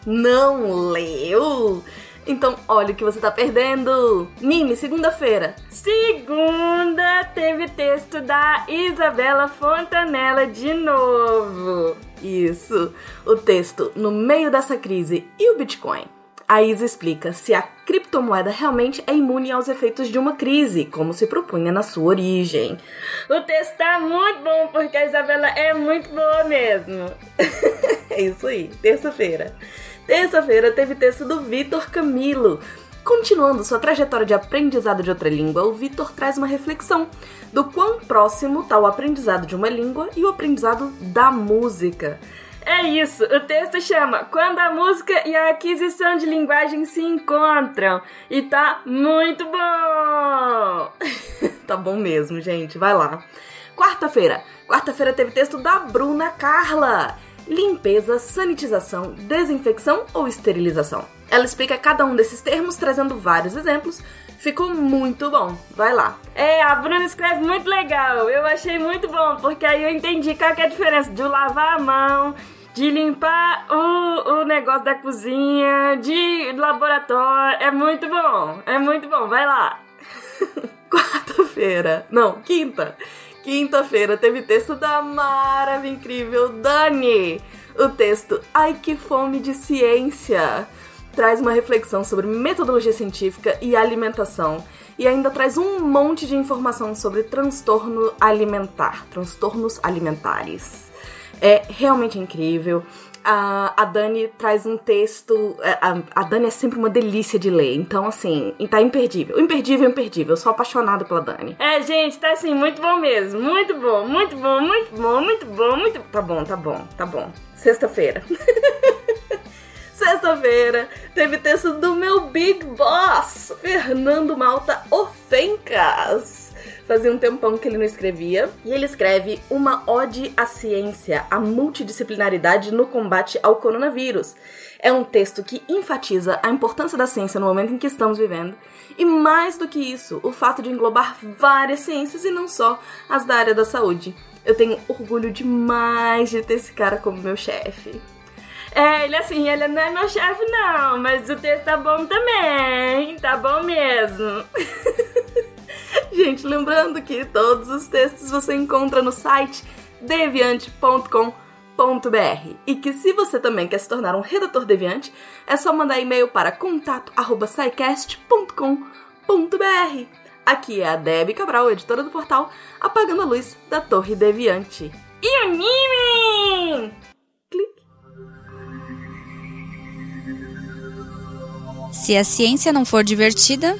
Não leu? Então, olha o que você tá perdendo. Nime, segunda-feira. Segunda teve texto da Isabela Fontanella de novo. Isso, o texto no meio dessa crise e o Bitcoin. A Isa explica se a criptomoeda realmente é imune aos efeitos de uma crise, como se propunha na sua origem. O texto tá muito bom porque a Isabela é muito boa mesmo. é isso aí, terça-feira. Terça-feira teve texto do Vitor Camilo. Continuando sua trajetória de aprendizado de outra língua, o Vitor traz uma reflexão do quão próximo está o aprendizado de uma língua e o aprendizado da música. É isso, o texto chama Quando a música e a aquisição de linguagem se encontram. E tá muito bom! tá bom mesmo, gente, vai lá. Quarta-feira. Quarta-feira teve texto da Bruna Carla limpeza, sanitização, desinfecção ou esterilização. Ela explica cada um desses termos, trazendo vários exemplos. Ficou muito bom. Vai lá. É, a Bruna escreve muito legal. Eu achei muito bom, porque aí eu entendi qual é a diferença de lavar a mão, de limpar o, o negócio da cozinha, de laboratório. É muito bom. É muito bom. Vai lá. Quarta-feira. Não, quinta. Quinta-feira teve texto da maravilhosa, incrível Dani. O texto Ai que fome de ciência traz uma reflexão sobre metodologia científica e alimentação e ainda traz um monte de informação sobre transtorno alimentar, transtornos alimentares. É realmente incrível a, a Dani traz um texto. É, a, a Dani é sempre uma delícia de ler. Então, assim, tá imperdível. Imperdível, imperdível. Eu sou apaixonada pela Dani. É, gente, tá assim, muito bom mesmo. Muito bom, muito bom, muito bom, muito bom, muito. Tá bom, tá bom, tá bom. Sexta-feira. Sexta-feira teve texto do meu Big Boss, Fernando Malta Ofencas. Fazia um tempão que ele não escrevia. E ele escreve uma ode à ciência, à multidisciplinaridade no combate ao coronavírus. É um texto que enfatiza a importância da ciência no momento em que estamos vivendo. E mais do que isso, o fato de englobar várias ciências e não só as da área da saúde. Eu tenho orgulho demais de ter esse cara como meu chefe. É, ele assim, ele não é meu chefe não, mas o texto tá bom também, tá bom mesmo. Gente, lembrando que todos os textos você encontra no site deviante.com.br e que se você também quer se tornar um redator deviante, é só mandar e-mail para contato@saicast.com.br. Aqui é a Debbie Cabral, editora do portal Apagando a Luz da Torre Deviante. E o Nime! Clique. Se a ciência não for divertida,